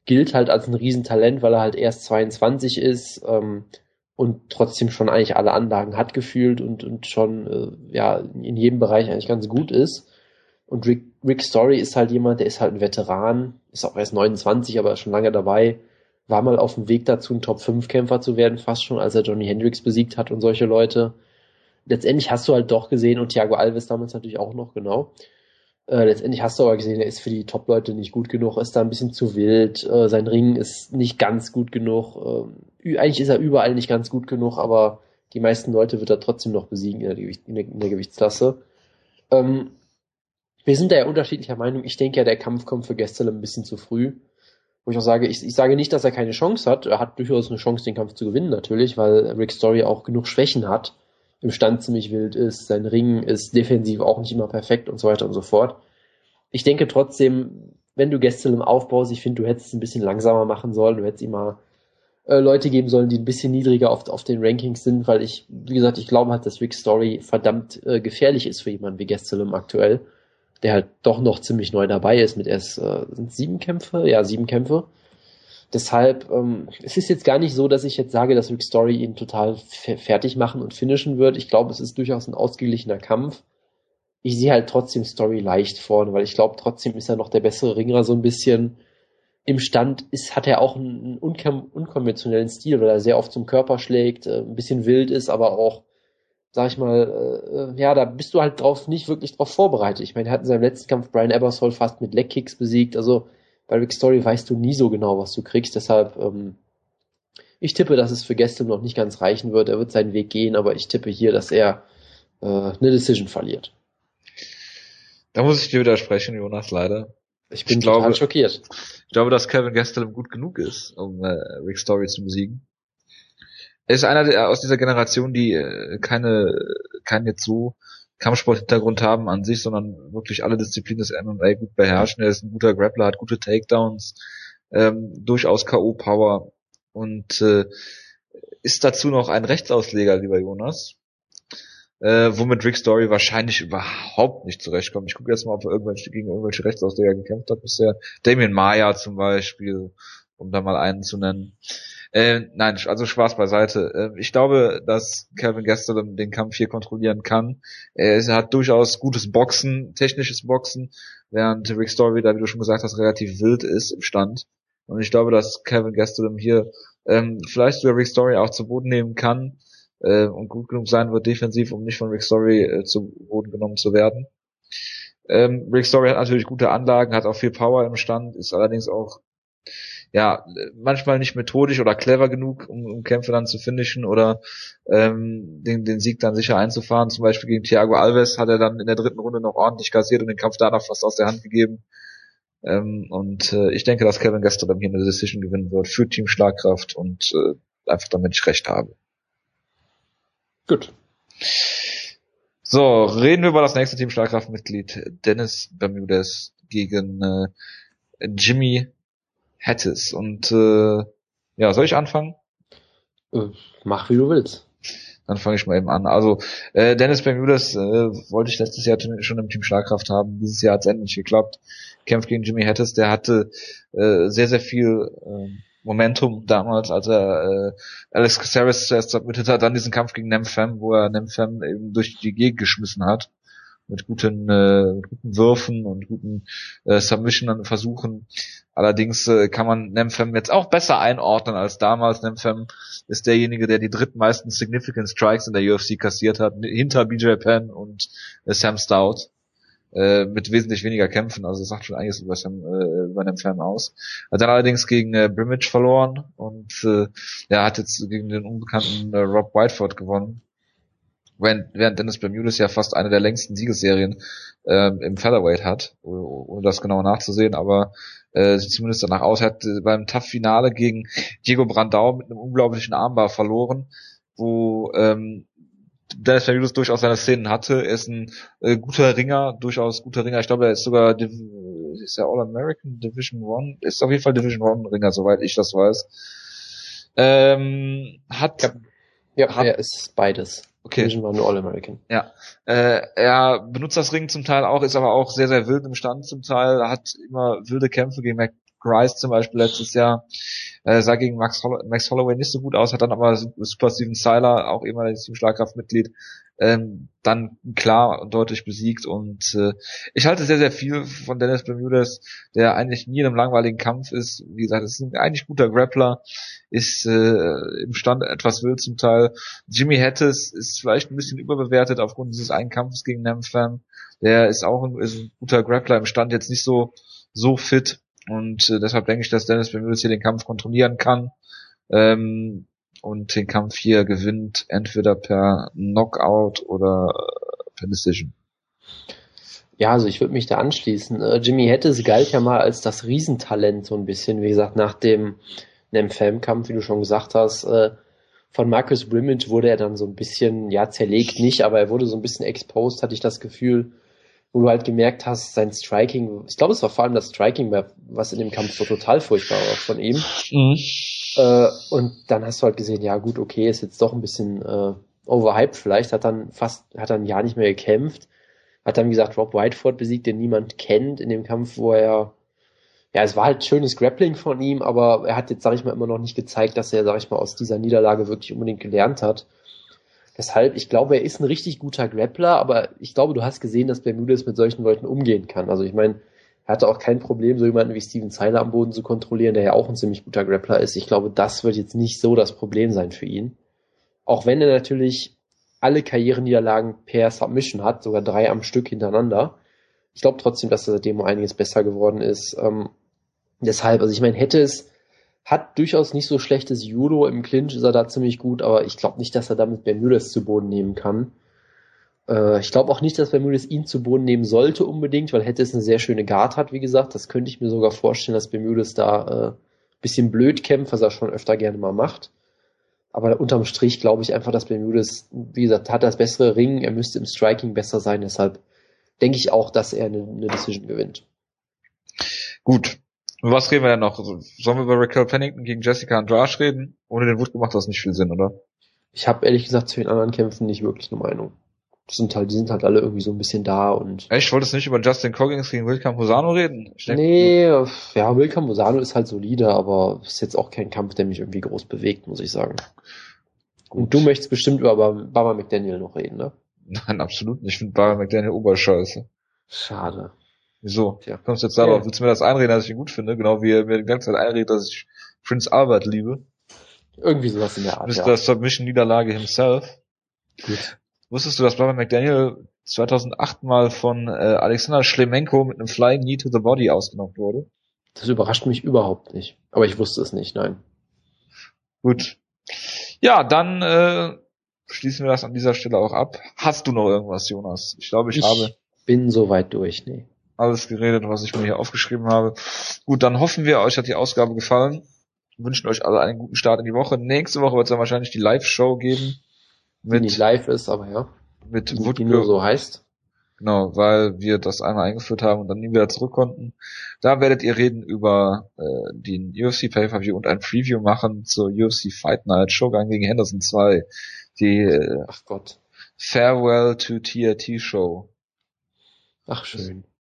Gilt halt als ein Riesentalent, weil er halt erst 22 ist ähm, und trotzdem schon eigentlich alle Anlagen hat gefühlt und, und schon äh, ja in jedem Bereich eigentlich ganz gut ist. Und Rick, Rick Story ist halt jemand, der ist halt ein Veteran, ist auch erst 29, aber schon lange dabei, war mal auf dem Weg dazu, ein Top-5-Kämpfer zu werden, fast schon, als er Johnny Hendricks besiegt hat und solche Leute letztendlich hast du halt doch gesehen, und Thiago Alves damals natürlich auch noch, genau. Äh, letztendlich hast du aber gesehen, er ist für die Top-Leute nicht gut genug, ist da ein bisschen zu wild, äh, sein Ring ist nicht ganz gut genug. Äh, eigentlich ist er überall nicht ganz gut genug, aber die meisten Leute wird er trotzdem noch besiegen in der, Gewicht, in der, in der Gewichtsklasse. Ähm, wir sind da ja unterschiedlicher Meinung. Ich denke ja, der Kampf kommt für Gestel ein bisschen zu früh. Wo ich auch sage, ich, ich sage nicht, dass er keine Chance hat. Er hat durchaus eine Chance, den Kampf zu gewinnen, natürlich, weil Rick Story auch genug Schwächen hat im Stand ziemlich wild ist, sein Ring ist defensiv auch nicht immer perfekt und so weiter und so fort. Ich denke trotzdem, wenn du Gäste im Aufbau, ich finde, du hättest es ein bisschen langsamer machen sollen, du hättest ihm mal äh, Leute geben sollen, die ein bisschen niedriger auf, auf den Rankings sind, weil ich, wie gesagt, ich glaube halt, dass Rick Story verdammt äh, gefährlich ist für jemanden wie Gastelum aktuell, der halt doch noch ziemlich neu dabei ist mit erst äh, sieben Kämpfe, ja sieben Kämpfe Deshalb, ähm, es ist jetzt gar nicht so, dass ich jetzt sage, dass Rick Story ihn total fertig machen und finishen wird. Ich glaube, es ist durchaus ein ausgeglichener Kampf. Ich sehe halt trotzdem Story leicht vorne, weil ich glaube, trotzdem ist er noch der bessere Ringer so ein bisschen. Im Stand ist, hat er auch einen unkonventionellen Stil, weil er sehr oft zum Körper schlägt, äh, ein bisschen wild ist, aber auch, sag ich mal, äh, ja, da bist du halt drauf nicht wirklich drauf vorbereitet. Ich meine, er hat in seinem letzten Kampf Brian Ebersol fast mit Legkicks besiegt, also bei Rick Story weißt du nie so genau, was du kriegst. Deshalb, ähm, ich tippe, dass es für Gastelum noch nicht ganz reichen wird. Er wird seinen Weg gehen, aber ich tippe hier, dass er äh, eine Decision verliert. Da muss ich dir widersprechen, Jonas, leider. Ich bin ich total glaube, schockiert. Ich glaube, dass Kevin Gastelum gut genug ist, um äh, Rick Story zu besiegen. Er ist einer der, aus dieser Generation, die äh, keine, jetzt so Kampfsport-Hintergrund haben an sich, sondern wirklich alle Disziplinen des MMA gut beherrschen. Er ist ein guter Grappler, hat gute Takedowns, ähm, durchaus K.O.-Power und äh, ist dazu noch ein Rechtsausleger, lieber Jonas äh, womit Rick Story wahrscheinlich überhaupt nicht zurechtkommt. Ich gucke jetzt mal, ob er irgendwelche, gegen irgendwelche Rechtsausleger gekämpft hat bisher. Damien Maya zum Beispiel, um da mal einen zu nennen. Äh, nein, also Spaß beiseite. Äh, ich glaube, dass Kevin Gastelum den Kampf hier kontrollieren kann. Er, hat durchaus gutes Boxen, technisches Boxen, während Rick Story da, wie du schon gesagt hast, relativ wild ist im Stand. Und ich glaube, dass Kevin Gastelum hier ähm, vielleicht sogar Rick Story auch zu Boden nehmen kann äh, und gut genug sein wird defensiv, um nicht von Rick Story äh, zu Boden genommen zu werden. Ähm, Rick Story hat natürlich gute Anlagen, hat auch viel Power im Stand, ist allerdings auch ja manchmal nicht methodisch oder clever genug, um, um Kämpfe dann zu finishen oder ähm, den, den Sieg dann sicher einzufahren. Zum Beispiel gegen Thiago Alves hat er dann in der dritten Runde noch ordentlich kassiert und den Kampf danach fast aus der Hand gegeben. Ähm, und äh, ich denke, dass Kevin Gastelum hier eine Decision gewinnen wird für Team Schlagkraft und äh, einfach damit ich recht habe. Gut. So, reden wir über das nächste Team Schlagkraftmitglied Dennis Bermudez gegen äh, Jimmy Hattis. Und äh, ja, soll ich anfangen? Äh, mach wie du willst. Dann fange ich mal eben an. Also äh, Dennis Bermudez äh, wollte ich letztes Jahr schon im Team Schlagkraft haben. Dieses Jahr hat es endlich geklappt. Kämpft gegen Jimmy Hattis. Der hatte äh, sehr, sehr viel äh, Momentum damals, als er äh, Alex Caceres zuerst submitted hat, dann diesen Kampf gegen Nemfem, wo er Nemfem eben durch die Gegend geschmissen hat mit guten, äh, mit guten Würfen und guten äh, Submission Versuchen. Allerdings äh, kann man Nemfem jetzt auch besser einordnen als damals. Nemfem ist derjenige, der die drittmeisten Significant Strikes in der UFC kassiert hat, hinter BJ Penn und äh, Sam Stout äh, mit wesentlich weniger Kämpfen, also das sagt schon einiges über, Sam, äh, über den Fan aus. Hat dann allerdings gegen äh, Brimage verloren und äh, er hat jetzt gegen den unbekannten äh, Rob Whiteford gewonnen. Während, während Dennis Bermudez ja fast eine der längsten Siegesserien äh, im Featherweight hat, ohne das genauer nachzusehen, aber äh, sieht zumindest danach aus. Er hat äh, beim Tough-Finale gegen Diego Brandau mit einem unglaublichen Armbar verloren, wo ähm, Dennis Fergus durchaus seine Szenen hatte. Er ist ein äh, guter Ringer, durchaus guter Ringer. Ich glaube, er ist sogar Div ist er All-American Division One? Ist auf jeden Fall Division One Ringer, soweit ich das weiß. Ähm, hat ja, ja hat, er ist beides. Okay. Division One All-American. Ja. Äh, er benutzt das Ring zum Teil auch, ist aber auch sehr, sehr wild im Stand zum Teil, hat immer wilde Kämpfe gegen Mac Grice zum Beispiel letztes Jahr. Äh, sah gegen Max, Holl Max Holloway nicht so gut aus, hat dann aber Super Steven Seiler, auch ehemaliges Team Schlagkraftmitglied, ähm, dann klar und deutlich besiegt und äh, ich halte sehr, sehr viel von Dennis Bermudez, der eigentlich nie in einem langweiligen Kampf ist. Wie gesagt, ist ein eigentlich guter Grappler, ist äh, im Stand etwas wild zum Teil. Jimmy Hattis ist vielleicht ein bisschen überbewertet aufgrund dieses einen Kampfes gegen Nemfan. Der ist auch ein, ist ein guter Grappler im Stand, jetzt nicht so so fit. Und äh, deshalb denke ich, dass Dennis Bermudez hier den Kampf kontrollieren kann ähm, und den Kampf hier gewinnt, entweder per Knockout oder äh, per Decision. Ja, also ich würde mich da anschließen. Äh, Jimmy Hedges galt ja mal als das Riesentalent so ein bisschen. Wie gesagt, nach dem NMFM-Kampf, wie du schon gesagt hast, äh, von Marcus Brimage wurde er dann so ein bisschen, ja, zerlegt nicht, aber er wurde so ein bisschen exposed, hatte ich das Gefühl wo du halt gemerkt hast, sein Striking, ich glaube, es war vor allem das Striking, was in dem Kampf so total furchtbar war von ihm. Mhm. Äh, und dann hast du halt gesehen, ja gut, okay, ist jetzt doch ein bisschen äh, overhyped vielleicht, hat dann fast, hat dann ein Jahr nicht mehr gekämpft, hat dann gesagt, Rob Whiteford besiegt, den niemand kennt in dem Kampf, wo er, ja, es war halt schönes Grappling von ihm, aber er hat jetzt, sag ich mal, immer noch nicht gezeigt, dass er, sag ich mal, aus dieser Niederlage wirklich unbedingt gelernt hat. Deshalb, ich glaube, er ist ein richtig guter Grappler, aber ich glaube, du hast gesehen, dass Bermudez mit solchen Leuten umgehen kann. Also ich meine, er hatte auch kein Problem, so jemanden wie Steven Seiler am Boden zu kontrollieren, der ja auch ein ziemlich guter Grappler ist. Ich glaube, das wird jetzt nicht so das Problem sein für ihn. Auch wenn er natürlich alle Karriereniederlagen per Submission hat, sogar drei am Stück hintereinander. Ich glaube trotzdem, dass er seitdem einiges besser geworden ist. Ähm, Deshalb, also ich meine, hätte es, hat durchaus nicht so schlechtes Judo, im Clinch ist er da ziemlich gut, aber ich glaube nicht, dass er damit Bermudes zu Boden nehmen kann. Äh, ich glaube auch nicht, dass Bermudes ihn zu Boden nehmen sollte unbedingt, weil hätte es eine sehr schöne Guard hat, wie gesagt, das könnte ich mir sogar vorstellen, dass Bermudes da äh, bisschen blöd kämpft, was er schon öfter gerne mal macht. Aber unterm Strich glaube ich einfach, dass Bermudes, wie gesagt, hat das bessere Ring, er müsste im Striking besser sein, deshalb denke ich auch, dass er eine, eine Decision gewinnt. Gut. Und was reden wir denn noch? Sollen wir über Raquel Pennington gegen Jessica Andrade reden? Ohne den Wut gemacht das nicht viel Sinn, oder? Ich habe ehrlich gesagt zu den anderen Kämpfen nicht wirklich eine Meinung. Das sind halt, die sind halt alle irgendwie so ein bisschen da und. Ich wollte es nicht über Justin Coggins gegen Wilcam Hosano reden. Ich nee, ja, Wilcam Hosano ist halt solide, aber ist jetzt auch kein Kampf, der mich irgendwie groß bewegt, muss ich sagen. Gut. Und du möchtest bestimmt über Baba McDaniel noch reden, ne? Nein, absolut nicht. Ich finde Baba McDaniel oberscheiße. Schade. Wieso? Tja. Kommst du jetzt darauf? Ja. Willst du mir das einreden, dass ich ihn gut finde? Genau wie er mir die ganze Zeit einredet, dass ich Prince Albert liebe. Irgendwie sowas in der Art. Mr. Ja. Submission Niederlage himself. Gut. Wusstest du, dass Barbara McDaniel 2008 mal von äh, Alexander Schlemenko mit einem Flying Knee to the Body ausgenommen wurde? Das überrascht mich überhaupt nicht. Aber ich wusste es nicht, nein. Gut. Ja, dann äh, schließen wir das an dieser Stelle auch ab. Hast du noch irgendwas, Jonas? Ich glaube, ich, ich habe. bin soweit durch, nee. Alles geredet, was ich mir hier aufgeschrieben habe. Gut, dann hoffen wir, euch hat die Ausgabe gefallen. Wünschen euch alle einen guten Start in die Woche. Nächste Woche wird es dann wahrscheinlich die Live-Show geben mit, die nicht live ist, aber ja. Mit die, die nur so heißt. Genau, weil wir das einmal eingeführt haben und dann nie wieder zurück konnten. Da werdet ihr reden über äh, den UFC Pay-Per-View und ein Preview machen zur UFC Fight Night Shogun gegen Henderson 2. Die äh, Ach Gott. Farewell to TRT Show. Ach schön.